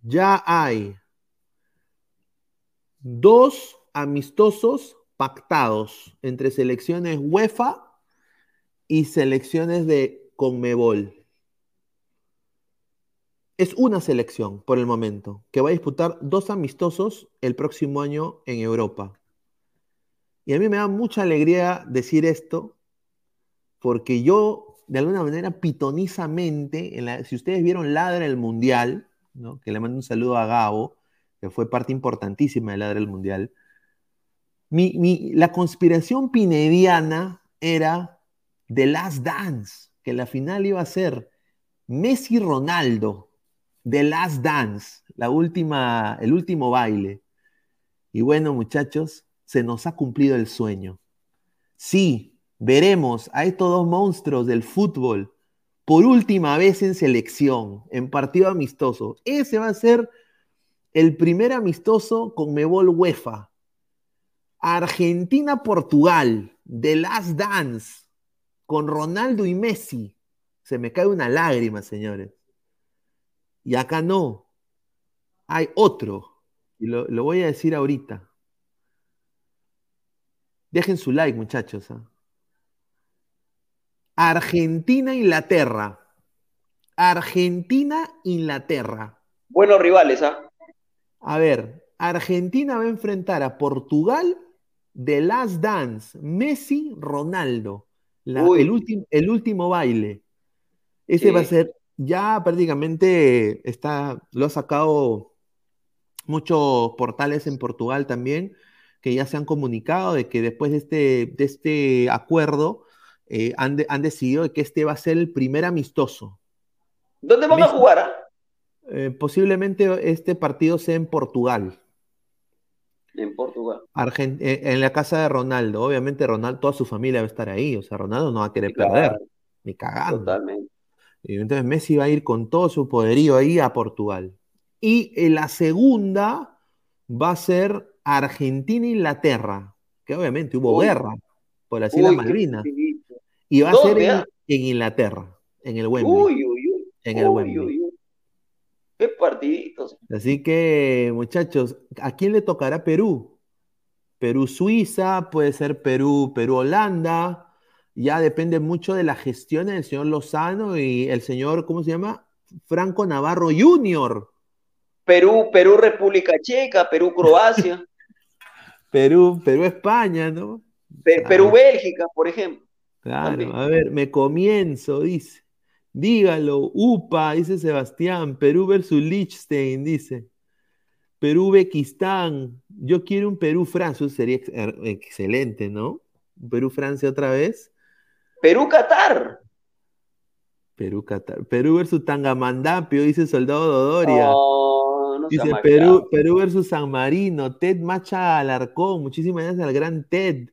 ya hay dos amistosos pactados entre selecciones UEFA y selecciones de Conmebol. Es una selección por el momento que va a disputar dos amistosos el próximo año en Europa. Y a mí me da mucha alegría decir esto, porque yo, de alguna manera, pitonizamente, si ustedes vieron Ladra el Mundial, que le mando un saludo a Gabo, que fue parte importantísima de Ladra el Mundial, mi, mi- la conspiración pinediana era The Last Dance, que la final iba a ser Messi-Ronaldo, The Last Dance, la última, el último baile. Y bueno, muchachos, se nos ha cumplido el sueño. Sí, veremos a estos dos monstruos del fútbol por última vez en selección, en partido amistoso. Ese va a ser el primer amistoso con Mebol UEFA. Argentina-Portugal, The Last Dance, con Ronaldo y Messi. Se me cae una lágrima, señores. Y acá no. Hay otro. Y lo, lo voy a decir ahorita. Dejen su like, muchachos. ¿ah? Argentina-Inglaterra. Argentina-Inglaterra. Buenos rivales, ¿ah? A ver, Argentina va a enfrentar a Portugal de Last Dance, Messi, Ronaldo. La- el, último, el último baile. Ese va a ser, ya prácticamente está, lo ha sacado muchos portales en Portugal también, que ya se han comunicado de que después de este, de este acuerdo eh, han, de- han decidido de que este va a ser el primer amistoso. ¿Dónde van a jugar? ah? Eh, posiblemente este partido sea en Portugal. En Portugal. Eh, en la casa de Ronaldo. Obviamente Ronaldo, toda su familia va a estar ahí. O sea, Ronaldo no va a querer perder. Ni cagando. Totalmente. Y entonces Messi va a ir con todo su poderío ahí a Portugal. Y en la segunda va a ser Argentina-Inglaterra. Que obviamente hubo Uy. guerra por las Uy, qué Malvinas. Y va a ¿Dónde, ser en, en Inglaterra, en el Wembley. Uy, uy, uy. En el Wembley. Qué partiditos. Así que, muchachos, ¿a quién le tocará Perú? Perú-Suiza, puede ser Perú, Perú-Holanda. Ya depende mucho de la gestión del señor Lozano y el señor, ¿cómo se llama? Franco Navarro Jr. Perú, Perú, República Checa, Perú, Croacia, Perú, Perú-España, ¿no? Pe- Ah. Perú, Bélgica, por ejemplo. Claro, También. a ver, me comienzo, dice. Dígalo, UPA, dice Sebastián. Perú versus Liechtenstein, dice. Perú-Bequistán. Yo quiero un Perú-Francia, sería ex- er- excelente, ¿no? Perú-Francia otra vez. Perú, Qatar. Perú-Qatar. Perú versus Tangamandapio, dice Soldado Dodoria. No Dice. Perú, Perú versus San Marino, Ted Macha Alarcón, muchísimas gracias al gran Ted.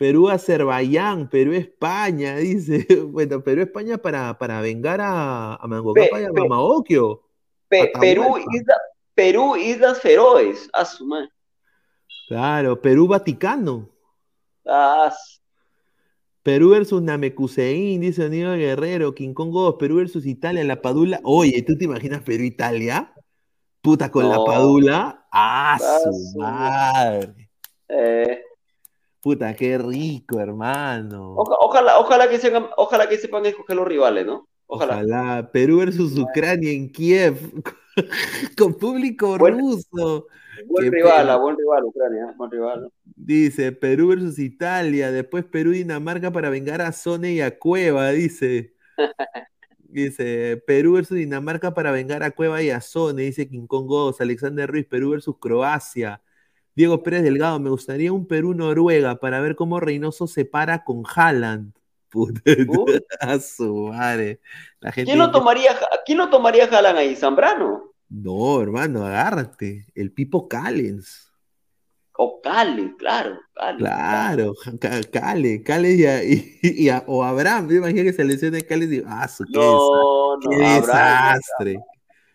Perú Azerbaiyán, Perú España, dice. Bueno, Perú España para, para vengar a, a Mangocapa Pe- y a pe- Mamaokio. Pe-. Perú, Isla- Perú, Islas Feroes. A su madre. Claro, Perú Vaticano. Ah, Perú versus Namekusein, dice Aníbal Guerrero, King Kong 2, Perú versus Italia, La Padula. Oye, ¿tú te imaginas Perú-Italia? Puta con La. Padula. ¡Ah, Ah, su su- madre! eh, Puta, qué rico, hermano. Oja- Ojalá, ojalá que sepan, ojalá que sepan escoger los rivales, ¿no? Ojalá. Ojalá. Perú versus Ucrania en Kiev. Con público Buen- ruso. Buen Qué rival, pena. buen rival, Ucrania, buen rival. Dice Perú versus Italia, después Perú Dinamarca para vengar a Sone y a Cueva, dice. Dice Perú versus Dinamarca para vengar a Cueva y a Sone, dice King Kong Goz, Alexander Ruiz, Perú versus Croacia. Diego Pérez Delgado, me gustaría un Perú-Noruega para ver cómo Reynoso se para con Haaland. Puta, a su madre. La gente ¿Quién lo tomaría, ¿quién lo tomaría Jalan ahí? ¿Zambrano? No, hermano, agárrate. El Pipo Callens. O Cali, claro, Cali. Claro, Ca- Cale, Cale y, a- y- y a- o Abraham, me imagino que se lesione Cale y ah, su qué, No, no, qué Abraham, desastre,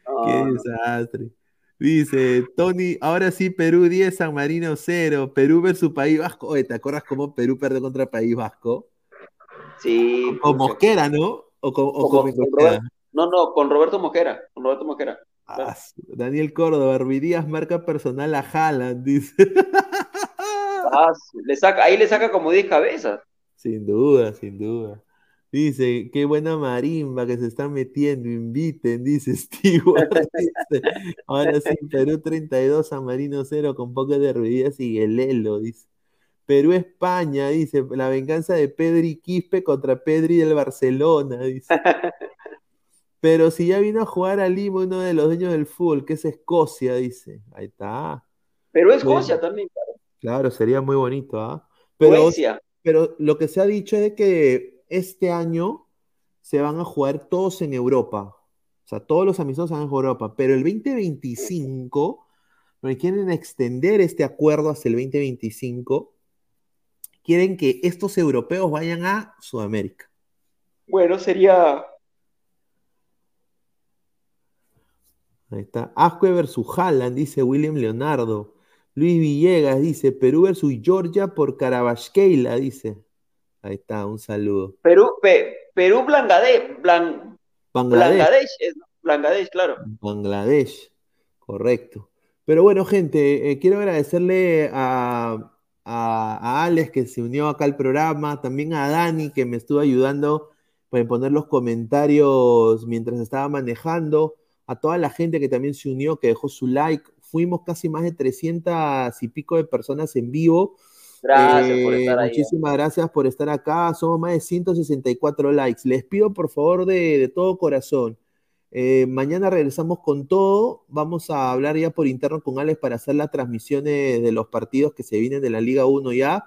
no, qué desastre. Dice Tony, ahora sí Perú 10, San Marino 0, Perú versus País Vasco. Oye, ¿te acuerdas cómo Perú perdió contra País Vasco? Sí. Con. Mosquera, ¿no? O con, o Con- con con. Robert- No, no, con Roberto Mosquera, con Roberto Mosquera. Ah, su- Daniel Córdoba, Hervidías marca personal a Haaland, dice. Ah, le saca, ahí le saca como 10 cabezas. Sin duda, sin duda. Dice, qué buena marimba que se está metiendo, inviten, dice Stewart. Dice, ahora sí, Perú 32, San Marino 0 con pocas de Ruidías y Guelelo, dice. Perú-España, dice, la venganza de Pedri Quispe contra Pedri del Barcelona, dice. Pero si ya vino a jugar a Lima uno de los dueños del fútbol, que es Escocia, dice. Ahí está. Pero Bueno. Escocia también, claro. Claro, sería muy bonito, ¿ah? Pero, pero lo que se ha dicho es que este año se van a jugar todos en Europa. O sea, todos los amistosos se van a jugar en Europa. Pero el 2025, porque quieren extender este acuerdo hasta el 2025, quieren que estos europeos vayan a Sudamérica. Bueno, sería. Ahí está. Ascue versus Haaland, dice William Leonardo. Luis Villegas dice Perú versus Georgia por Carabasqueila, dice. Ahí está, un saludo. Perú, Pe- Perú, Bangladesh, Blan- Bangladesh. Bangladesh, es, ¿no? Bangladesh, claro. Bangladesh, correcto. Pero bueno, gente, eh, quiero agradecerle a, a, a Alex que se unió acá al programa, también a Dani que me estuvo ayudando para poner los comentarios mientras estaba manejando, a toda la gente que también se unió, que dejó su like. Fuimos casi más de 300 y pico de personas en vivo. Gracias por Eh, estar ahí. Muchísimas gracias por estar acá. Somos más de 164 likes. Les pido por favor de, de todo corazón. eh, mañana regresamos con todo. Vamos a hablar ya por interno con Alex para hacer las transmisiones de los partidos que se vienen de la Liga 1 ya.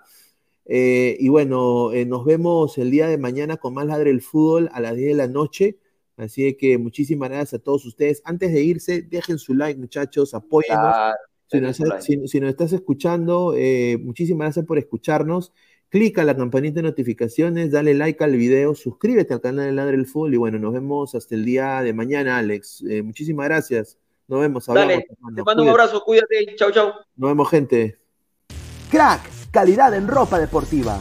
Eh, y bueno, eh, nos vemos el día de mañana con más Ladre el Fútbol a las 10 de la noche. Así que muchísimas gracias a todos ustedes. Antes de irse, dejen su like, muchachos, apóyennos. Claro, Si nos, su like. si- si nos estás escuchando, eh, muchísimas gracias por escucharnos. Clica la campanita de notificaciones, dale like al video, suscríbete al canal de Ladre el Fútbol y bueno, nos vemos hasta el día de mañana, Alex. Eh, muchísimas gracias. Nos vemos, hablamos. Dale, hermano. te mando un abrazo, cuídate, chau, chau. Nos vemos, gente. Crack, calidad en ropa deportiva.